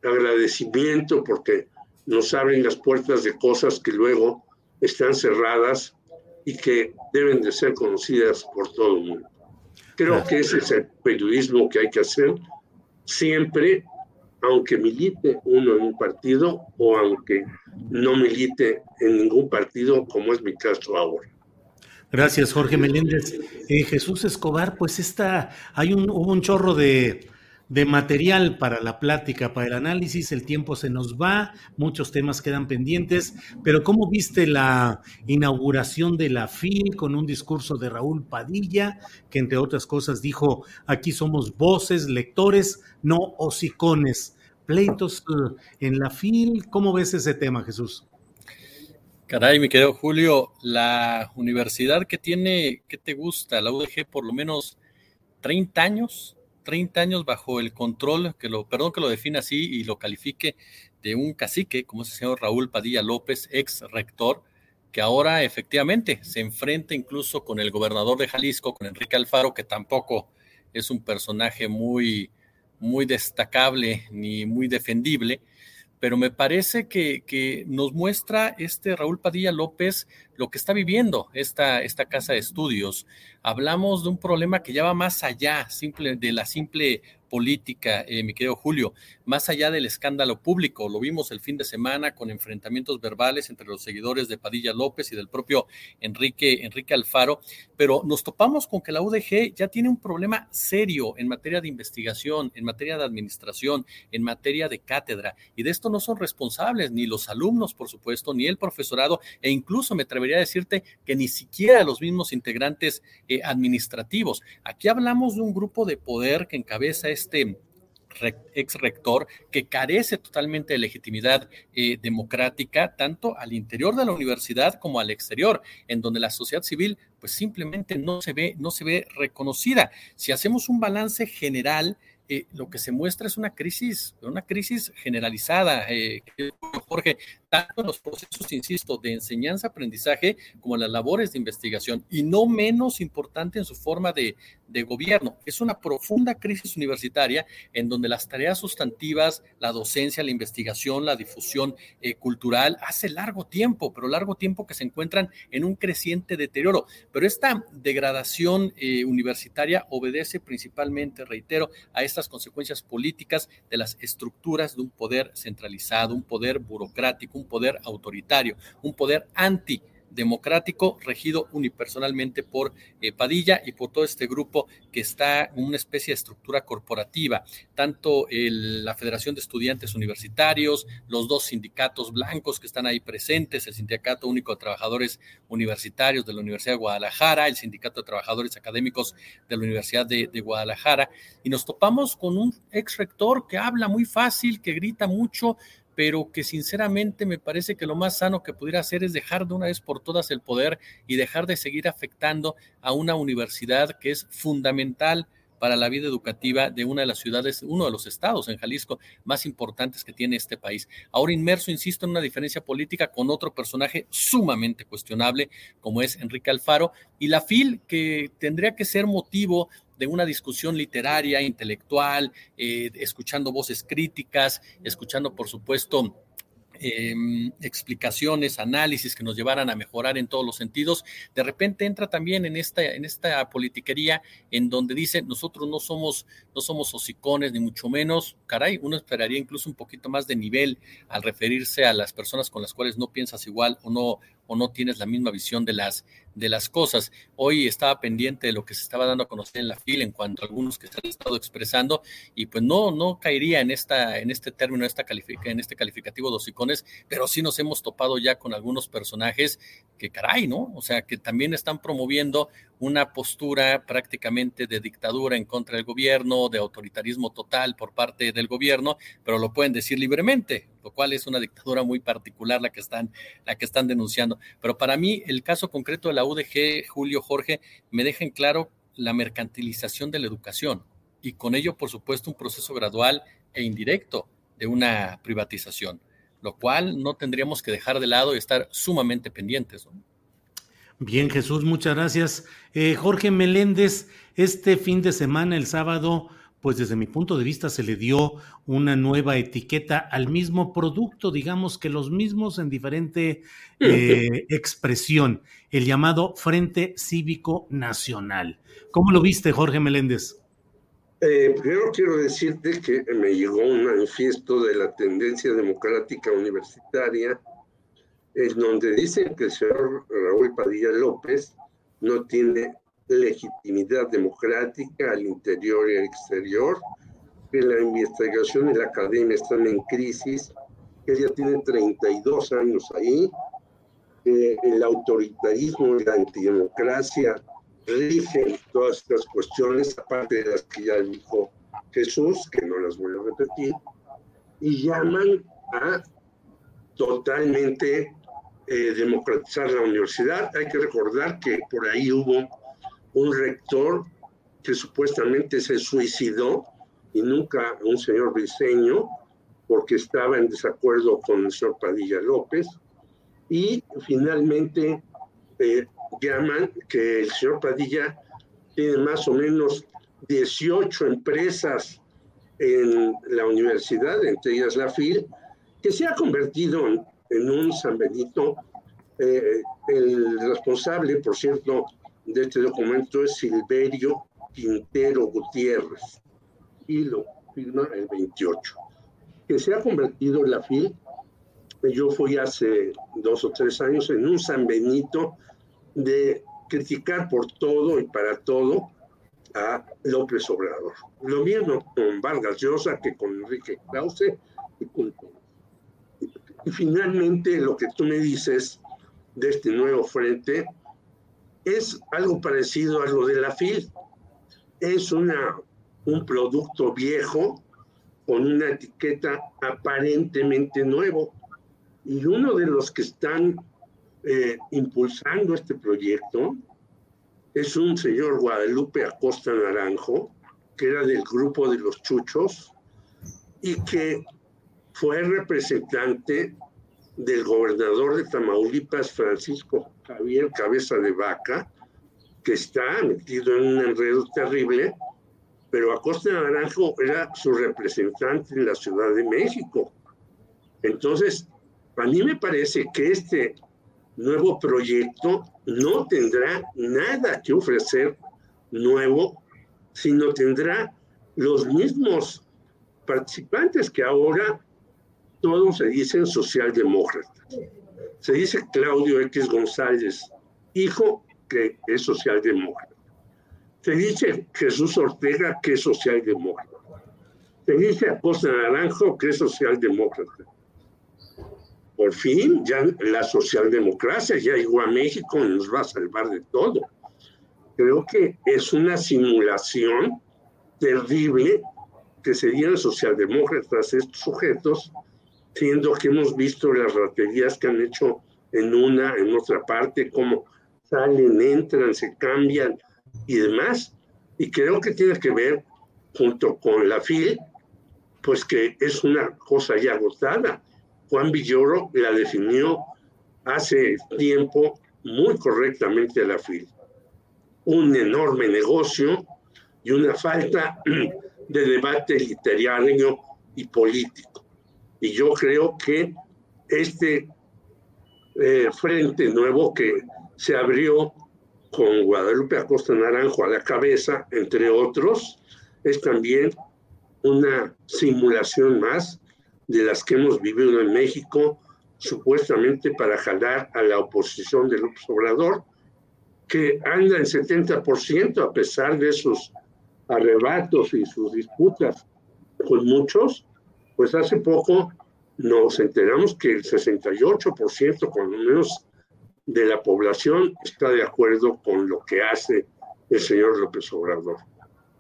Speaker 14: agradecimiento porque nos abren las puertas de cosas que luego están cerradas y que deben de ser conocidas por todo el mundo. Creo que ese es el periodismo que hay que hacer siempre, aunque milite uno en un partido o aunque no milite en ningún partido, como es mi caso ahora.
Speaker 1: Gracias, Jorge Meléndez. Eh, Jesús Escobar, pues esta, hay un, hubo un chorro de, de material para la plática, para el análisis. El tiempo se nos va, muchos temas quedan pendientes, pero ¿cómo viste la inauguración de la FIL con un discurso de Raúl Padilla, que entre otras cosas dijo, aquí somos voces, lectores, no hocicones? Pleitos eh, en la FIL, ¿cómo ves ese tema, Jesús?
Speaker 13: Caray, mi querido Julio, la universidad que tiene, ¿qué te gusta? La UDG por lo menos 30 años, 30 años bajo el control, que lo, perdón que lo define así y lo califique, de un cacique, como es el señor Raúl Padilla López, ex rector, que ahora efectivamente se enfrenta incluso con el gobernador de Jalisco, con Enrique Alfaro, que tampoco es un personaje muy, muy destacable ni muy defendible, pero me parece que, que, nos muestra este Raúl Padilla López lo que está viviendo esta, esta casa de estudios. Hablamos de un problema que ya va más allá simple, de la simple política, eh, mi querido Julio, más allá del escándalo público. Lo vimos el fin de semana con enfrentamientos verbales entre los seguidores de Padilla López y del propio Enrique, Enrique Alfaro, pero nos topamos con que la UDG ya tiene un problema serio en materia de investigación, en materia de administración, en materia de cátedra, y de esto no son responsables ni los alumnos, por supuesto, ni el profesorado, e incluso me atrevería a decirte que ni siquiera los mismos integrantes eh, administrativos. Aquí hablamos de un grupo de poder que encabeza este ex rector que carece totalmente de legitimidad eh, democrática, tanto al interior de la universidad como al exterior, en donde la sociedad civil pues simplemente no se ve, no se ve reconocida. Si hacemos un balance general, eh, lo que se muestra es una crisis, una crisis generalizada, eh, Jorge, tanto en los procesos, insisto, de enseñanza-aprendizaje como en las labores de investigación, y no menos importante en su forma de, gobierno. Es una profunda crisis universitaria en donde las tareas sustantivas, la docencia, la investigación, la difusión eh, cultural, hace largo tiempo, pero largo tiempo que se encuentran en un creciente deterioro. Pero esta degradación eh, universitaria obedece principalmente, reitero, a estas consecuencias políticas de las estructuras de un poder centralizado, un poder burocrático, un poder autoritario, un poder anti democrático regido unipersonalmente por eh, Padilla y por todo este grupo que está en una especie de estructura corporativa, tanto la Federación de Estudiantes Universitarios, los dos sindicatos blancos que están ahí presentes, el Sindicato Único de Trabajadores Universitarios de la Universidad de Guadalajara, el Sindicato de Trabajadores Académicos de la Universidad de, de Guadalajara, y nos topamos con un ex rector que habla muy fácil, que grita mucho, pero que sinceramente me parece que lo más sano que pudiera hacer es dejar de una vez por todas el poder y dejar de seguir afectando a una universidad que es fundamental para la vida educativa de una de las ciudades, uno de los estados en Jalisco más importantes que tiene este país. Ahora inmerso, insisto, en una diferencia política con otro personaje sumamente cuestionable como es Enrique Alfaro y la FIL que tendría que ser motivo de una discusión literaria, intelectual, eh, escuchando voces críticas, escuchando, por supuesto, Em, explicaciones, análisis que nos llevaran a mejorar en todos los sentidos, de repente entra también en esta, en esta politiquería en donde dice nosotros no somos, no somos hocicones, ni mucho menos, caray, uno esperaría incluso un poquito más de nivel al referirse a las personas con las cuales no piensas igual o no, o no tienes la misma visión de las, de las cosas. Hoy estaba pendiente de lo que se estaba dando a conocer en la fila en cuanto a algunos que se han estado expresando y pues no, no caería en, esta, en este término, esta en este calificativo de hocicones, pero sí nos hemos topado ya con algunos personajes que caray, ¿no? O sea, que también están promoviendo una postura prácticamente de dictadura en contra del gobierno, de autoritarismo total por parte del gobierno, pero lo pueden decir libremente, lo cual es una dictadura muy particular la que están, la que están denunciando. Pero para mí, el caso concreto de la UDG, Julio Jorge, me deja en claro la mercantilización de la educación y con ello, por supuesto, un proceso gradual e indirecto de una privatización, lo cual no tendríamos que dejar de lado y estar sumamente pendientes.
Speaker 1: Bien, Jesús, muchas gracias. Eh, Jorge Meléndez, este fin de semana, el sábado, pues desde mi punto de vista se le dio una nueva etiqueta al mismo producto, digamos que los mismos en diferente eh, expresión, el llamado Frente Cívico Nacional. ¿Cómo lo viste, Jorge Meléndez?
Speaker 14: Eh, primero quiero decirte que me llegó un manifiesto de la tendencia democrática universitaria en donde dicen que el señor Raúl Padilla López no tiene legitimidad democrática al interior y al exterior, que la investigación y la academia están en crisis, que ya tiene 32 años ahí, que el autoritarismo y la antidemocracia rigen todas estas cuestiones, aparte de las que ya dijo Jesús, que no las voy a repetir, y llaman a totalmente eh, democratizar la universidad. Hay que recordar que por ahí hubo un rector que supuestamente se suicidó y nunca un señor diseño porque estaba en desacuerdo con el señor Padilla López. Y finalmente eh, llaman que el señor Padilla tiene más o menos 18 empresas en la universidad, entre ellas la FIL, que se ha convertido en, en un San Benito. Eh, el responsable, por cierto, de este documento es Silverio Quintero Gutiérrez y lo firma el 28. Que se ha convertido en la FIL, yo fui hace dos o tres años en un San Benito de criticar por todo y para todo a López Obrador. Lo mismo con Vargas Llosa que con Enrique Krause y con y finalmente, lo que tú me dices de este nuevo frente es algo parecido a lo de la FIL. Es una, un producto viejo con una etiqueta aparentemente nuevo. Y uno de los que están eh, impulsando este proyecto es un señor Guadalupe Acosta Naranjo, que era del grupo de los Chuchos y que fue representante del gobernador de Tamaulipas, Francisco Javier Cabeza de Vaca, que está metido en un enredo terrible, pero Acosta Naranjo era su representante en la Ciudad de México. Entonces, a mí me parece que este nuevo proyecto no tendrá nada que ofrecer nuevo, sino tendrá los mismos participantes que ahora todos se dicen socialdemócratas. Se dice Claudio X González, hijo que es socialdemócrata. Se dice Jesús Ortega que es socialdemócrata. Se dice Acosta Naranjo que es socialdemócrata. Por fin, ya la socialdemocracia ya llegó a México y nos va a salvar de todo. Creo que es una simulación terrible que serían socialdemócratas estos sujetos, siendo que hemos visto las raterías que han hecho en una, en otra parte, cómo salen, entran, se cambian y demás. Y creo que tiene que ver, junto con la FIL, pues que es una cosa ya agotada. Juan Villoro la definió hace tiempo muy correctamente a la FIL. Un enorme negocio y una falta de debate literario y político. Y yo creo que este eh, frente nuevo que se abrió con Guadalupe Acosta Naranjo a la cabeza, entre otros, es también una simulación más de las que hemos vivido en México, supuestamente para jalar a la oposición del Obrador, que anda en 70% a pesar de sus arrebatos y sus disputas con muchos, pues hace poco nos enteramos que el 68%, con menos, de la población está de acuerdo con lo que hace el señor López Obrador.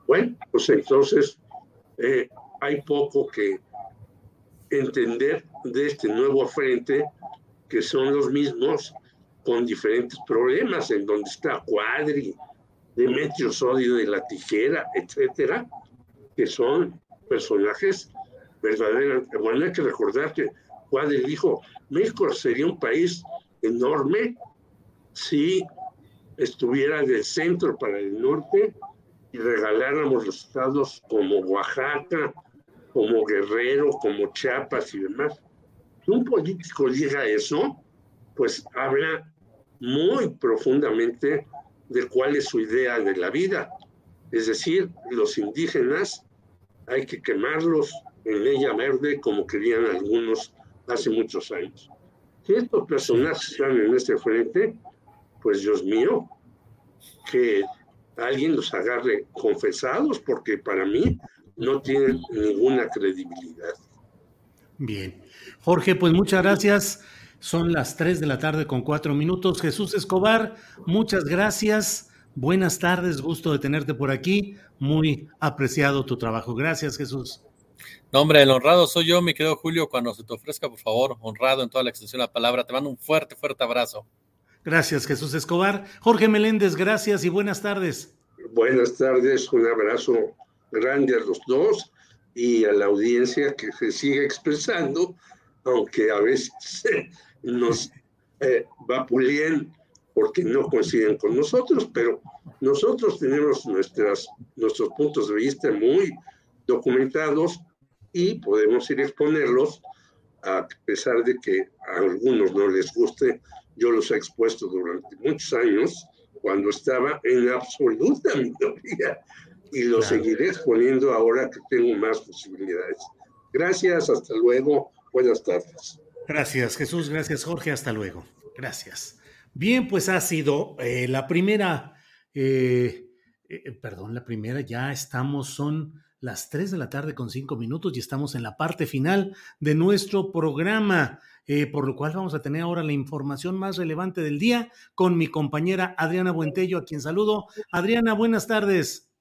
Speaker 14: Bueno, pues entonces eh, hay poco que entender de este nuevo frente, que son los mismos con diferentes problemas, en donde está Cuadri, Demetrio Sodio de la Tijera, etcétera, que son personajes verdaderamente. Bueno, hay que recordar que Cuadri dijo: México sería un país enorme si estuviera del centro para el norte y regaláramos los estados como Oaxaca, como Guerrero, como Chiapas y demás. Si un político diga a eso, pues habla muy profundamente de cuál es su idea de la vida. Es decir, los indígenas hay que quemarlos leña verde como querían algunos hace muchos años. Si estos personajes están en este frente, pues Dios mío, que alguien los agarre confesados, porque para mí no tienen ninguna credibilidad.
Speaker 1: Bien. Jorge, pues muchas gracias. Son las 3 de la tarde con cuatro minutos. Jesús Escobar, muchas gracias. Buenas tardes, gusto de tenerte por aquí. Muy apreciado tu trabajo. Gracias, Jesús.
Speaker 13: No, hombre, el honrado soy yo, mi querido Julio. Cuando se te ofrezca, por favor, honrado en toda la extensión de la palabra. Te mando un fuerte, fuerte abrazo.
Speaker 1: Gracias, Jesús Escobar. Jorge Meléndez, gracias y buenas tardes.
Speaker 14: Buenas tardes, un abrazo grande a los dos y a la audiencia que se sigue expresando, aunque a veces nos eh, vapuleen porque no coinciden con nosotros, pero nosotros tenemos nuestras, nuestros puntos de vista muy documentados y podemos ir a exponerlos a pesar de que a algunos no les guste. Yo los he expuesto durante muchos años cuando estaba en absoluta minoría y lo seguiré exponiendo ahora que tengo más posibilidades. Gracias, hasta luego, buenas tardes.
Speaker 1: Gracias, Jesús, gracias, Jorge, hasta luego. Gracias. Bien, pues ha sido eh, la primera, eh, eh, perdón, la primera, ya estamos, son las 3 de la tarde con 5 minutos y estamos en la parte final de nuestro programa, por lo cual vamos a tener ahora la información más relevante del día con mi compañera Adriana Buentello, a quien saludo. Adriana, buenas tardes.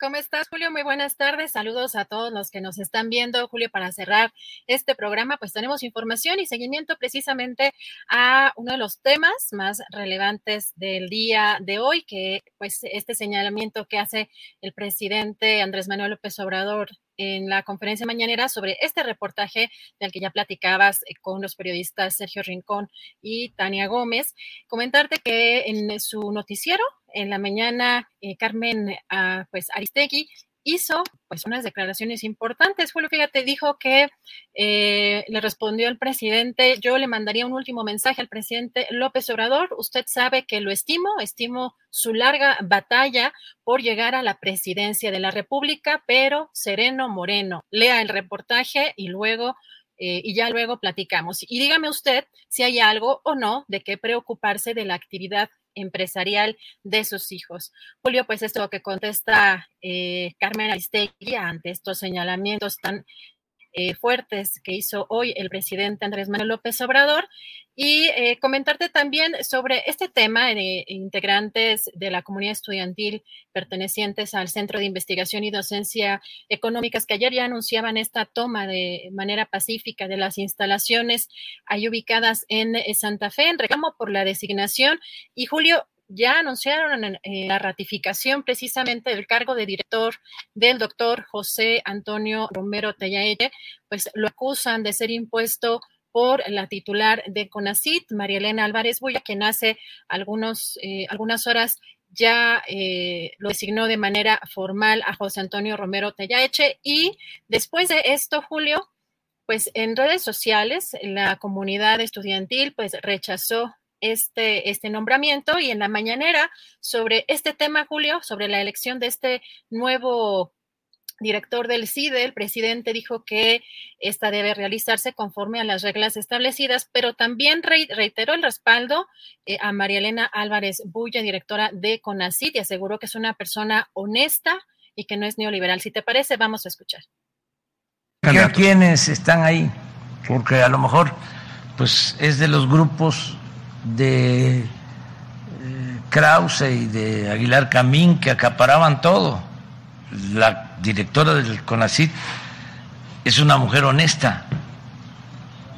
Speaker 15: ¿Cómo estás, Julio? Muy buenas tardes. Saludos a todos los que nos están viendo. Julio, para cerrar este programa, pues tenemos información y seguimiento precisamente a uno de los temas más relevantes del día de hoy, que pues este señalamiento que hace el presidente Andrés Manuel López Obrador en la conferencia mañanera sobre este reportaje del que ya platicabas eh, con los periodistas Sergio Rincón y Tania Gómez. Comentarte que en su noticiero, en la mañana, eh, Carmen ah, pues Aristegui hizo pues unas declaraciones importantes. Julio, fíjate, dijo que eh, le respondió el presidente, yo le mandaría un último mensaje al presidente López Obrador. Usted sabe que lo estimo, estimo su larga batalla por llegar a la presidencia de la República, pero sereno, moreno. Lea el reportaje y luego eh, y ya luego platicamos. Y dígame usted si hay algo o no de qué preocuparse de la actividad empresarial de sus hijos. Julio, pues esto que contesta eh, Carmen Aristegui ante estos señalamientos tan eh, fuertes que hizo hoy el presidente Andrés Manuel López Obrador. Y eh, comentarte también sobre este tema de integrantes de la comunidad estudiantil pertenecientes al Centro de Investigación y Docencia Económicas que ayer ya anunciaban esta toma de manera pacífica de las instalaciones ahí ubicadas en Santa Fe en reclamo por la designación. Y Julio ya anunciaron eh, la ratificación precisamente del cargo de director del doctor José Antonio Romero Tellaelle, pues lo acusan de ser impuesto por la titular de CONACIT, María Elena Álvarez Buya, quien hace algunos, eh, algunas horas ya eh, lo designó de manera formal a José Antonio Romero Tellaeche y después de esto, Julio, pues en redes sociales la comunidad estudiantil pues rechazó este, este nombramiento y en la mañanera sobre este tema, Julio, sobre la elección de este nuevo director del CIDE, el presidente dijo que esta debe realizarse conforme a las reglas establecidas, pero también reiteró el respaldo eh, a María Elena Álvarez Bulla, directora de CONACID, y aseguró que es una persona honesta y que no es neoliberal. Si te parece, vamos a escuchar.
Speaker 6: ¿A quiénes están ahí? Porque a lo mejor pues es de los grupos de eh, Krause y de Aguilar Camín que acaparaban todo. La directora del CONACIT es una mujer honesta,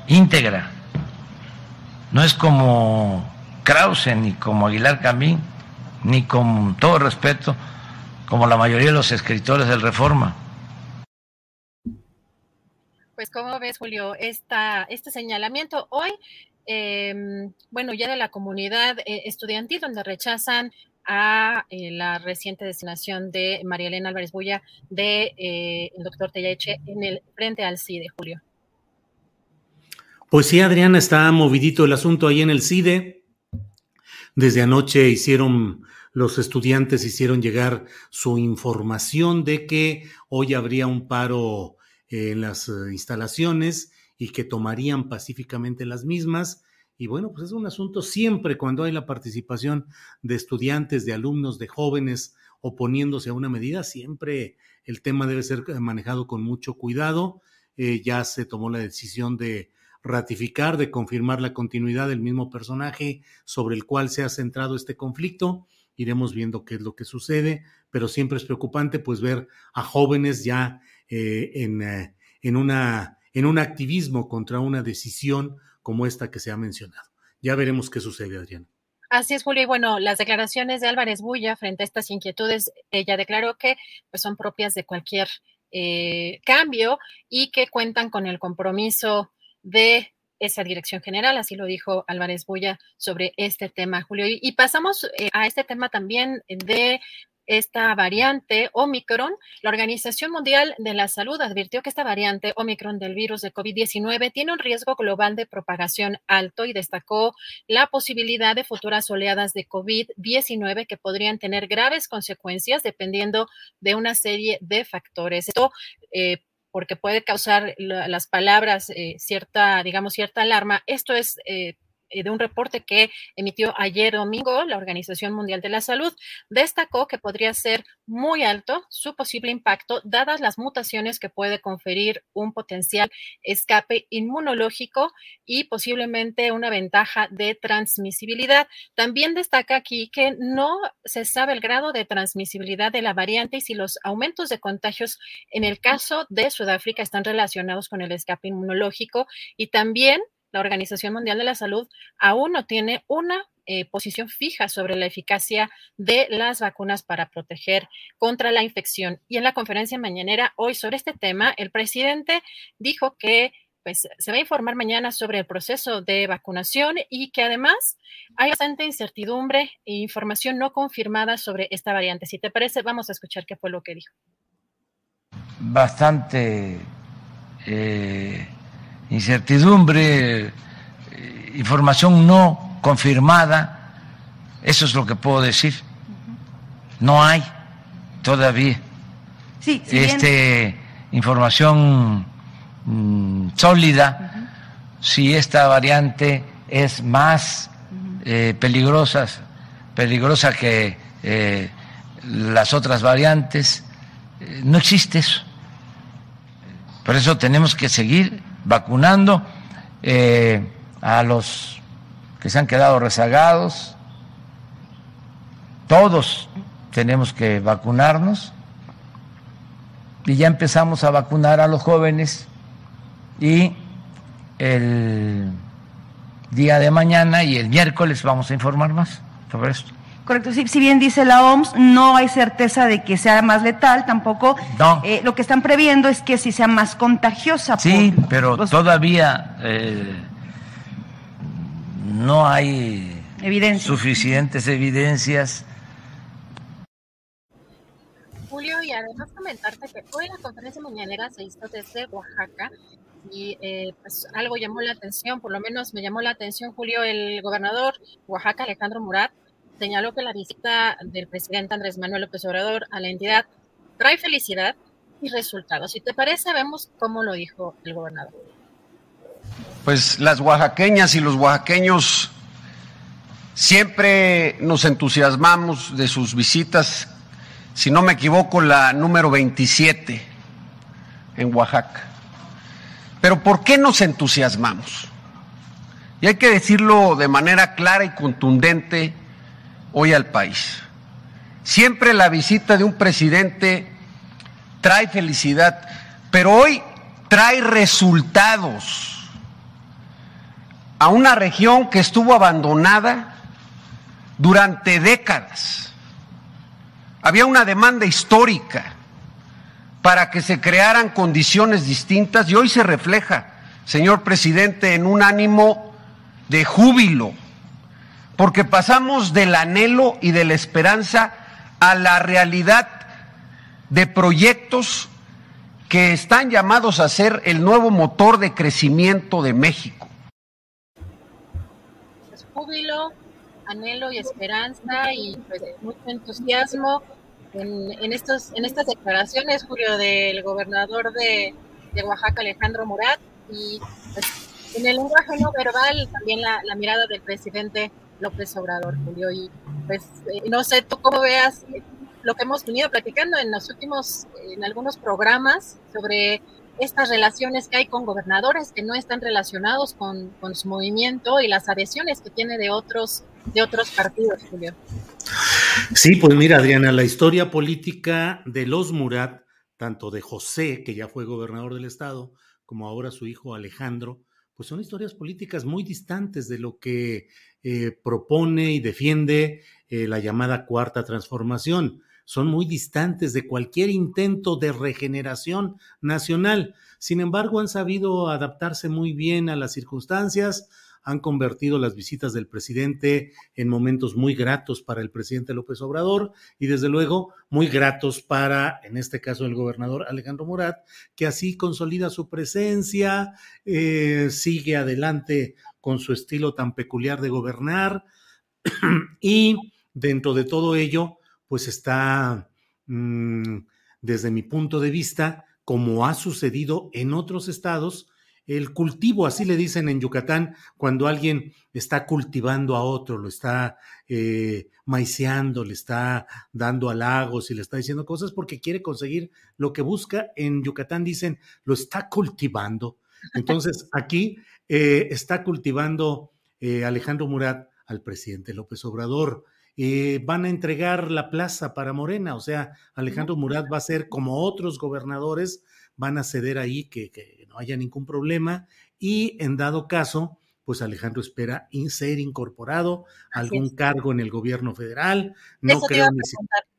Speaker 6: íntegra. No es como Krause ni como Aguilar Camín, ni con todo respeto, como la mayoría de los escritores del Reforma.
Speaker 15: Pues, ¿cómo ves, Julio, esta, este señalamiento? Hoy Em, bueno, ya de la comunidad eh, estudiantil, donde rechazan a eh, la reciente designación de María Elena Álvarez Bulla de eh, el doctor Tellache en el frente al CIDE, Julio.
Speaker 1: Pues sí, Adriana, está movidito el asunto ahí en el CIDE. Desde anoche hicieron, los estudiantes hicieron llegar su información de que hoy habría un paro en las instalaciones y que tomarían pacíficamente las mismas. Y bueno, pues es un asunto siempre cuando hay la participación de estudiantes, de alumnos, de jóvenes oponiéndose a una medida, siempre el tema debe ser manejado con mucho cuidado. Eh, ya se tomó la decisión de ratificar, de confirmar la continuidad del mismo personaje sobre el cual se ha centrado este conflicto. Iremos viendo qué es lo que sucede, pero siempre es preocupante pues ver a jóvenes ya eh, en, eh, en una en un activismo contra una decisión como esta que se ha mencionado. Ya veremos qué sucede, Adriana.
Speaker 15: Así es, Julio. Y bueno, las declaraciones de Álvarez Bulla frente a estas inquietudes, ella declaró que pues, son propias de cualquier eh, cambio y que cuentan con el compromiso de esa dirección general, así lo dijo Álvarez Bulla sobre este tema, Julio. Y, pasamos eh, a este tema también de esta variante Omicron, la Organización Mundial de la Salud advirtió que esta variante Omicron del virus de COVID-19 tiene un riesgo global de propagación alto y destacó la posibilidad de futuras oleadas de COVID-19 que podrían tener graves consecuencias dependiendo de una serie de factores. Esto eh, porque puede causar las palabras eh, cierta, digamos, cierta alarma. Esto es eh, de un reporte que emitió ayer domingo la Organización Mundial de la Salud. Destacó que podría ser muy alto su posible impacto dadas las mutaciones que puede conferir un potencial escape inmunológico y posiblemente una ventaja de transmisibilidad. También destaca aquí que no se sabe el grado de transmisibilidad de la variante y si los aumentos de contagios en el caso de Sudáfrica están relacionados con el escape inmunológico y también la Organización Mundial de la Salud aún no tiene una eh, posición fija sobre la eficacia de las vacunas para proteger contra la infección. Y en la conferencia mañanera hoy sobre este tema, el presidente dijo que pues, se va a informar mañana sobre el proceso de vacunación y que además hay bastante incertidumbre e información no confirmada sobre esta variante. Si te parece, vamos a escuchar qué fue lo que dijo.
Speaker 6: Bastante eh, incertidumbre, eh, información no confirmada, eso es lo que puedo decir. No hay todavía
Speaker 8: sí,
Speaker 6: este, información mm, sólida si esta variante es más eh, peligrosa, peligrosa que eh, las otras variantes. no existe eso. Por eso tenemos que seguir vacunando eh, a los que se han quedado rezagados. Todos tenemos que vacunarnos y ya empezamos a vacunar a los jóvenes y el día de mañana y el miércoles vamos a informar más sobre esto.
Speaker 8: Correcto, si, bien dice la OMS, no hay certeza de que sea más letal, tampoco. Eh, lo que están previendo es que si sea más contagiosa.
Speaker 6: Sí, pero todavía eh, no hay suficientes evidencias.
Speaker 15: Julio, y además comentarte que hoy la conferencia mañanera se hizo desde Oaxaca y eh, pues algo llamó la atención, por lo menos me llamó la atención, Julio, el gobernador Oaxaca, Alejandro Murat, señaló que la visita del presidente Andrés Manuel López Obrador a la entidad trae felicidad y resultados. Si te parece, vemos cómo lo dijo el gobernador.
Speaker 16: Pues las oaxaqueñas y los oaxaqueños siempre nos entusiasmamos de sus visitas, si no me equivoco, la número 27 en Oaxaca. Pero ¿por qué nos entusiasmamos? Y hay que decirlo de manera clara y contundente hoy al país. Siempre la visita de un presidente trae felicidad, pero hoy trae resultados a una región que estuvo abandonada durante décadas. Había una demanda histórica para que se crearan condiciones distintas y hoy se refleja, señor presidente, en un ánimo de júbilo porque pasamos del anhelo y de la esperanza a la realidad de proyectos que están llamados a ser el nuevo motor de crecimiento de México.
Speaker 15: Pues júbilo, anhelo y esperanza y pues, mucho entusiasmo en, estos, en estas declaraciones, Julio, del gobernador de, Oaxaca, Alejandro Murat, y pues, en el lenguaje no verbal, también la mirada del presidente López Obrador, Julio. Y pues eh, no sé tú cómo veas lo que hemos venido platicando en los últimos, en algunos programas sobre estas relaciones que hay con gobernadores que no están relacionados con, con su movimiento y las adhesiones que tiene de otros, de otros partidos, Julio.
Speaker 1: Sí, pues mira, Adriana, la historia política de los Murat, tanto de José, que ya fue gobernador del estado, como ahora su hijo Alejandro, pues son historias políticas muy distantes de lo que eh, propone y defiende eh, la llamada cuarta transformación. Son muy distantes de cualquier intento de regeneración nacional. Sin embargo, han sabido adaptarse muy bien a las circunstancias, han convertido las visitas del presidente en momentos muy gratos para el presidente López Obrador y desde luego muy gratos para, en este caso, el gobernador Alejandro Murat, que así consolida su presencia, eh, sigue adelante con su estilo tan peculiar de gobernar y dentro de todo ello, pues está, mm, desde mi punto de vista, como ha sucedido en otros estados, el cultivo, así le dicen en Yucatán, cuando alguien está cultivando a otro, lo está eh, maiceando, le está dando halagos y le está diciendo cosas porque quiere conseguir lo que busca. En Yucatán dicen, lo está cultivando. Entonces, aquí eh, está cultivando eh, Alejandro Murat al presidente López Obrador. Eh, van a entregar la plaza para Morena, o sea, Alejandro Murat va a ser como otros gobernadores, van a ceder ahí que, que no haya ningún problema y en dado caso, pues Alejandro espera ser incorporado a algún cargo en el gobierno federal. No creo ni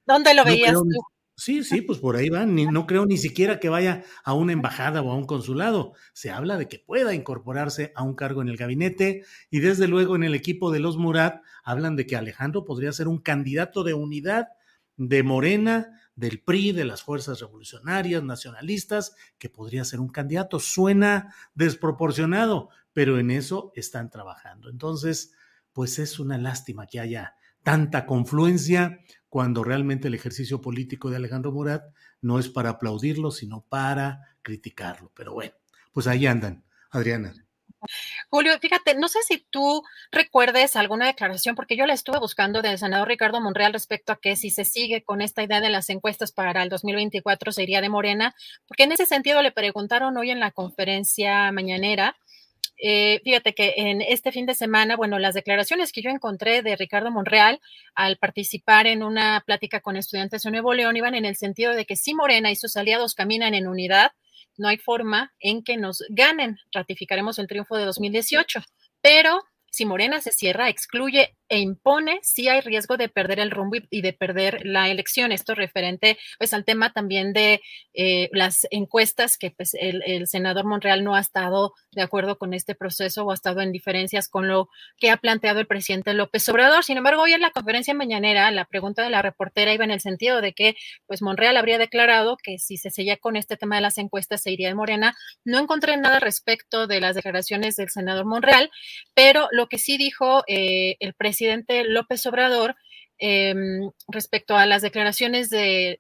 Speaker 15: ¿Dónde lo veías tú?
Speaker 1: Sí, sí, pues por ahí van. no creo ni siquiera que vaya a una embajada o a un consulado. Se habla de que pueda incorporarse a un cargo en el gabinete y desde luego en el equipo de los Murat hablan de que Alejandro podría ser un candidato de unidad de Morena, del PRI, de las fuerzas revolucionarias, nacionalistas, que podría ser un candidato. Suena desproporcionado, pero en eso están trabajando. Entonces, pues es una lástima que haya tanta confluencia cuando realmente el ejercicio político de Alejandro Murat no es para aplaudirlo, sino para criticarlo. Pero bueno, pues ahí andan, Adriana.
Speaker 15: Julio, fíjate, no sé si tú recuerdes alguna declaración, porque yo la estuve buscando del senador Ricardo Monreal respecto a que si se sigue con esta idea de las encuestas para el 2024 se iría de Morena, porque en ese sentido le preguntaron hoy en la conferencia mañanera eh, fíjate que en este fin de semana, bueno, las declaraciones que yo encontré de Ricardo Monreal al participar en una plática con estudiantes de Nuevo León iban en el sentido de que si Morena y sus aliados caminan en unidad, no hay forma en que nos ganen. Ratificaremos el triunfo de 2018, pero si Morena se cierra, excluye e impone, sí hay riesgo de perder el rumbo y, de perder la elección. Esto referente pues al tema también de eh, las encuestas, que pues el, senador Monreal no ha estado de acuerdo con este proceso o ha estado en diferencias con lo que ha planteado el presidente López Obrador. Sin embargo, hoy en la conferencia mañanera, la pregunta de la reportera iba en el sentido de que pues Monreal habría declarado que si se seguía con este tema de las encuestas se iría de Morena. No encontré nada respecto de las declaraciones del senador Monreal, pero lo que sí dijo eh, el presidente López Obrador em, respecto a las declaraciones de,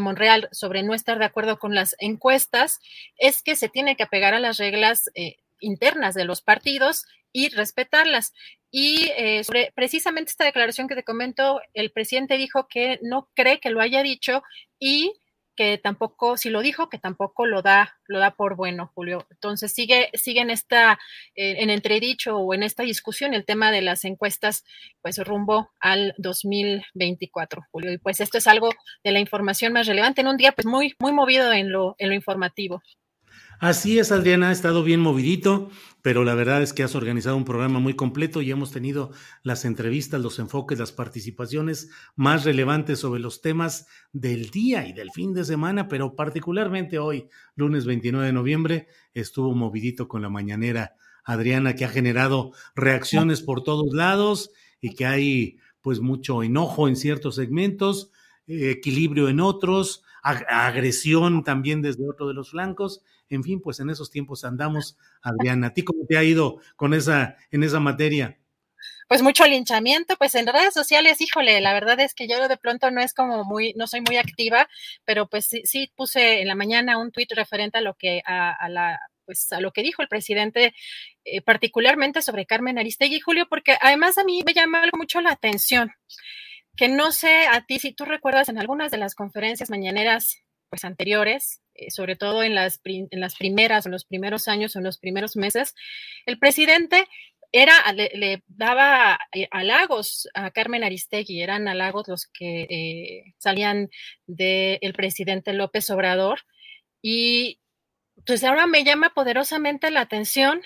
Speaker 15: Monreal sobre no estar de acuerdo con las encuestas es que se tiene que apegar a las reglas eh, internas de los partidos y respetarlas. Y eh, sobre precisamente esta declaración que te comento, el presidente dijo que no cree que lo haya dicho y que tampoco, si lo dijo, que tampoco lo da, lo da por bueno, Julio. Entonces sigue, sigue en esta, eh, en entredicho o en esta discusión el tema de las encuestas, pues rumbo al 2024, Julio. Y pues esto es algo de la información más relevante en un día, pues muy, muy movido en lo, en lo informativo.
Speaker 1: Así es, Adriana, ha estado bien movidito, pero la verdad es que has organizado un programa muy completo y hemos tenido las entrevistas, los enfoques, las participaciones más relevantes sobre los temas del día y del fin de semana, pero particularmente hoy, lunes 29 de noviembre, estuvo movidito con la mañanera Adriana, que ha generado reacciones por todos lados y que hay pues mucho enojo en ciertos segmentos, eh, equilibrio en otros, agresión también desde otro de los flancos en fin, pues en esos tiempos andamos, Adriana. ¿A ti cómo te ha ido con esa, en esa materia?
Speaker 15: Pues mucho linchamiento, pues en redes sociales, híjole, la verdad es que yo de pronto no es como muy, no soy muy activa, pero pues sí, sí puse en la mañana un tuit referente a lo que, a, la pues a lo que dijo el presidente, eh, particularmente sobre Carmen Aristegui, Julio, porque además a mí me llama mucho la atención, que no sé a ti si tú recuerdas en algunas de las conferencias mañaneras pues anteriores, eh, sobre todo en las, en las primeras, en los primeros años en los primeros meses, el presidente era, le, daba eh, halagos a Carmen Aristegui, eran halagos los que eh, salían del presidente López Obrador. Y pues ahora me llama poderosamente la atención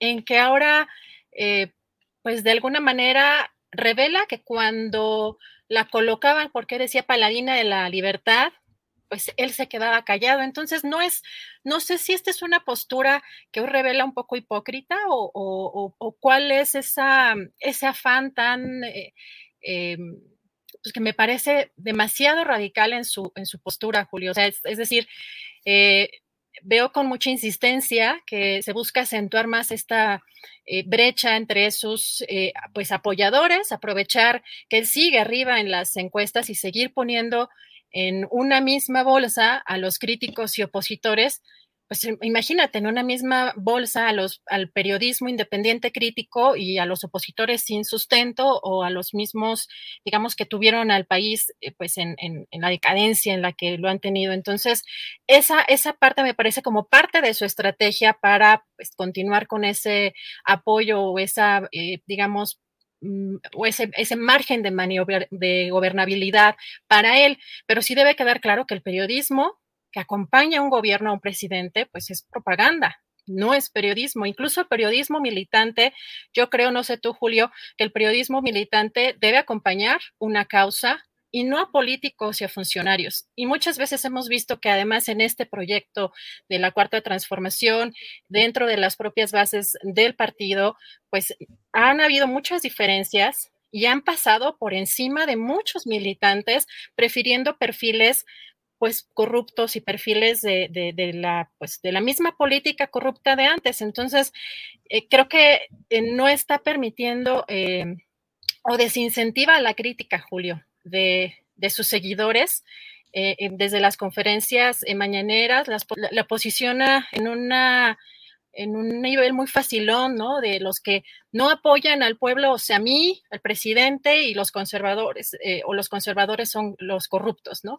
Speaker 15: en que ahora, pues de alguna manera, revela que cuando la colocaban, porque decía paladina de la libertad, pues él se quedaba callado. Entonces, no es, no sé si esta es una postura que hoy revela un poco hipócrita o, cuál es esa, ese afán tan, eh, em, pues que me parece demasiado radical en su, en su postura, Julio. O sea, es, decir, eh, veo con mucha insistencia que se busca acentuar más esta eh, brecha entre sus pues apoyadores, aprovechar que él sigue arriba en las encuestas y seguir poniendo en una misma bolsa a los críticos y opositores, pues imagínate, en una misma bolsa a los, al periodismo independiente crítico y a los opositores sin sustento o a los mismos, digamos, que tuvieron al país eh, pues en, en, la decadencia en la que lo han tenido. Entonces, esa, esa parte me parece como parte de su estrategia para pues, continuar con ese apoyo o esa, eh, digamos, o ese, ese margen de maniobra, de gobernabilidad para él, pero sí debe quedar claro que el periodismo que acompaña a un gobierno, a un presidente, pues es propaganda, no es periodismo. Incluso el periodismo militante, yo creo, no sé tú, Julio, que el periodismo militante debe acompañar una causa y no a políticos y a funcionarios. Y muchas veces hemos visto que además en este proyecto de la cuarta transformación, dentro de las propias bases del partido, pues han habido muchas diferencias y han pasado por encima de muchos militantes, prefiriendo perfiles pues corruptos y perfiles de, de, la, pues, de la misma política corrupta de antes. Entonces, eh, creo que eh, no está permitiendo eh, o desincentiva la crítica, Julio, de, de sus seguidores. desde las conferencias mañaneras, la, posiciona en una en un nivel muy facilón, ¿no? De los que no apoyan al pueblo, o sea, a mí, al presidente y los conservadores, o los conservadores son los corruptos, ¿no?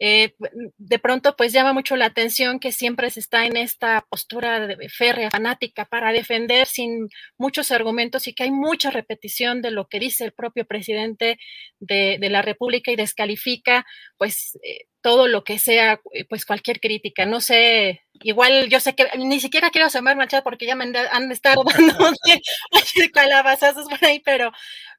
Speaker 15: Eh, de pronto pues llama mucho la atención que siempre se está en esta postura de férrea, fanática, para defender sin muchos argumentos y que hay mucha repetición de lo que dice el propio presidente de, la República y descalifica pues eh, todo lo que sea, eh, pues cualquier crítica. No sé, igual yo sé que ni siquiera quiero llamar al porque ya me han de estar dando calabazazos por ahí, pero,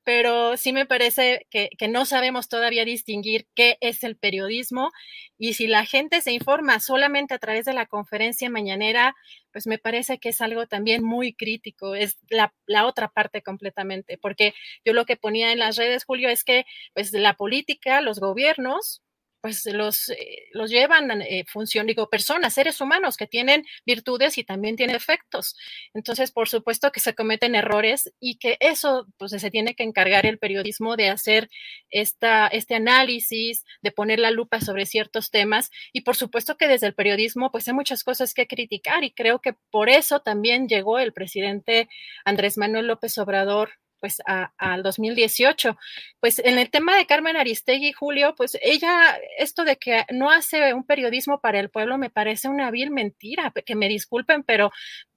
Speaker 15: pero sí me parece que, que, no sabemos todavía distinguir qué es el periodismo y si la gente se informa solamente a través de la conferencia mañanera, pues me parece que es algo también muy crítico, es la, la otra parte completamente, porque yo lo que ponía en las redes, Julio, es que pues la política, los gobiernos, pues los, eh, los llevan eh, función, digo, personas, seres humanos que tienen virtudes y también tienen efectos. Entonces, por supuesto que se cometen errores y que eso, pues se tiene que encargar el periodismo de hacer esta, este análisis, de poner la lupa sobre ciertos temas y por supuesto que desde el periodismo, pues hay muchas cosas que criticar y creo que por eso también llegó el presidente Andrés Manuel López Obrador pues al 2018. Pues en el tema de Carmen Aristegui, Julio, pues ella, esto de que no hace un periodismo para el pueblo me parece una vil mentira, que me disculpen, pero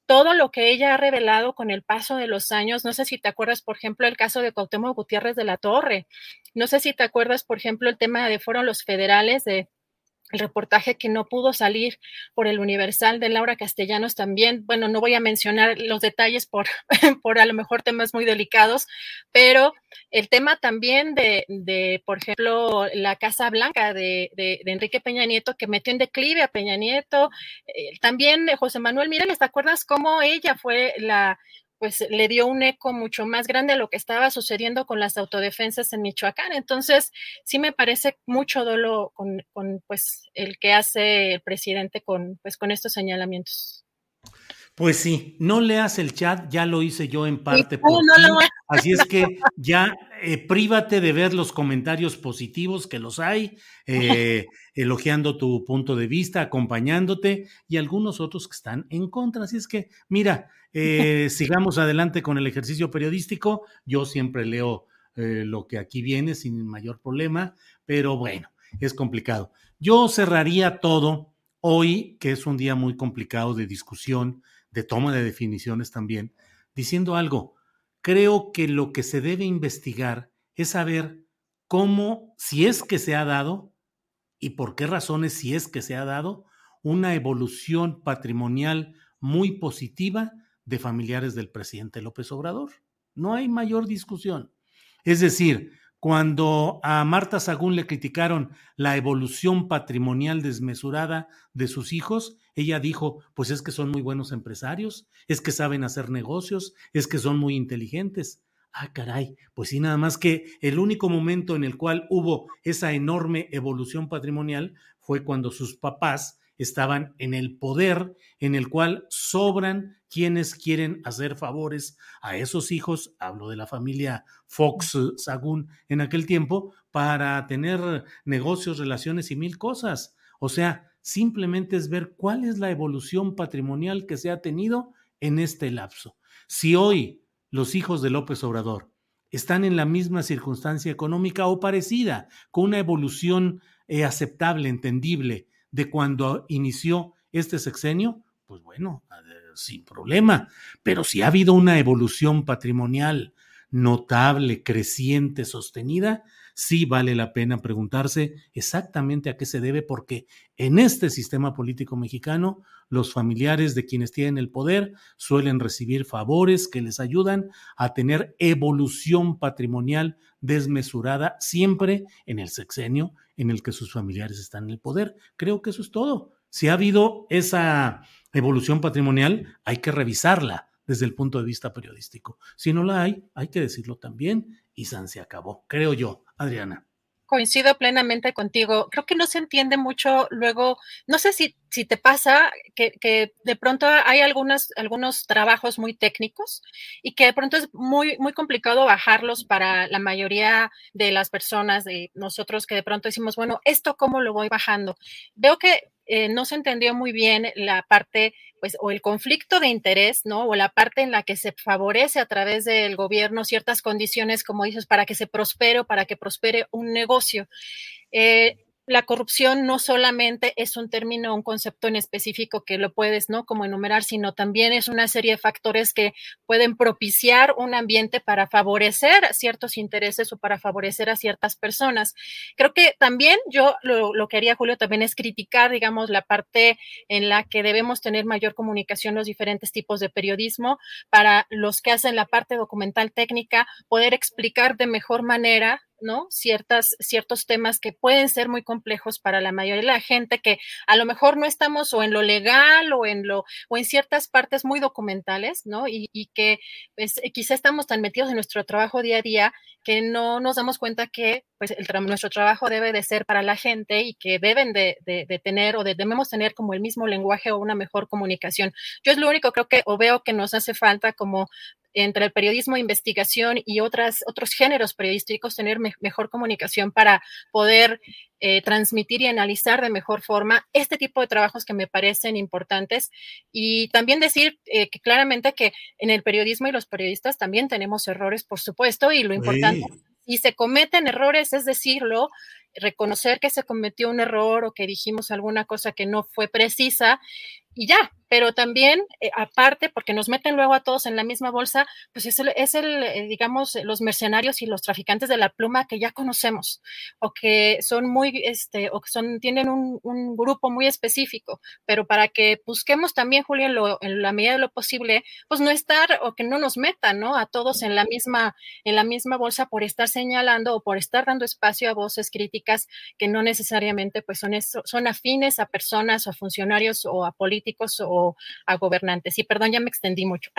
Speaker 15: todo lo que ella ha revelado con el paso de los años, no sé si te acuerdas, por ejemplo, el caso de Cuauhtémoc Gutiérrez de la Torre, no sé si te acuerdas, por ejemplo, el tema de fueron los federales de el reportaje que no pudo salir por el Universal de Laura Castellanos también. Bueno, no voy a mencionar los detalles por, por a lo mejor temas muy delicados, pero el tema también de, de por ejemplo, la Casa Blanca de, de, Enrique Peña Nieto, que metió en declive a Peña Nieto. Eh, también José Manuel Mireles, ¿te acuerdas cómo ella fue la pues le dio un eco mucho más grande a lo que estaba sucediendo con las autodefensas en Michoacán. Entonces, sí me parece mucho dolo con, con pues el que hace el presidente con, pues, con estos señalamientos.
Speaker 1: Pues sí, no leas el chat, ya lo hice yo en parte. Así es que ya eh, prívate de ver los comentarios positivos que los hay, eh, elogiando tu punto de vista, acompañándote y algunos otros que están en contra. Así es que, mira, eh, sigamos adelante con el ejercicio periodístico. Yo siempre leo lo que aquí viene sin mayor problema, pero bueno, es complicado. Yo cerraría todo hoy, que es un día muy complicado de discusión de toma de definiciones también, diciendo algo. Creo que lo que se debe investigar es saber cómo, si es que se ha dado, y por qué razones, si es que se ha dado, una evolución patrimonial muy positiva de familiares del presidente López Obrador. No hay mayor discusión. Es decir, cuando a Marta Sagún le criticaron la evolución patrimonial desmesurada de sus hijos, ella dijo, pues es que son muy buenos empresarios, es que saben hacer negocios, es que son muy inteligentes. Ah, caray, pues sí, nada más que el único momento en el cual hubo esa enorme evolución patrimonial fue cuando sus papás estaban en el poder en el cual sobran quienes quieren hacer favores a esos hijos, hablo de la familia Fox Sagún en aquel tiempo, para tener negocios, relaciones y mil cosas. O sea, simplemente es ver cuál es la evolución patrimonial que se ha tenido en este lapso. Si hoy los hijos de López Obrador están en la misma circunstancia económica o parecida, con una evolución eh, aceptable, entendible, de cuando inició este sexenio, pues bueno, sin problema. Pero si ha habido una evolución patrimonial notable, creciente, sostenida, sí vale la pena preguntarse exactamente a qué se debe, porque en este sistema político mexicano, los familiares de quienes tienen el poder suelen recibir favores que les ayudan a tener evolución patrimonial desmesurada siempre en el sexenio en el que sus familiares están en el poder. Creo que eso es todo. Si ha habido esa evolución patrimonial, hay que revisarla desde el punto de vista periodístico. Si no la hay, hay que decirlo también y San se acabó, creo yo. Adriana.
Speaker 15: Coincido plenamente contigo. Creo que no se entiende mucho luego, no sé si, si te pasa que, de pronto hay algunas, algunos trabajos muy técnicos y que de pronto es muy, muy complicado bajarlos para la mayoría de las personas, de nosotros que de pronto decimos, bueno, ¿esto cómo lo voy bajando? Veo que eh, no se entendió muy bien la parte, pues, o el conflicto de interés, ¿no? O la parte en la que se favorece a través del gobierno ciertas condiciones, como dices, para que se prospere o para que prospere un negocio. Eh, la corrupción no solamente es un término, un concepto en específico que lo puedes, ¿no? Como enumerar, sino también es una serie de factores que pueden propiciar un ambiente para favorecer ciertos intereses o para favorecer a ciertas personas. Creo que también yo lo, lo que haría, Julio, también es criticar, digamos, la parte en la que debemos tener mayor comunicación los diferentes tipos de periodismo para los que hacen la parte documental técnica, poder explicar de mejor manera ¿no? Ciertas, ciertos temas que pueden ser muy complejos para la mayoría de la gente, que a lo mejor no estamos o en lo legal o en lo, o en ciertas partes muy documentales, ¿no? Y, y que pues, quizá estamos tan metidos en nuestro trabajo día a día que no nos damos cuenta que pues el nuestro trabajo debe de ser para la gente y que deben de, de, de tener o de, debemos tener como el mismo lenguaje o una mejor comunicación. Yo es lo único creo que o veo que nos hace falta como entre el periodismo de investigación y otras, otros géneros periodísticos, tener me mejor comunicación para poder eh, transmitir y analizar de mejor forma este tipo de trabajos que me parecen importantes y también decir eh, que claramente que en el periodismo y los periodistas también tenemos errores, por supuesto, y lo importante, sí. si se cometen errores, es decirlo, reconocer que se cometió un error o que dijimos alguna cosa que no fue precisa y ya, pero también, eh, aparte, porque nos meten luego a todos en la misma bolsa, pues es el, es el eh, digamos, los mercenarios y los traficantes de la pluma que ya conocemos, o que son muy, este, o que son, tienen un, un grupo muy específico, pero para que busquemos también, Julio, en, lo, en, la medida de lo posible, pues no estar, o que no nos metan, ¿no? A todos en la misma, en la misma bolsa por estar señalando o por estar dando espacio a voces críticas que no necesariamente, pues son, eso, son afines a personas o a funcionarios o a políticos o a gobernantes. Y perdón, ya me extendí mucho.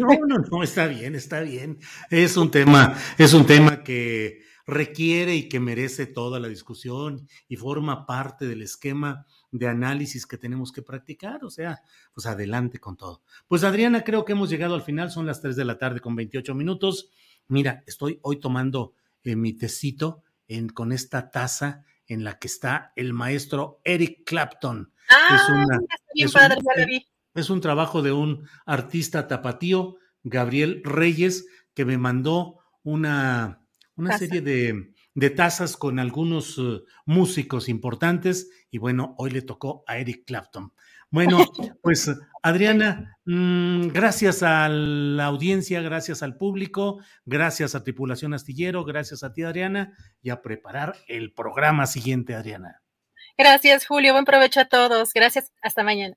Speaker 1: No, no, no, está bien, está bien. Es un tema, es un tema que requiere y que merece toda la discusión y forma parte del esquema de análisis que tenemos que practicar. O sea, pues adelante con todo. Pues Adriana, creo que hemos llegado al final, son las 3 de la tarde con 28 minutos. Mira, estoy hoy tomando eh, mi tecito en, con esta taza en la que está el maestro Eric Clapton.
Speaker 15: Ah, es, una, bien
Speaker 1: es,
Speaker 15: padre,
Speaker 1: un,
Speaker 15: ya la vi.
Speaker 1: es un trabajo de un artista tapatío, Gabriel Reyes, que me mandó una, una serie de, de, tazas con algunos uh, músicos importantes y bueno, hoy le tocó a Eric Clapton. Bueno, pues Adriana, mmm, gracias a la audiencia, gracias al público, gracias a Tripulación Astillero, gracias a ti Adriana y a preparar el programa siguiente, Adriana.
Speaker 15: Gracias, Julio. Buen provecho a todos. Gracias. Hasta mañana.